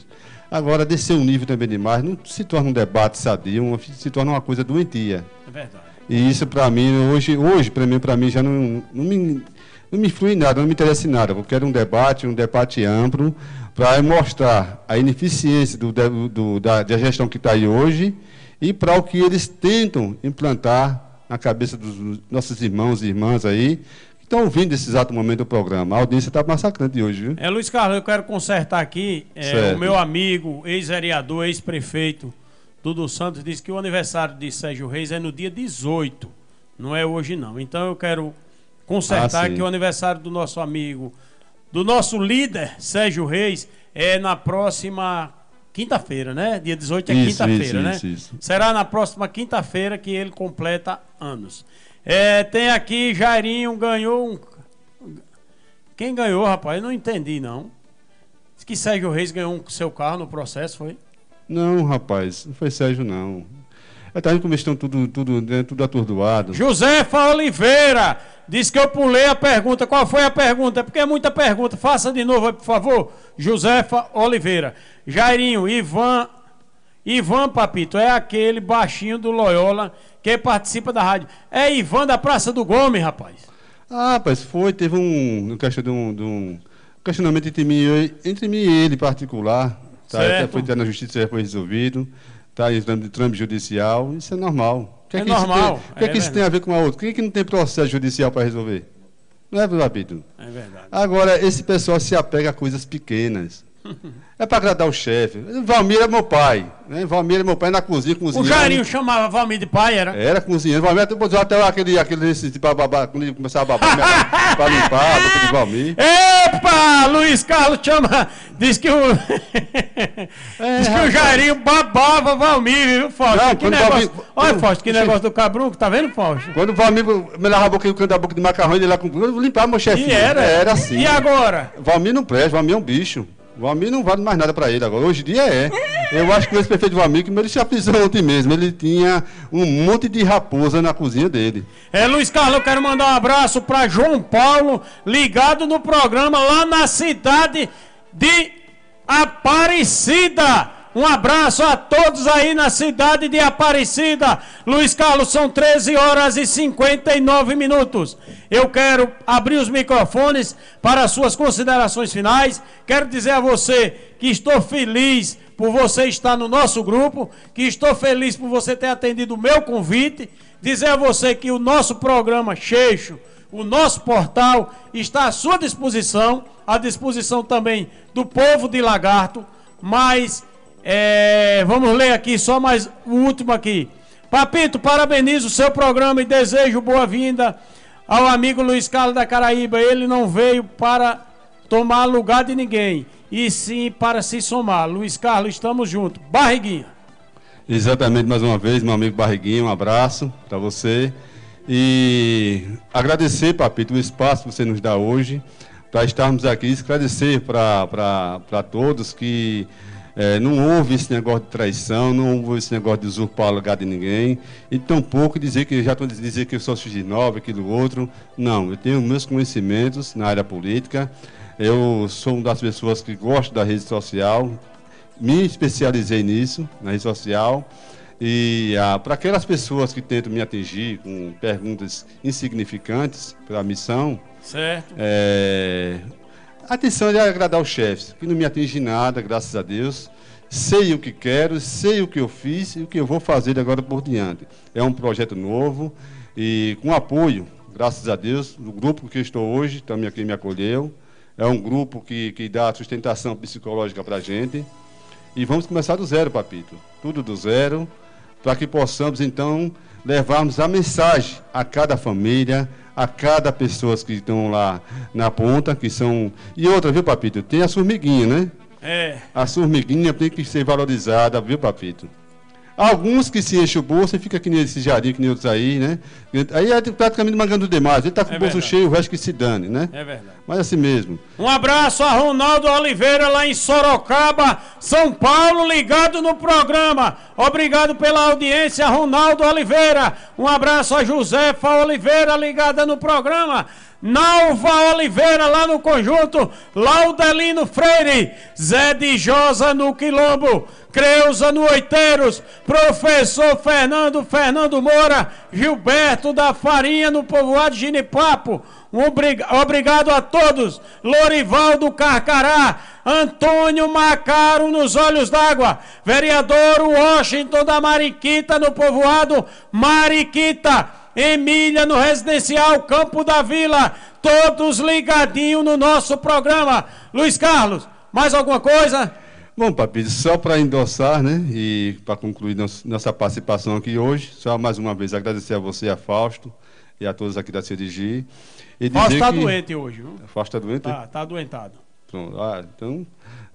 Agora, descer um nível também demais, não se torna um debate sadio, se torna uma coisa doentia. É verdade. E isso para mim hoje, hoje para mim, mim já não, não me não me influi em nada, não me interessa em nada. Eu quero um debate, um debate amplo para mostrar a ineficiência do, do- do- da, da gestão que está aí hoje e para o que eles tentam implantar na cabeça dos nossos irmãos e irmãs aí que estão ouvindo nesse exato momento o programa. A audiência está massacrante hoje, viu? É, Luiz Carlos, eu quero consertar aqui. é, o meu amigo, ex-vereador, ex-prefeito Dudu Santos, disse que o aniversário de Sérgio Reis é no dia 18. Não é hoje, não. Então eu quero consertar Ah, que o aniversário do nosso amigo, do nosso líder, Sérgio Reis, é na próxima quinta-feira, né? Dia 18 é quinta-feira, né? isso, isso. Será na próxima quinta-feira que ele completa anos. É, tem aqui, Jairinho ganhou um. Quem ganhou, rapaz? Eu não entendi, não. Diz que Sérgio Reis ganhou um seu carro no processo, foi? Não, rapaz, não foi Sérgio, não. É, tá vendo como estão tudo, tudo, né, tudo atordoado. Josefa Oliveira diz que eu pulei a pergunta. Qual foi a pergunta? É porque é muita pergunta. Faça de novo, por favor. Josefa Oliveira. Jairinho, Ivan. Ivan Papito é aquele baixinho do Loyola que participa da rádio. É Ivan da Praça do Gomes, rapaz. Ah, rapaz, foi, teve um, um, de um, de um questionamento entre mim, e eu- entre mim e ele em particular. Tá, até foi até na justiça, já foi resolvido. Está em trâmite judicial. Isso é normal. O que É que isso normal, tem- O que é, é que isso tem a ver com a outra? Por que, que não tem processo judicial para resolver? Não é, Papito? É verdade. Agora, esse pessoal se apega a coisas pequenas. É para agradar o chefe. Valmir é meu pai. Né? Valmir é meu pai na cozinha, O cozinhando. Jairinho chamava Valmir de pai, era? Era cozinhando. Valmir até até aquele, aquele de bababá, quando ele começava a babar, para limpar, de Valmir. Epa! Luiz Carlos chama. Diz que o. diz que o Jairinho babava Valmir, viu, Fausto? Não, que negócio. Valmir- Olha, Fausto, que negócio do cabrunco, tá vendo, Fausto? Quando o Valmir me lavava a boca, o canto da boca de macarrão, ele lá com. Eu limpava meu chefinho. E era? Era assim. E agora? Valmir não presta, Valmir é um bicho. Valmir não vale mais nada para ele agora. Hoje em dia é. Eu acho que esse prefeito Valmir, que ele já pisou ontem mesmo, ele tinha um monte de raposa na cozinha dele. É, Luiz Carlos, eu quero mandar um abraço pra João Paulo, ligado no programa lá na cidade de Aparecida. Um abraço a todos aí na cidade de Aparecida. Luiz Carlos, são 13 horas e 59 minutos. Eu quero abrir os microfones para suas considerações finais. Quero dizer a você que estou feliz por você estar no nosso grupo, que estou feliz por você ter atendido o meu convite. Dizer a você que o nosso programa Cheixo, o nosso portal está à sua disposição, à disposição também do povo de Lagarto, mas é, vamos ler aqui só mais o último aqui. Papito, parabenizo o seu programa e desejo boa-vinda ao amigo Luiz Carlos da Caraíba. Ele não veio para tomar lugar de ninguém, e sim para se somar. Luiz Carlos, estamos juntos. Barriguinha. Exatamente, mais uma vez, meu amigo Barriguinha, um abraço para você. E agradecer, Papito, o espaço que você nos dá hoje para estarmos aqui. Esclarecer para todos que é, não houve esse negócio de traição, não houve esse negócio de usurpar o lugar de ninguém, e tampouco dizer que já estou dizer que eu sou de nova, aquilo outro. Não, eu tenho meus conhecimentos na área política, eu sou uma das pessoas que gosto da rede social, me especializei nisso, na rede social. E ah, para aquelas pessoas que tentam me atingir com perguntas insignificantes pela missão, certo. É, a atenção é agradar os chefes, que não me atinge nada, graças a Deus. Sei o que quero, sei o que eu fiz e o que eu vou fazer agora por diante. É um projeto novo e com apoio, graças a Deus, do grupo que estou hoje, também aqui me acolheu. É um grupo que, que dá sustentação psicológica para a gente. E vamos começar do zero, Papito. Tudo do zero, para que possamos, então, levarmos a mensagem a cada família, a cada pessoa que estão lá na ponta, que são. E outra, viu, Papito? Tem a formiguinha, né? É. A formiguinha tem que ser valorizada, viu, Papito? Alguns que se enchem o bolso e fica que nem esse jardim, que nem outros aí, né? Aí é praticamente mangando demais. Ele tá com é o bolso verdade. cheio, o resto que se dane, né? É verdade. Mas assim mesmo. Um abraço a Ronaldo Oliveira lá em Sorocaba, São Paulo, ligado no programa. Obrigado pela audiência, Ronaldo Oliveira. Um abraço a Josefa Oliveira, ligada no programa. Nalva Oliveira lá no conjunto, Laudelino Freire, Zé de Josa no Quilombo, Creuza no Oiteiros, Professor Fernando Fernando Moura, Gilberto da Farinha no povoado Ginipapo. Um obrigado a todos. Lorivaldo Carcará, Antônio Macaro nos Olhos d'Água, vereador Washington da Mariquita no povoado Mariquita. Emília no Residencial Campo da Vila, todos ligadinhos no nosso programa. Luiz Carlos, mais alguma coisa? Bom, Papito, só para endossar, né, e para concluir nossa participação aqui hoje, só mais uma vez agradecer a você, a Fausto, e a todos aqui da CDG. Fausto está doente hoje, viu? Fausto está doente? Está tá adoentado. Pronto, ah, então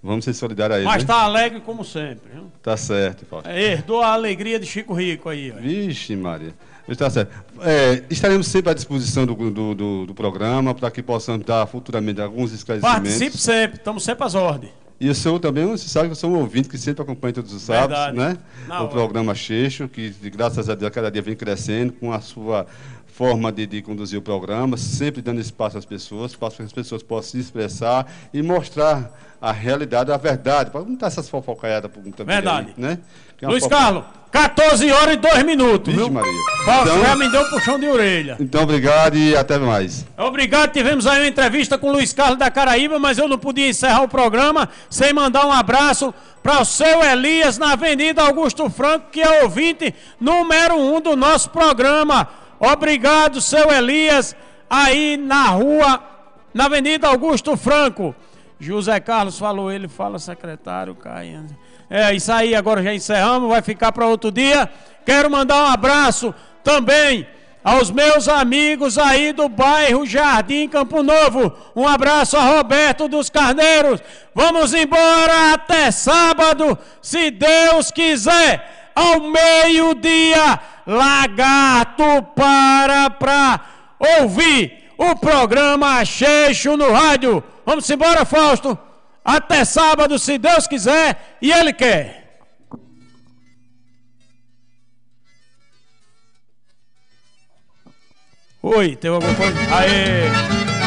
vamos ser solidários a ele. Mas está né? alegre como sempre, viu? Tá certo, Fausto. É, herdou a alegria de Chico Rico aí. Ó. Vixe, Maria. Está certo. É, estaremos sempre à disposição do, do, do, do programa para que possamos dar futuramente alguns esclarecimentos. Participe sempre, estamos sempre às ordens. E eu sou também, você sabe que eu sou um ouvinte que sempre acompanha todos os sábados, Verdade. né? Na o hora. programa Cheixo, que graças a Deus cada dia vem crescendo com a sua forma de, de, conduzir o programa, sempre dando espaço às pessoas, espaço para que as pessoas possam se expressar e mostrar a realidade, a verdade, para não estar essas fofocaiadas por muita Verdade. Aí, né? Luiz. Carlos, 14 horas e 2 minutos. Vixe, viu? Maria. Então, já me deu um puxão de orelha. Então, obrigado e até mais. Obrigado. Tivemos aí uma entrevista com o Luiz Carlos da Caraíba, mas eu não podia encerrar o programa sem mandar um abraço para o seu Elias na Avenida Augusto Franco, que é ouvinte número um do nosso programa. Obrigado, seu Elias, aí na rua, na Avenida Augusto Franco. José Carlos falou, ele fala secretário, Caio. É isso aí, agora já encerramos, vai ficar para outro dia. Quero mandar um abraço também aos meus amigos aí do bairro Jardim Campo Novo. Um abraço a Roberto dos Carneiros. Vamos embora até sábado, se Deus quiser. Ao meio-dia, Lagarto para para ouvir o programa Cheixo no rádio. Vamos embora, Fausto. Até sábado, se Deus quiser e Ele quer. Oi, tem alguma coisa? Aê!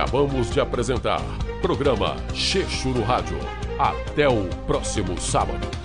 Acabamos de apresentar programa Checho no Rádio. Até o próximo sábado.